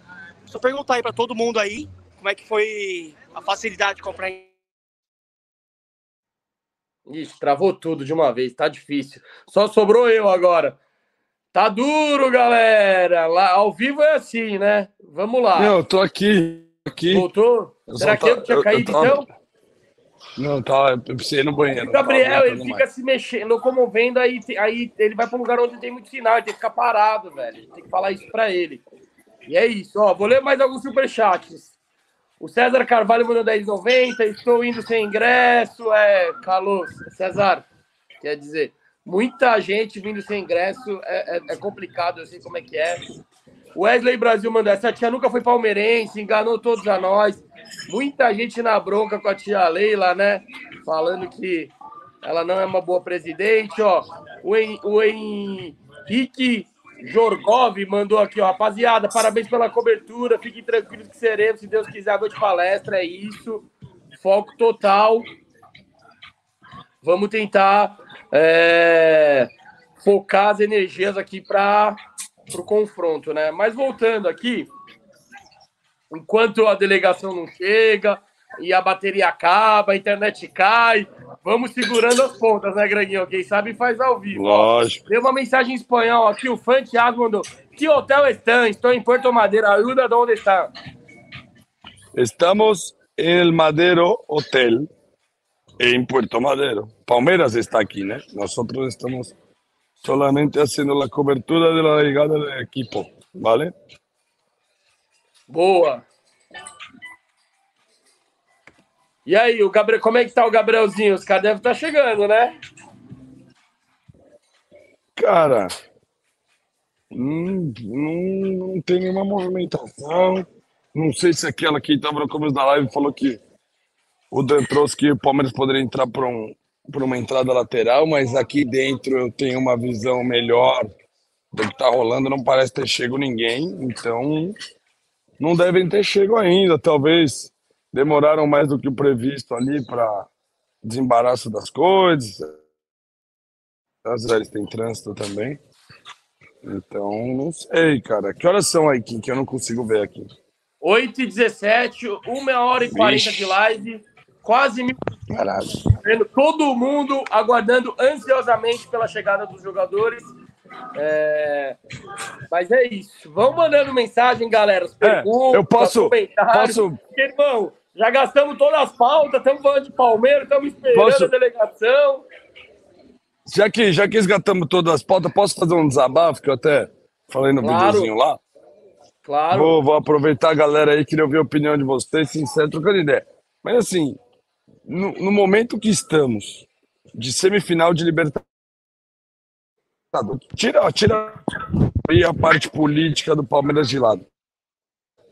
só perguntar aí pra todo mundo aí como é que foi a facilidade de comprar Ixi, travou tudo de uma vez, tá difícil. Só sobrou eu agora. Tá duro, galera. Lá, ao vivo é assim, né? Vamos lá. Meu, eu tô aqui. aqui. Voltou? Eu Será que eu tá- tinha eu- eu caído tava- então? Não, tá, eu precisei ir no banheiro. O Gabriel, ele fica se mexendo, locomovendo, aí, aí ele vai para um lugar onde tem muito sinal, ele tem que ficar parado, velho. Tem que falar isso para ele. E é isso, ó. Vou ler mais alguns superchats. O César Carvalho mandou 10,90. Estou indo sem ingresso. É, Carlos, César, quer dizer, muita gente vindo sem ingresso. É, é- é complicado, eu sei como é que é. Wesley Brasil mandou: essa tia nunca foi palmeirense, enganou todos a nós. Muita gente na bronca com a tia Leila, né? Falando que ela não é uma boa presidente, ó. O, o Henrique Jorgov mandou aqui, ó. Rapaziada, parabéns pela cobertura. Fiquem tranquilos que seremos, se Deus quiser, a noite palestra. É isso. Foco total. Vamos tentar é, focar as energias aqui para o confronto, né? Mas voltando aqui, enquanto a delegação não chega e a bateria acaba, a internet cai, vamos segurando as pontas, né, Greguinho? Quem sabe faz ao vivo. Lógico. Deu uma mensagem em espanhol aqui, o fã Thiago mandou. Que hotel estão? Estou em Porto Madeira. Ajuda de onde está? Estamos en el Madero Hotel en Puerto Madero. Palmeiras está aquí, ¿no? Nosotros estamos solamente haciendo la cobertura de la llegada del equipo, ¿vale? Boa. E aí, o Gabriel, como é que tá o Gabrielzinho? Os caras devem estar chegando, né? Cara, hum, não, não tem nenhuma movimentação. Não sei se aquela que estava no começo da live falou que o Dan trouxe que o Palmeiras poderia entrar por, um, por uma entrada lateral, mas aqui dentro eu tenho uma visão melhor do que tá rolando. Não parece ter chego ninguém, então não devem ter chego ainda. Talvez demoraram mais do que o previsto ali para desembaraço das coisas. Às vezes tem trânsito também. Então, não sei, cara. Que horas são aí, Kim, que eu não consigo ver aqui? 8 e 17, 1 hora e 40 Vixe. de live, quase mil. Caralho. Vendo todo mundo aguardando ansiosamente pela chegada dos jogadores. É, Mas é isso. Vão mandando mensagem, galera. As perguntas, É, eu posso- posso- irmão, já gastamos todas as pautas, estamos falando de Palmeiras, estamos esperando Posso- a delegação. Já que, já que esgatamos todas as pautas, posso fazer um desabafo que eu até falei no Claro. videozinho lá? Claro. Vou, vou aproveitar a galera aí, queria ouvir a opinião de vocês, sincero, trocando ideia. Mas assim, no, no momento que estamos de semifinal de Libertadores, tira, tira aí a parte política do Palmeiras de lado.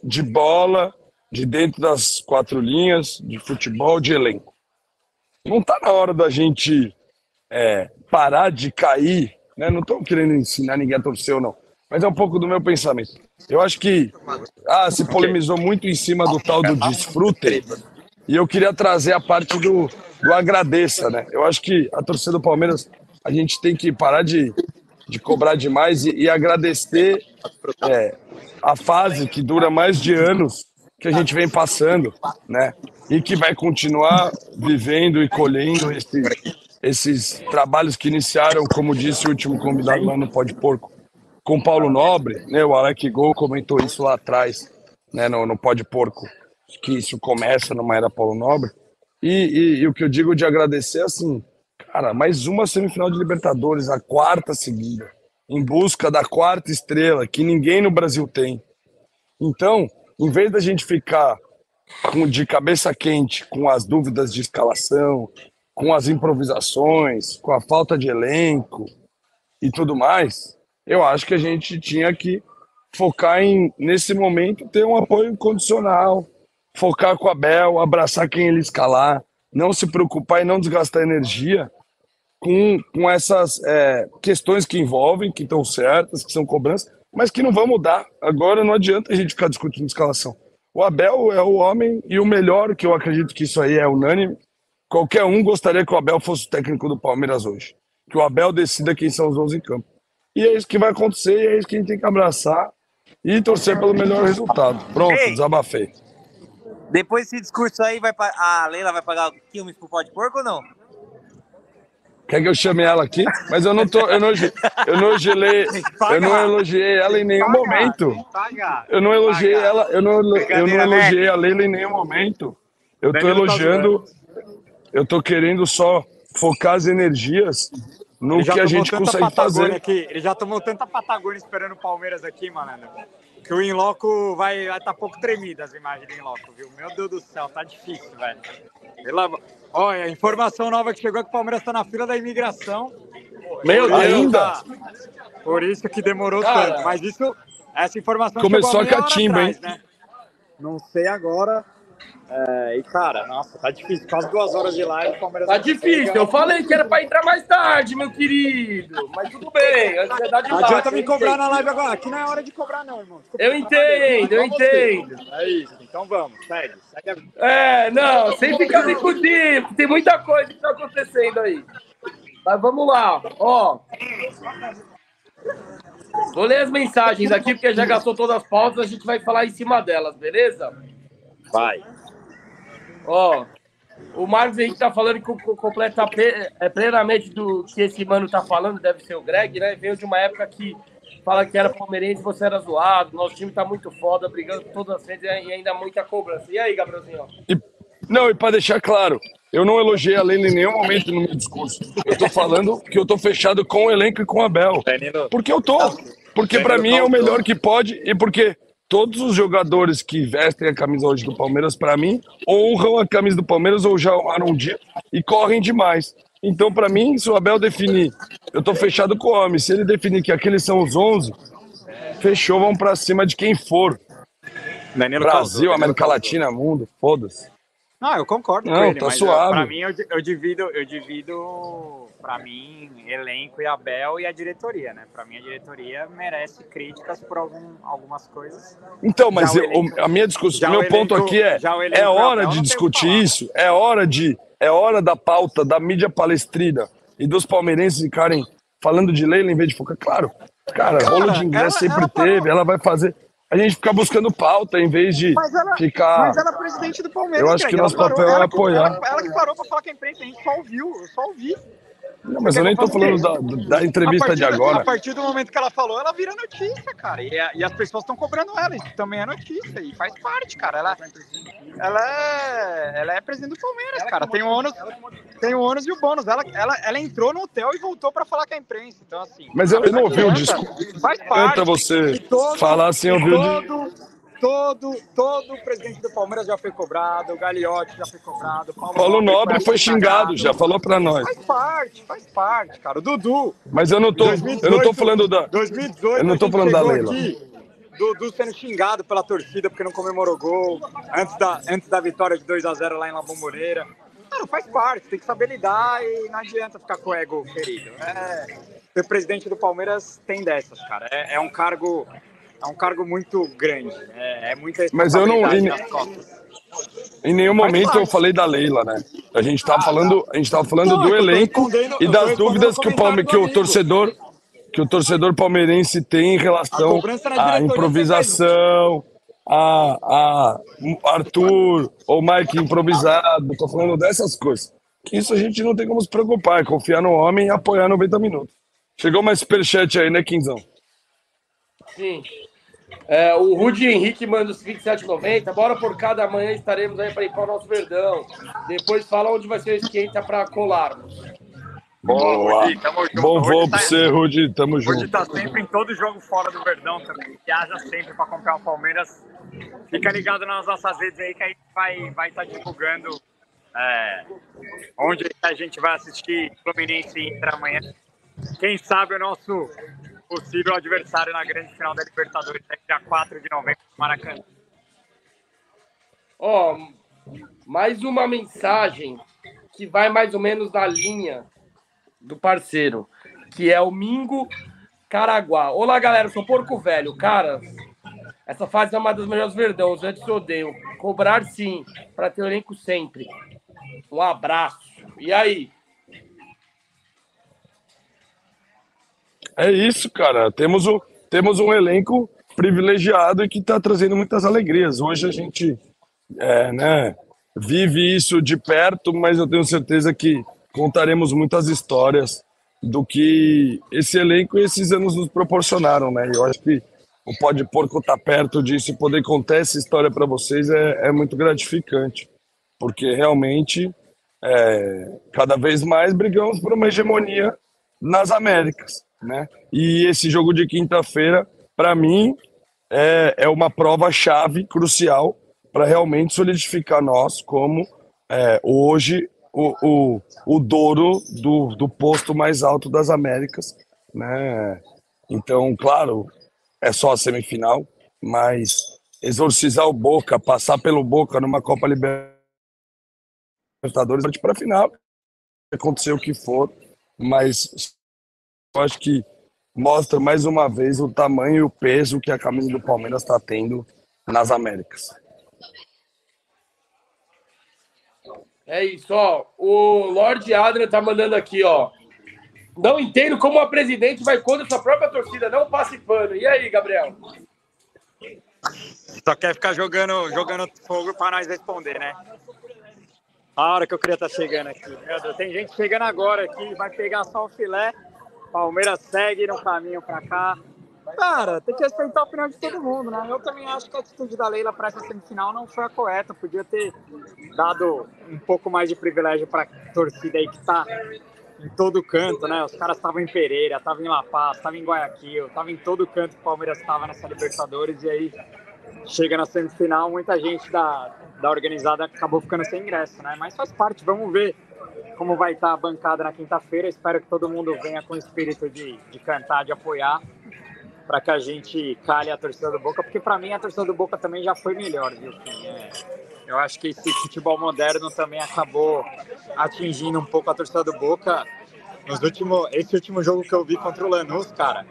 De bola, de dentro das quatro linhas, de futebol, de elenco. Não tá na hora da gente é, parar de cair, né? Não estou querendo ensinar ninguém a torcer ou não, mas é um pouco do meu pensamento. Eu acho que ah, se polemizou muito em cima do tal do desfrute, e eu queria trazer a parte do, do agradeça, né? Eu acho que a torcida do Palmeiras, a gente tem que parar de, de cobrar demais e, e agradecer é, a fase que dura mais de anos que a gente vem passando, né? E que vai continuar vivendo e colhendo esse, esses trabalhos que iniciaram, como disse o último convidado lá no Pode Porco, com Paulo Nobre, né? O Alec Gol comentou isso lá atrás, né? No, no Pode Porco, que isso começa numa era Paulo Nobre. E, e- e o que eu digo de agradecer, assim, cara, mais uma semifinal de Libertadores, a quarta seguida, em busca da quarta estrela, que ninguém no Brasil tem. Então, em vez da gente ficar com, de cabeça quente com as dúvidas de escalação, com as improvisações, com a falta de elenco e tudo mais, eu acho que a gente tinha que focar em, nesse momento, ter um apoio incondicional, focar com a Bel, abraçar quem ele escalar, não se preocupar e não desgastar energia com, com essas é, questões que envolvem, que estão certas, que são cobranças, mas que não vão mudar. Agora não adianta a gente ficar discutindo escalação. O Abel é o homem e o melhor, que eu acredito que isso aí é unânime. Qualquer um gostaria que o Abel fosse o técnico do Palmeiras hoje. Que o Abel decida quem são os 11 em campo. E é isso que vai acontecer, e é isso que a gente tem que abraçar e torcer pelo melhor resultado. Pronto, Ei. desabafei. Depois desse discurso aí, vai a Leila vai pagar quilmes pro pó de porco ou não? Quer que eu chame ela aqui? Mas eu não tô, eu não, eu não gelei, eu não elogiei ela em nenhum momento. Eu não elogiei ela, eu não, eu não elogiei a Leila em nenhum momento. Eu tô tá elogiando, eu tô querendo só focar as energias no que a gente consegue fazer. Aqui. Ele já tomou tanta Patagônia esperando o Palmeiras aqui, mano. Que o Inloco vai estar tá pouco tremido as imagens do Inloco, viu? Meu Deus do céu, tá difícil, velho. Pela... Olha, informação nova que chegou é que o Palmeiras tá na fila da imigração. Meu Por isso- Deus! Por isso que demorou Cara. tanto. Mas isso, essa informação Começou chegou a catimba, hein? né? Não sei agora. É, e cara, nossa, tá difícil. Quase duas horas de live, o Palmeiras Tá difícil. Eu falei que era pra entrar mais tarde, meu querido. Mas tudo bem. Ansiedade Não adianta me cobrar na live agora. Aqui não é hora de cobrar, não, irmão. Desculpa, Eu entendo, eu entendo. É isso. Então vamos, segue. segue a. É, não, sem ficar discutindo. Tem muita coisa que tá acontecendo aí. Mas vamos lá, ó. Vou ler as mensagens aqui, porque já gastou todas as pautas, a gente vai falar em cima delas, beleza? Vai. Ó, o Marcos Henrique tá falando que co- completa é, plenamente do que esse mano tá falando, deve ser o Greg, né? Veio de uma época que fala que era palmeirense, você era zoado, nosso time tá muito foda, brigando todas as frentes e ainda muita cobrança. E aí, Gabrielzinho? Não, e para deixar claro, eu não elogiei a Leila em nenhum momento no meu discurso. Eu tô falando que eu tô fechado com o elenco e com a Bel. Porque eu tô. Porque para mim é o melhor que pode e porque todos os jogadores que vestem a camisa hoje do Palmeiras, para mim, honram a camisa do Palmeiras ou já honraram um dia e correm demais. Então, para mim, se o Abel definir, eu tô fechado com o homem. Se ele definir que aqueles são os 11, fechou, vamos para cima de quem for. Danilo Brasil, causou, Danilo América causou. Latina, mundo, foda-se. Não, eu concordo Não, com ele, tá suave. para mim eu, eu divido, eu divido para mim elenco e Abel e a diretoria, né? Para mim a diretoria merece críticas por algum, algumas coisas. Então, mas eu- elenco- a minha discussão, meu o ponto elenco- aqui é, elenco é hora Abel de que discutir isso, é hora de, é hora da pauta da mídia palestrina e dos palmeirenses ficarem falando de Leila em vez de focar. Claro, cara, Cara, rolo de ingresso ela- sempre ela falou- teve, ela vai fazer. A gente ficar buscando pauta em vez de Mas ela, ficar. mas ela é presidente do Palmeiras. Eu acho que Greg, nosso parou- papel é apoiar. Ela, ela que parou pra falar com a imprensa, a gente só ouviu, eu só ouvi. Não, mas eu nem tô falando da, da entrevista partir de do- agora. A partir do momento que ela falou, ela vira notícia, cara. E, e as pessoas estão cobrando ela, isso também é notícia. E faz parte, cara. Ela, ela, é, ela é presidente do Palmeiras, cara. Tem o ônus, tem o ônus e o bônus. Ela, ela, ela entrou no hotel e voltou pra falar com a imprensa. Então, assim. Mas eu, eu não ouvi o discurso. Faz parte. adianta você todo- falar sem e ouvir o discurso. Todo, todo, o presidente do Palmeiras já foi cobrado, o Gagliotti já foi cobrado, o Paulo, Paulo Nobre foi xingado, xingado. já falou pra nós. Faz parte, faz parte, cara. O Dudu. Mas eu não tô, eu não tô falando da. 2018, Eu não tô a falando da Leila. aqui, Dudu sendo xingado pela torcida porque não comemorou gol antes da, antes da vitória de 2x0 lá em La Bombonera. Cara, faz parte, tem que saber lidar e não adianta ficar com o ego ferido. É, ser presidente do Palmeiras tem dessas, cara. É, é um cargo. É um cargo muito grande. É, é muita Mas eu não- costas. Em nenhum Faz momento eu falei da Leila, né? A gente tava falando, a gente tava falando Não, do elenco e das dúvidas que o, Palme, que o torcedor que o torcedor palmeirense tem em relação à improvisação, a, a Arthur ou Mike improvisado. Tô falando dessas coisas. Que isso a gente não tem como se preocupar, é confiar no homem e apoiar 90 minutos. Chegou mais superchat aí, né, Quinzão? Sim. É, o Rudy Henrique manda os 27,90. Bora por cada manhã estaremos aí para ir para o nosso Verdão. Depois fala onde vai ser o esquenta para colarmos. Boa. Rudi, tamo junto. Bom Rudi voo tá- pra você, Rudy. Tamo Hoje junto. tá sempre em todo jogo fora do Verdão também. Viaja sempre pra acompanhar o Palmeiras fica ligado nas nossas redes aí que a gente vai vai estar divulgando é, onde a gente vai assistir Fluminense e Inter amanhã. Quem sabe o nosso possível adversário na grande final da Libertadores, é dia 4 de novembro, no Maracanã. Ó, mais uma mensagem que vai mais ou menos na linha do parceiro, que é o Mingo Caraguá. Olá, galera, eu sou Porco Velho. Cara, essa fase é uma das melhores verdão, os antes odeiam. Cobrar sim, para ter elenco sempre. Um abraço. E aí? É isso, cara. Temos, o, temos um elenco privilegiado e que está trazendo muitas alegrias. Hoje a gente é, né, vive isso de perto, mas eu tenho certeza que contaremos muitas histórias do que esse elenco e esses anos nos proporcionaram, né? Eu acho que o Pode Porco tá perto disso e poder contar essa história para vocês é, é, muito gratificante, porque realmente é, cada vez mais brigamos por uma hegemonia nas Américas, né? E esse jogo de quinta-feira, para mim, é, é uma prova chave crucial para realmente solidificar nós como é, hoje o, o, o Douro do, do posto mais alto das Américas, né? Então, claro, é só a semifinal, mas exorcizar o Boca, passar pelo Boca numa Copa Libertadores, para a final, aconteceu o que for, mas eu acho que mostra mais uma vez o tamanho e o peso que a camisa do Palmeiras está tendo nas Américas. É isso, ó. O Lord Adrian tá mandando aqui, ó. Não entendo como a presidente vai contra sua própria torcida, não passe pano. E aí, Gabriel? Só quer ficar jogando, jogando fogo para nós responder, né? A hora que eu queria estar tá chegando aqui. Meu Deus, tem gente chegando agora aqui, vai pegar só o filé. Palmeiras segue no caminho para cá. Cara, tem que respeitar a opinião de todo mundo, né? Eu também acho que a atitude da Leila para essa semifinal não foi a correta. Podia ter dado um pouco mais de privilégio para torcida aí que tá em todo canto, né? Os caras estavam em Pereira, estavam em La Paz, estavam em Guayaquil, estavam em todo canto que o Palmeiras estava nessa Libertadores e aí chega na semifinal, muita gente da, da organizada acabou ficando sem ingresso, né? Mas faz parte, vamos ver como vai estar a bancada na quinta-feira. Espero que todo mundo venha com o espírito de, de cantar, de apoiar para que a gente calhe a torcida do Boca, porque para mim a torcida do Boca também já foi melhor, viu? É, eu acho que esse futebol moderno também acabou atingindo um pouco a torcida do Boca. Nos últimos, esse último jogo que eu vi contra o Lanús, cara,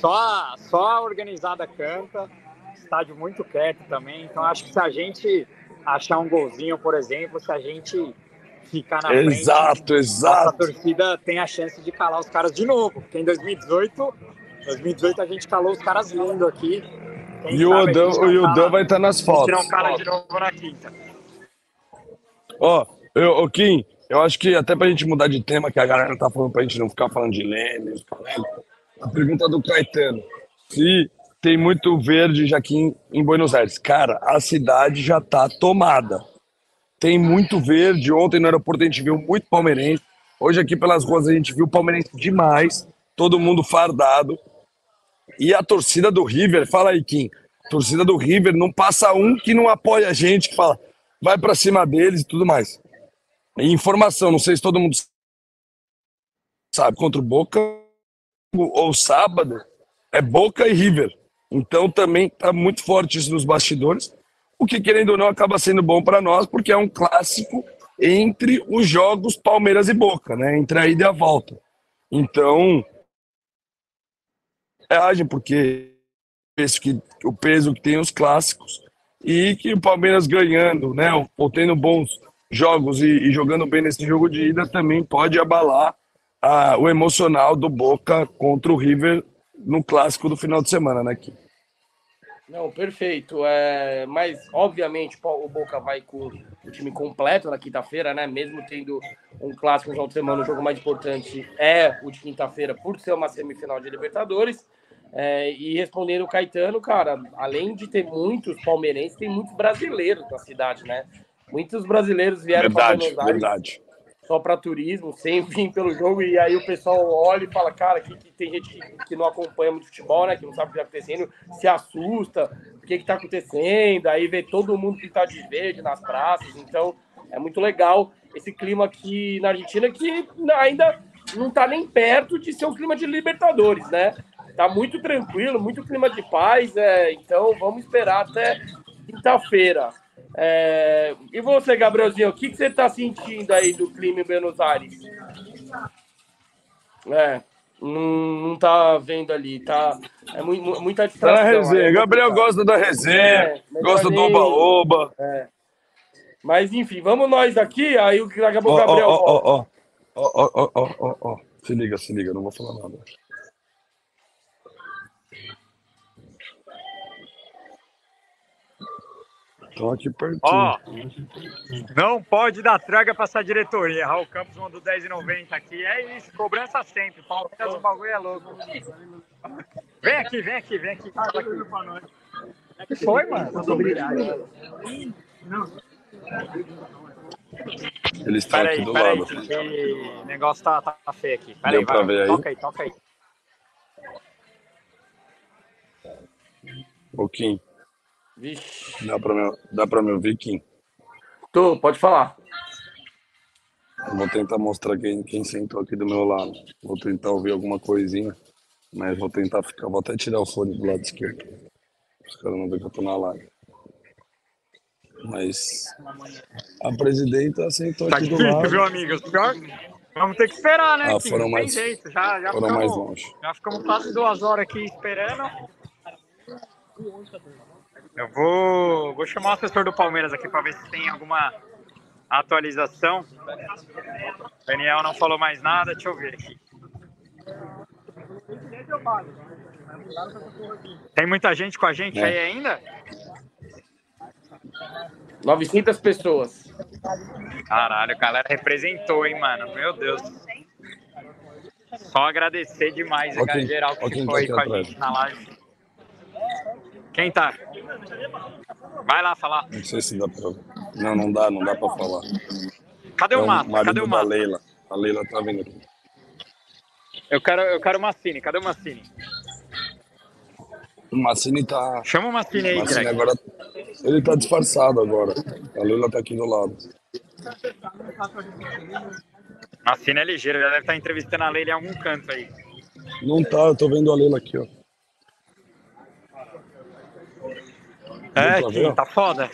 só, só a organizada canta, estádio muito quieto também. Então acho que se a gente achar um golzinho, por exemplo, se a gente ficar na exato, frente, exato. a torcida tem a chance de calar os caras de novo, porque em 2018 2018 a gente calou os caras lindo aqui. Quem e o Yudan vai estar tá nas fotos. Tirar um cara de novo na quinta. Ó, oh, eu, Kim, eu acho que até pra gente mudar de tema, que a galera tá falando pra gente não ficar falando de Lênin, a pergunta do Caetano. Se tem muito verde já aqui em Buenos Aires. Cara, a cidade já tá tomada. Tem muito verde. Ontem no aeroporto a gente viu muito palmeirense. Hoje aqui pelas ruas a gente viu palmeirense demais. Todo mundo fardado. E a torcida do River, fala aí, Kim, a torcida do River não passa um que não apoia a gente, que fala, vai para cima deles e tudo mais. E informação, não sei se todo mundo sabe, contra o Boca ou sábado, é Boca e River. Então também tá muito forte isso nos bastidores, o que querendo ou não acaba sendo bom para nós, porque é um clássico entre os jogos Palmeiras e Boca, né? Entre a ida e a volta. Então, reagem, porque penso que o peso que tem os clássicos e que o Palmeiras ganhando, né, ou tendo bons jogos e, e jogando bem nesse jogo de ida também pode abalar a, o emocional do Boca contra o River no clássico do final de semana, né, Kim? Não, perfeito. É, mas, obviamente, o Boca vai com o time completo na quinta-feira, né? Mesmo tendo um clássico no final de semana, o jogo mais importante é o de quinta-feira, por ser uma semifinal de Libertadores. É, e respondendo o Caetano, cara, além de ter muitos palmeirenses, tem muitos brasileiros na cidade, né? Muitos brasileiros vieram para Buenos Aires verdade. Só para turismo, sem vir pelo jogo, e aí o pessoal olha e fala, cara, que, que tem gente que, que, não acompanha muito futebol, né? Que não sabe o que está acontecendo, se assusta, porque que está acontecendo, aí ver todo mundo pintado de verde nas praças. Então, é muito legal esse clima aqui na Argentina, que ainda não está nem perto de ser um clima de Libertadores, né? Tá muito tranquilo, muito clima de paz, é, então vamos esperar até quinta-feira. É, e você, Gabrielzinho, o que, que você está sentindo aí do clima em Buenos Aires? É, não, não tá vendo ali, tá? É mu- mu- muita Tá distração. na resenha. é Gabriel complicado. gosta da resenha, É, gosta do nem- oba-oba. É. Mas enfim, vamos nós aqui, aí o que daqui a Ó, pouco o Gabriel ó, ó. Ó, ó, ó, ó, ó, ó. Se liga, se liga, não vou falar nada. Aqui pertinho. Ó, não pode dar traga pra essa diretoria. Raul Campos mandou 10,90 aqui. É isso, cobrança sempre. Palmeiras, o bagulho é louco. Vem aqui, vem aqui, vem aqui. Fala aqui. O que foi, mano? Eles estão aqui Peraí, do lado. o negócio tá, tá, feio aqui. Peraí, Deu pra vai. ver aí? Toca aí, toca aí. Ô, Kim, Vixe. dá pra me, dá pra me ouvir, Kim? Tô, pode falar. Eu vou tentar mostrar quem, quem sentou aqui do meu lado. Vou tentar ouvir alguma coisinha, mas vou tentar ficar. Vou até tirar o fone do lado esquerdo. Os caras não veem que eu tô na live. Mas a presidenta sentou Tá aqui do difícil, lado. viu, amigos? Vamos ter que esperar, né? Ah, foram Não mais- tem jeito. Já, já, foram ficamos, mais longe. já ficamos quase duas horas aqui esperando. Eu vou, vou chamar o assessor do Palmeiras aqui para ver se tem alguma atualização. Daniel não falou mais nada, deixa eu ver aqui. Tem muita gente com a gente É. aí ainda? 900 pessoas. Caralho, a galera representou, hein, mano? Meu Deus. Só agradecer demais a quem- geral que quem ficou aí com a gente na live. Quem tá? Vai lá falar. Não sei se dá pra. Não, não dá, não dá pra falar. Cadê É o Massa? marido Cadê o Massa? Leila. A Leila tá vindo aqui. Eu quero, eu quero o Massini. Cadê o Massini? O Massini tá. Chama o Massini aí, Massini Greg. agora. Ele tá disfarçado agora. A Leila tá aqui do lado. Massini é ligeiro, já deve estar entrevistando a Leila em algum canto aí. Não tá, eu tô vendo a Leila aqui, ó. É, Kim, ó. tá foda.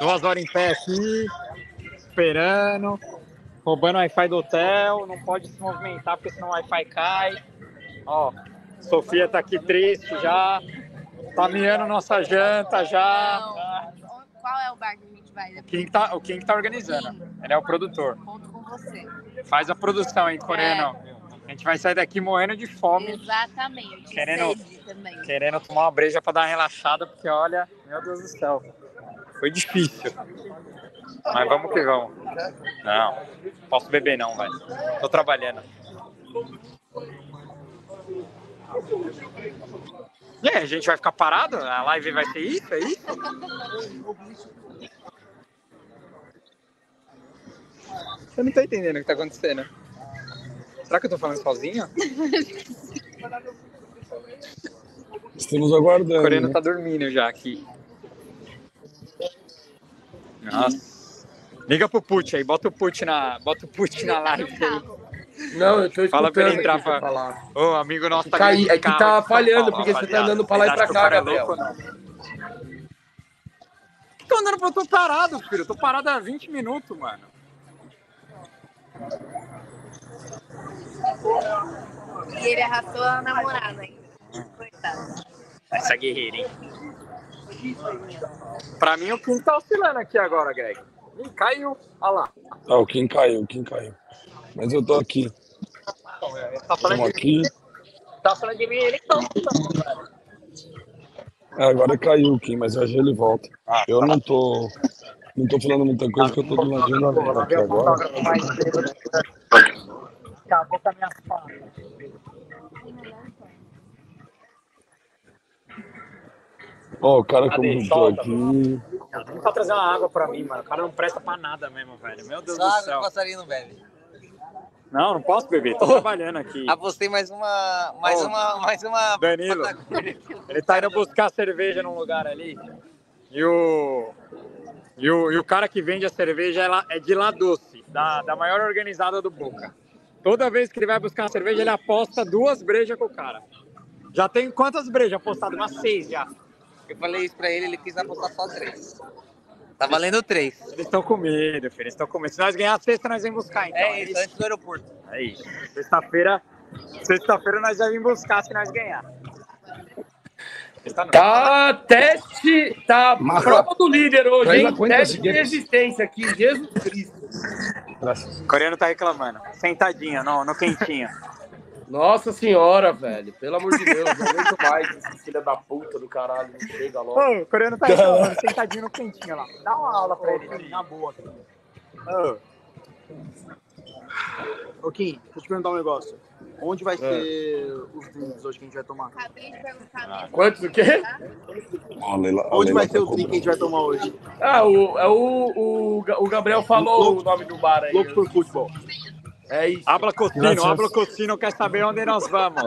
Duas horas em pé aqui, esperando, roubando o Wi-Fi do hotel, não pode se movimentar porque senão o Wi-Fi cai. Ó, Sofia tá aqui triste já, tá miando nossa janta já. Qual é o bar que a gente vai O depois? King tá, o King tá organizando, ele é o produtor. Conto com você. Faz a produção aí, coreano. A gente vai sair daqui morrendo de fome, Exatamente. Querendo- querendo tomar uma breja pra dar uma relaxada, porque olha, meu Deus do céu, foi difícil. Mas vamos que vamos. Não, posso beber não, velho. Tô trabalhando. E aí, a gente vai ficar parado? A live vai ser isso? É isso? Eu não tô entendendo o que tá acontecendo. Será que eu tô falando sozinho? Estamos aguardando. coreano né? tá dormindo já aqui. Nossa. Liga pro Put aí, bota o Put na, bota o Put na live aí. Não, eu tô escutando Fala pra ele entrar pra falar. Ô, amigo nosso tá Cai- é que tá falhando, porque você tá andando pra lá e Vocês pra cá, é Gabriel. louco ou não? Tô andando pra eu tô parado, filho. Eu tô parado há 20 minutos, mano. E ele arrastou a namorada ainda. Coitado. Essa guerreira, hein? Pra mim, o Kim tá oscilando aqui agora, Greg. Ih, caiu. Olha lá. Ah, o Kim caiu, o Kim caiu. Mas eu tô aqui. Tá falando Estamos de mim. aqui. Tá falando de mim, ele tá. É, agora caiu o Kim, mas já ele volta. Eu não tô. Não tô falando muita coisa porque eu tô do ladinho da aqui agora. Acabou com a minha fala. Ó, o cara Cadê? comentou Solta, aqui. Não tá trazendo uma água pra mim, mano. O cara não presta pra nada mesmo, velho. Meu Deus do céu. passarinho não bebe. Não, não posso beber, tô trabalhando aqui. Apostei mais uma. Mais Ô, uma. Mais uma. Danilo, ele tá indo buscar cerveja num lugar ali. E o, e o, e o cara que vende a cerveja é, lá, é de La Doce, da, da maior organizada do Boca. Toda vez que ele vai buscar uma cerveja, ele aposta duas brejas com o cara. Já tem quantas brejas apostadas? Umas seis já. Eu falei isso pra ele, ele quis apostar só três. Tá valendo três. Eles estão com medo, filho. Eles estão com medo. Se nós ganhar a sexta, nós vamos buscar, então. É isso, antes do aeroporto. É isso. Sexta-feira, sexta-feira nós já vamos buscar se nós ganhar. Tá teste, tá Marca. prova do líder hoje, hein? Teste de resistência aqui, Jesus Cristo. O coreano tá reclamando. Sentadinho, no, no quentinho. Nossa senhora, velho. Pelo amor de Deus, não aguento mais esse filho da puta do caralho. Não chega logo. Ô, o coreano tá reclamando, sentadinho no quentinho lá. Dá uma aula pra ele. Na boa. Ô. Ô, Kim, deixa eu te perguntar um negócio. Onde vai ser os drinks hoje que a gente vai tomar? Acabei de perguntar Quantos o quê? A Leila- a Onde Leila vai tá ser o drink que a gente vai tomar hoje? Ah, o, é o, o, o Gabriel falou o nome do bar aí. Louco por futebol. É isso. Habla Cocino, Graças. Habla Cocino quer saber onde nós vamos.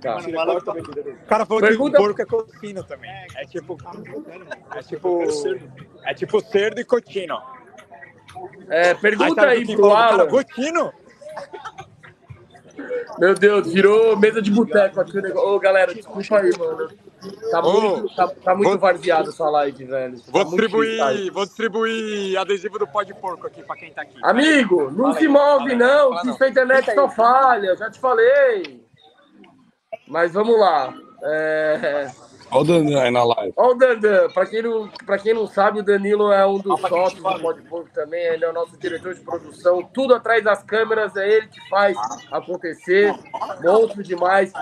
Tá. O cara falou Pergunta- que porco é cocino também. É tipo. É tipo. É tipo cerdo e cotino. É, pergunta aí que pro cara? Alan. Cotino? Meu Deus, virou mesa de boteco aqui o negócio. Ô, galera, desculpa aí, mano. Tá Ô, muito, tá, tá muito vou- varzeado essa live, velho. Tá Vou muito difícil, distribuir, vou distribuir adesivo do pó de porco aqui pra quem tá aqui. Amigo, não Fala se aí, move não, não. sua internet só falha, eu já te falei. Mas vamos lá. É... Ó o Danilo aí na live. Ó o Dandan, pra quem, não, quem não sabe, o Danilo é um dos sócios do Porco também, ele é o nosso diretor de produção, tudo atrás das câmeras, é ele que faz acontecer, monstro demais.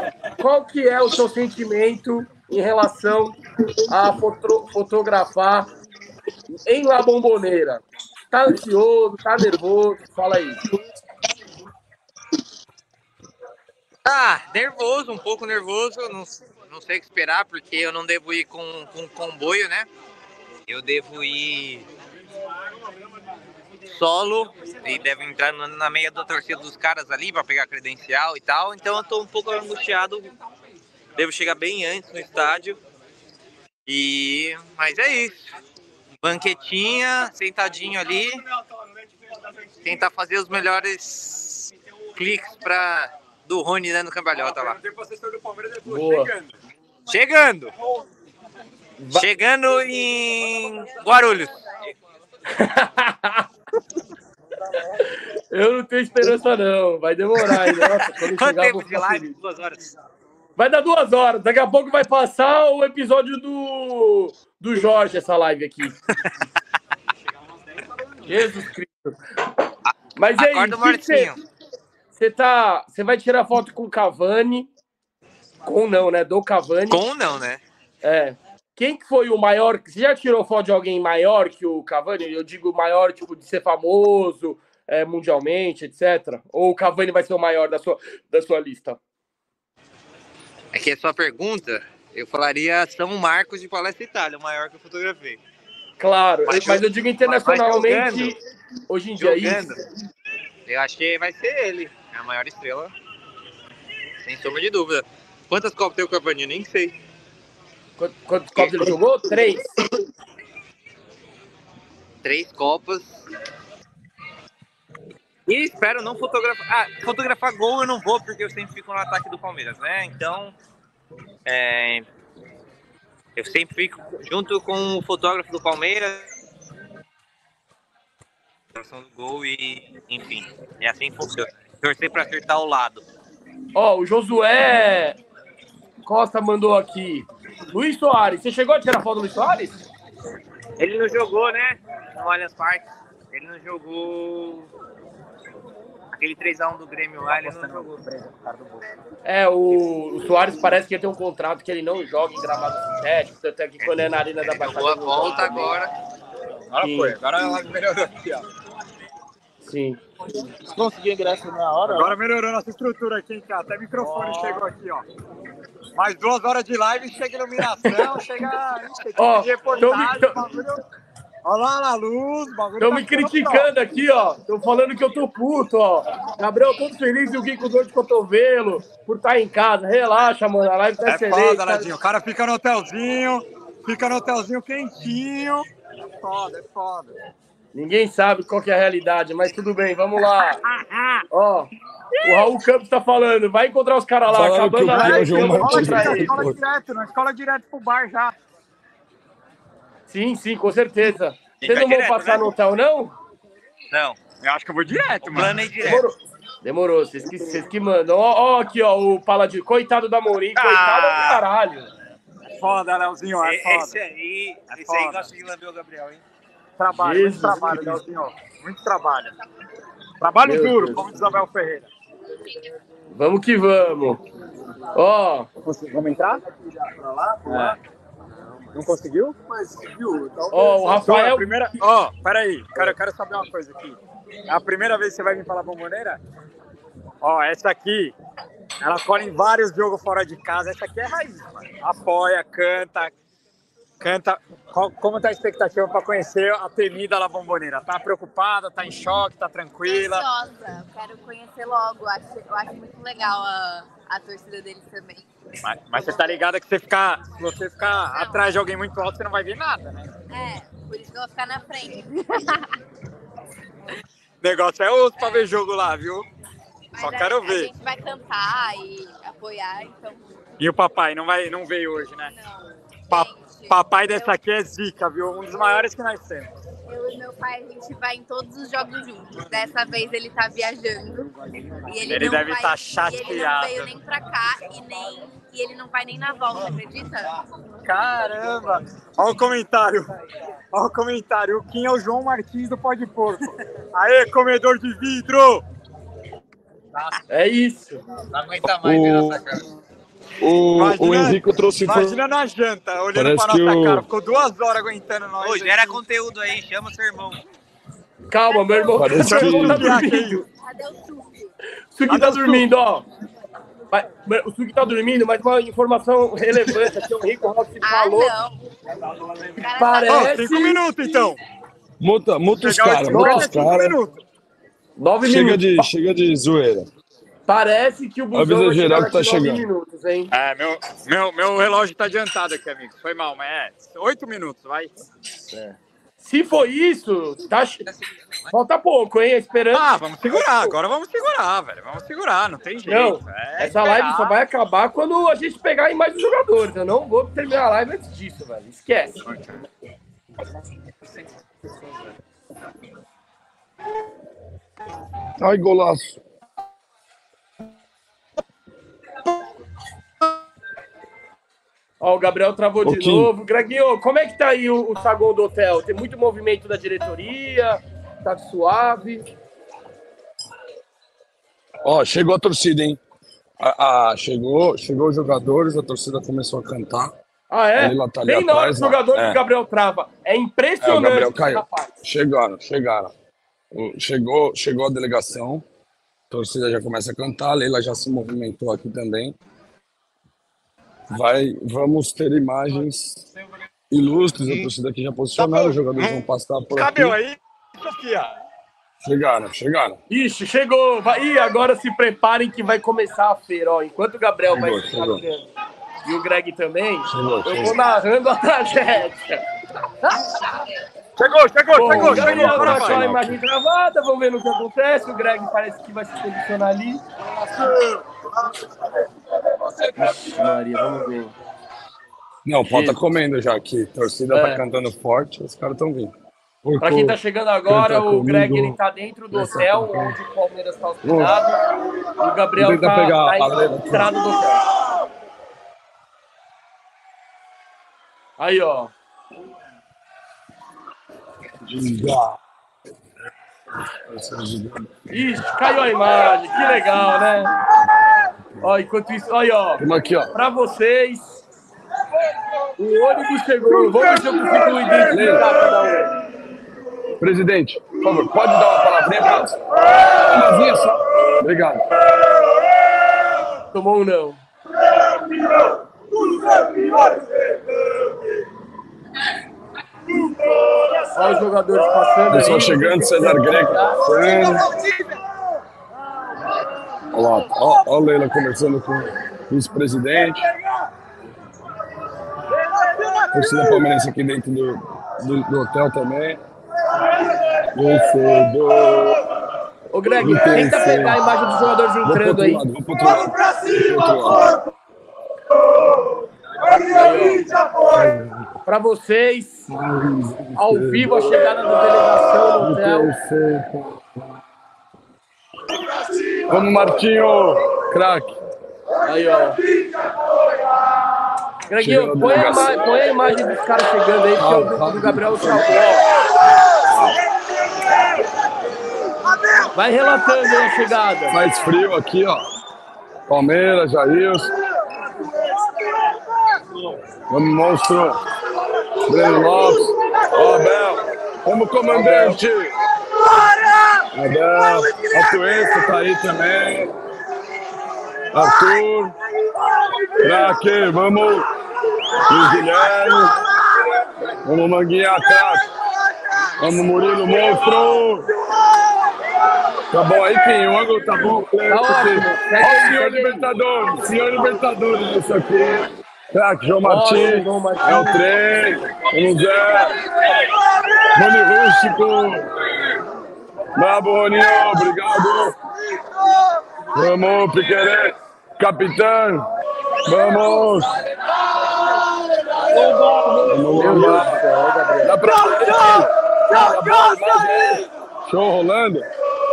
Qual que é o seu sentimento em relação a foto- fotografar em La Bomboneira? Tá ansioso, tá nervoso? Fala aí. Ah, nervoso, um pouco nervoso. Não, não sei o que esperar, porque eu não devo ir com, com comboio, né? Eu devo ir solo e devo entrar na- na meia da torcida dos caras ali para pegar credencial e tal. Então eu tô um pouco angustiado. Devo chegar bem antes no estádio. E mas é isso. Banquetinha, sentadinho ali. Tentar fazer os melhores cliques para do Rony né, no cambalhota lá. Boa. Chegando. Chegando em Guarulhos. Eu não tenho esperança, não. Vai demorar ainda. Nossa, Quanto tempo de live? feliz. Duas horas. Vai dar duas horas. Daqui a pouco vai passar o episódio do, do Jorge, essa live aqui. Jesus Cristo. Mas e aí, você tá, você vai tirar foto com o Cavani? Com não, né? Do Cavani. Com não, né? É. Quem que foi o maior? Você já tirou foto de alguém maior que o Cavani? Eu digo maior, tipo, de ser famoso é, mundialmente, etc. Ou o Cavani vai ser o maior da sua, da sua lista? É que a sua pergunta, eu falaria São Marcos de Palestra Itália, o maior que eu fotografei. Claro, Mas mas, eu- eu digo internacionalmente, jogando, hoje em dia é Jogando, isso. eu acho que vai ser ele, é a maior estrela. Sem sombra de dúvida. Quantas copas tem o Cavani? Nem sei. Quantos quantos copos ele jogou? Três. Três copas. E espero não fotografar. Ah, fotografar gol eu não vou, porque eu sempre fico no ataque do Palmeiras, né? Então. é, eu sempre fico junto com o fotógrafo do Palmeiras. do gol e. Enfim. É assim que funciona. Torcer pra acertar o lado. Ó, o Josué Costa mandou aqui. Luiz Soares, você chegou a tirar foto do Luiz Soares? Ele não jogou, né? No Allianz Parque. Ele não jogou. Aquele 3x1 do Grêmio lá, ele não jogou. É, o, o Soares parece que ia ter um contrato que ele não joga em gramado sintético, tanto é que quando é na Arena da Baixada. Boa volta agora. Agora Sim. foi, agora ela melhorou aqui, ó. Sim. Consegui ingresso na hora? Agora melhorou nossa estrutura aqui, hein, cara. Até microfone chegou aqui, ó. Mais duas horas de live, chega iluminação, chega. Ó, me- reportagem, bagulho. Olha lá na luz, bagulho Estão tá me criticando aqui, ó. Estão falando que eu tô puto, ó. Gabriel todo feliz e o Gui com dor de cotovelo por estar em casa. Relaxa, mano. A live tá É excelente. foda, Ladinho. O cara fica no hotelzinho, fica no hotelzinho quentinho. É foda, é foda. Ninguém sabe qual que é a realidade, mas tudo bem, vamos lá. Ó, o Raul Campos tá falando, vai encontrar os caras lá, Falaram acabando a é live, ele. escola direto, na escola direto pro bar já. Sim, sim, com certeza. Vocês vai não vão direto, passar né? no hotel, não? Não. Eu acho que eu vou direto, O mano. plano é ir direto. Demorou. Demorou, vocês que, vocês que mandam. Ó, ó, aqui, ó, o Paladino. Coitado da Morim, coitado Ah. do caralho. É foda, Leozinho, é foda. Esse aí, É esse aí gosta de lamber o Gabriel, hein? Trabalho, Jesus muito trabalho, Cristo. Leozinho. Muito trabalho. Trabalho Meu duro, Deus. como diz Abel Ferreira. Vamos que vamos. Ó, Vamos entrar? É. Não conseguiu? Mas viu? ó, o Rafael. primeira... Ó, peraí, cara, eu quero saber uma coisa aqui. É a primeira vez que você vai vir falar bomboneira? Ó, essa aqui, ela cola em vários jogos fora de casa. Essa aqui é raiz, mano. Apoia, canta, canta. Qual- como tá a expectativa para conhecer a temida La Bomboneira? Tá preocupada, tá em choque, tá tranquila? Ansiosa, quero conhecer logo. Acho, eu acho muito legal a, a torcida deles também. Mas, mas você tá ligada que você ficar, se você ficar atrás de alguém muito alto, você não vai ver nada, né? É, por isso que eu vou ficar na frente. O negócio é outro pra ver jogo lá, viu? Só Mas a- quero A ver. gente vai cantar e apoiar, então. E o papai não, vai, não veio hoje, né? Não. Pa- papai dessa aqui é zica, viu? Um dos maiores que nós temos. Eu e meu pai, a gente vai em todos os jogos juntos. Dessa vez ele tá viajando. E ele, Ele não deve vai, tá E ele não chateado. veio nem pra cá e, nem, e ele não vai nem na volta, acredita? Caramba! Olha o comentário. Olha o comentário. O Kim é o João Martins do Pó de Porco. Aê, comedor de vidro! É isso. Não aguenta mais ver nossa cara. O, Imagina- o Henrico trouxe Imagina na janta, olhando Parece pra que nossa o- cara. Ficou duas horas aguentando nós. Ô, gera aqui. conteúdo aí, chama seu irmão. Calma, meu irmão. Parece meu irmão que- tá dormindo. Cadê o suco? O Suki tá dormindo, ó. O Suki tá dormindo, mas uma informação relevante aqui, o Rico Rossi Ah, falou. não. Parece- cinco minutos então. Muta, muta os caras, muta os caras. minutos. Nove Chega minutos. de, chega de zoeira. Parece que o busão Avisa vai chegar que tá chegando. minutos, hein? É, meu, meu, meu relógio tá adiantado aqui, amigo. Foi mal, mas é. Oito minutos, vai. Se for isso, tá... falta pouco, hein? Esperando. Ah, vamos segurar. Agora vamos segurar, velho. Vamos segurar, não tem jeito. Não, É essa live esperar. só vai acabar quando a gente pegar em mais os jogadores. Eu não vou terminar a live antes disso, velho. Esquece. Ai, golaço. Ó, o Gabriel travou Ô, de Kim. novo. Greginho, como é que tá aí o, o saguão do hotel? Tem muito movimento da diretoria? Tá suave? Ó, chegou a torcida, hein? Ah, chegou, chegou os jogadores, a torcida começou a cantar. Ah, é? Lá tá Bem na hora do jogador que É. o Gabriel trava. É É, impressionante. o Gabriel caiu. rapaz. Chegaram, chegaram. O- Chegou, chegou a delegação, a torcida já começa a cantar, a Leila já se movimentou aqui também. Vai, vamos ter imagens ilustres, a torcida aqui já posicionada, os jogadores vão passar por aqui. Cabelo aí, Sofia. Chegaram, chegaram. Ixi, chegou. Vai... Ih, agora se preparem que vai começar a feira. Ó, enquanto o Gabriel vai Chegou, carregando e o Greg também, Chegou, eu chegou. vou narrando a tragédia. Chegou, chegou, Bom, chegou, chegou. Agora tá a vai. imagem travada, vamos ver no que acontece. O Greg parece que vai se posicionar ali. Ixi, Maria, vamos ver. Não, o pau tá comendo já aqui. A torcida É. tá cantando forte, os caras estão vindo. Por Pra quem tá chegando agora, o Greg comigo. ele tá dentro do hotel, onde o Palmeiras tá hospedado. O Gabriel tentar tá entrada do hotel. Aí, ó. Ixi, caiu a imagem, que legal, né? Ó, enquanto isso, olha, ó. Vamos aqui, ó. Pra vocês, o ônibus chegou. Vamos ver se eu consigo identificar cada um. Presidente, por favor, pode dar uma palavrinha pra nós? Umazinha só. Obrigado. Tomou um não. Olha os jogadores passando Pessoal chegando, César Greco passando. Olha lá, a Leila conversando com o vice-presidente. Torcida palmeirense aqui dentro do, do, do hotel também. Vencedor. Ô, Greg, tenta pegar a imagem dos jogadores entrando aí. lado, vou pro outro lado. Vou pro outro lado. Pra vocês, ao vivo, a chegada da delegação no hotel. Vamos, Martinho, craque. Aí, ó. Greginho, põe a, põe a imagem dos caras chegando aí, que é o grupo do Gabriel Chabó. Vai relatando aí a chegada. Faz frio aqui, ó. Palmeiras, Jailson. Vamos, monstro. Breno Lopes. Ó, Abel. Vamos, comandante. Abel. Atuesta tá aí também. Arthur. Craque, vamos. Luiz Guilherme. Vamos, Manguinha, craque. Vamos, Murilo, monstro. Tá bom aí, Pinho? Tá bom? Tá ótimo. Ó, o senhor Libertadores. Senhor Libertadores, isso aqui. Craque, João Martins. É o trem. Vamos, Zé. Rony Rústico. Bravo, Roninho. Obrigado. Vamos, Piquerê. Capitão. Vamos. Vamos, vamos. Dá pra? Show rolando.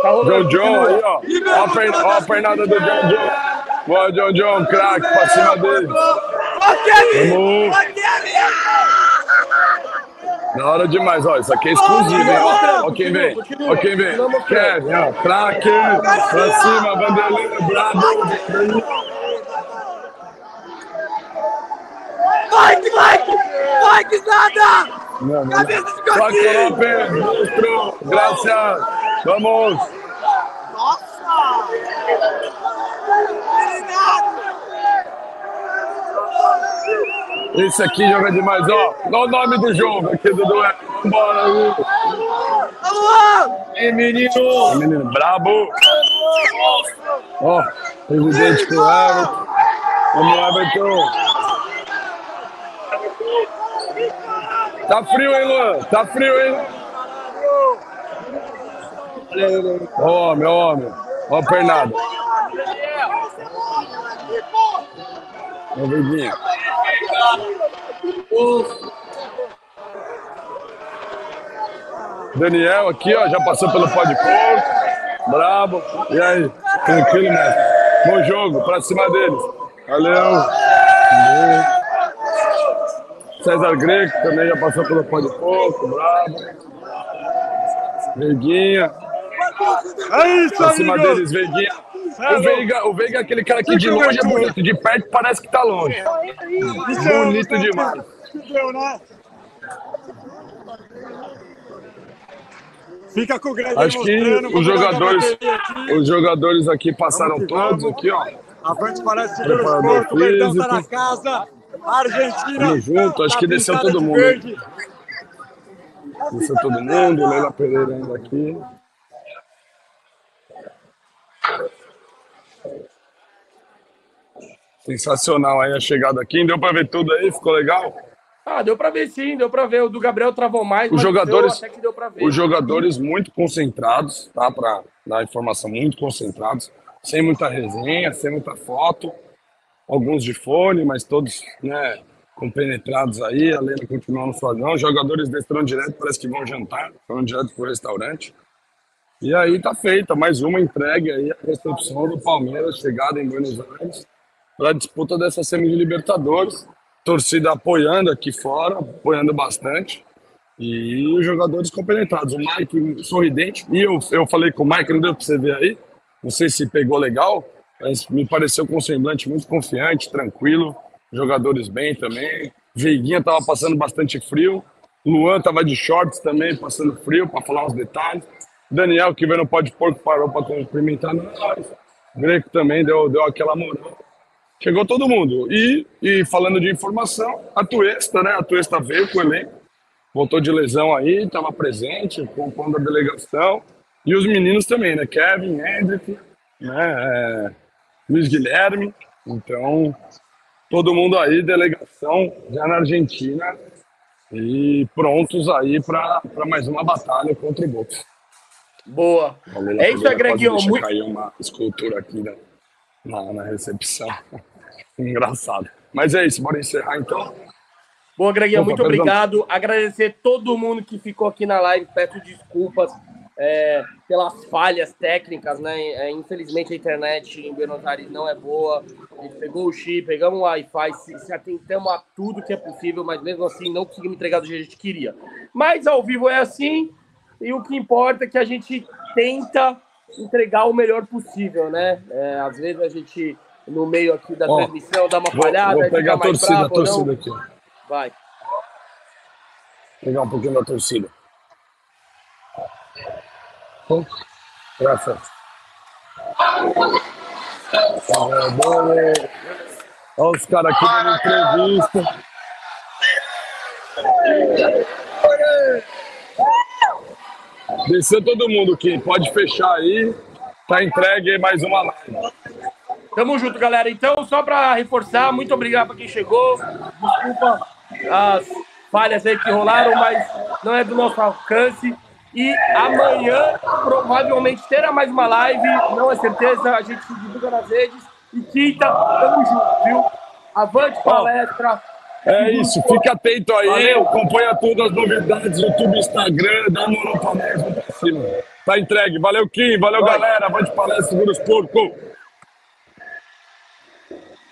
Tá John John aí, ó. Ó a, per- ó a pernada do John John. Boa, John John, craque, pra cima dele. Vamos. Da hora demais, ó. Isso aqui é exclusivo, hein? Ó, quem vem. Ó quem vem. Kevin, ó. Craque. Pra cima, Vanderlei, brabo. Vai, que vai! Vai, que nada! Não, não. Cabeça de coquinho! Lopes, monstro. Graças. Vamos. Nossa! Esse aqui joga demais, ó. Olha o nome do jogo aqui do duelo. Bora, Lu. E menino! Menino brabo. Ó, presidente com o Everton. Vamos, Everton. Tá frio, hein, Luan? Tá frio, hein? Ó, homem, ó, homem. Ó, a pernada. Ó, Verdinha. Daniel aqui, ó, já passou pelo pó de porco. Brabo. E aí? Tranquilo, mestre? Bom jogo, pra cima deles. Valeu. César Greco também já passou pelo pó de porco. Brabo. Veiguinha. É isso, Pra cima deles, Veiguinha. O Veiga, o Veiga é aquele cara que de longe é bonito, de perto parece que tá longe. Bonito demais. Fica com o Greg Acho que os jogadores, os jogadores aqui passaram Vamos que todos vamos. aqui, ó. Avante parece esporte, o Verdão tá na casa. Argentina. Tamo junto, acho tá que desceu todo mundo. verde. Desceu todo mundo, Leila Pereira ainda aqui. Sensacional aí a chegada aqui. Deu pra ver tudo aí? Ficou legal? Ah, deu pra ver sim, deu pra ver. O do Gabriel travou mais, Os jogadores, os jogadores muito concentrados, tá? Pra dar informação, muito concentrados. Sem muita resenha, sem muita foto. Alguns de fone, mas todos, né, compenetrados aí. A Leila continua no flagão. Os jogadores desceram direto, parece que vão jantar. Foram direto pro restaurante. E aí tá feita mais uma entregue aí, a recepção do Palmeiras, chegada em Buenos Aires, para a disputa dessa semi de Libertadores. Torcida apoiando aqui fora, apoiando bastante. E os jogadores compenetrados. O Mike sorridente. E eu, eu falei com o Mike, não deu para você ver aí. Não sei se pegou legal, mas me pareceu com um semblante muito confiante, tranquilo. Jogadores bem também. Veiguinha tava passando bastante frio. Luan tava de shorts também, passando frio, para falar uns detalhes. Daniel, que veio no pó de porco, parou para cumprimentar nós. Greco também deu, deu aquela moral. Chegou todo mundo. E, e falando de informação, a Tuesta, né? A Tuesta veio com o elenco. voltou de lesão aí, estava presente, compondo a delegação. E os meninos também, né? Kevin, Hendrick, né? É, Luiz Guilherme. Então, todo mundo aí, delegação já na Argentina e prontos aí para mais uma batalha contra o boxe. Boa. Valeu, É isso. Deixa Muito... cair uma escultura aqui na, na, na recepção. Engraçado. Mas é isso, bora encerrar então. Boa, Greginho, muito perdão. obrigado. Agradecer todo mundo que ficou aqui na live. Peço desculpas é, pelas falhas técnicas, né? É, infelizmente a internet em Buenos Aires não é boa. A gente pegou o chip, pegamos o Wi-Fi, se, se atentamos a tudo que é possível, mas mesmo assim não conseguimos entregar do jeito que a gente queria. Mas ao vivo é assim, e o que importa é que a gente tenta entregar o melhor possível, né? É, às vezes a gente, no meio aqui da Ó, transmissão, dá uma Vou, falhada, vou pegar a torcida, a bravo ou torcida aqui. Vai. Pegar um pouquinho da torcida. Bom, Graças. Olha os caras aqui dando entrevista. Desceu todo mundo aqui. Pode fechar aí. Tá entregue mais uma live. Tamo junto, galera. Então, só para reforçar, muito obrigado para quem chegou. Desculpa as falhas aí que rolaram, mas não é do nosso alcance. E amanhã provavelmente terá mais uma live, não é certeza, a gente se divulga nas redes. E quinta, tamo junto, viu? Avante palestra. É isso, fica atento aí, Valeu. acompanha todas as novidades, YouTube, Instagram, dá moral pra nós, Tá entregue, valeu Kim, valeu galera, vai de palestra, segura os porcos.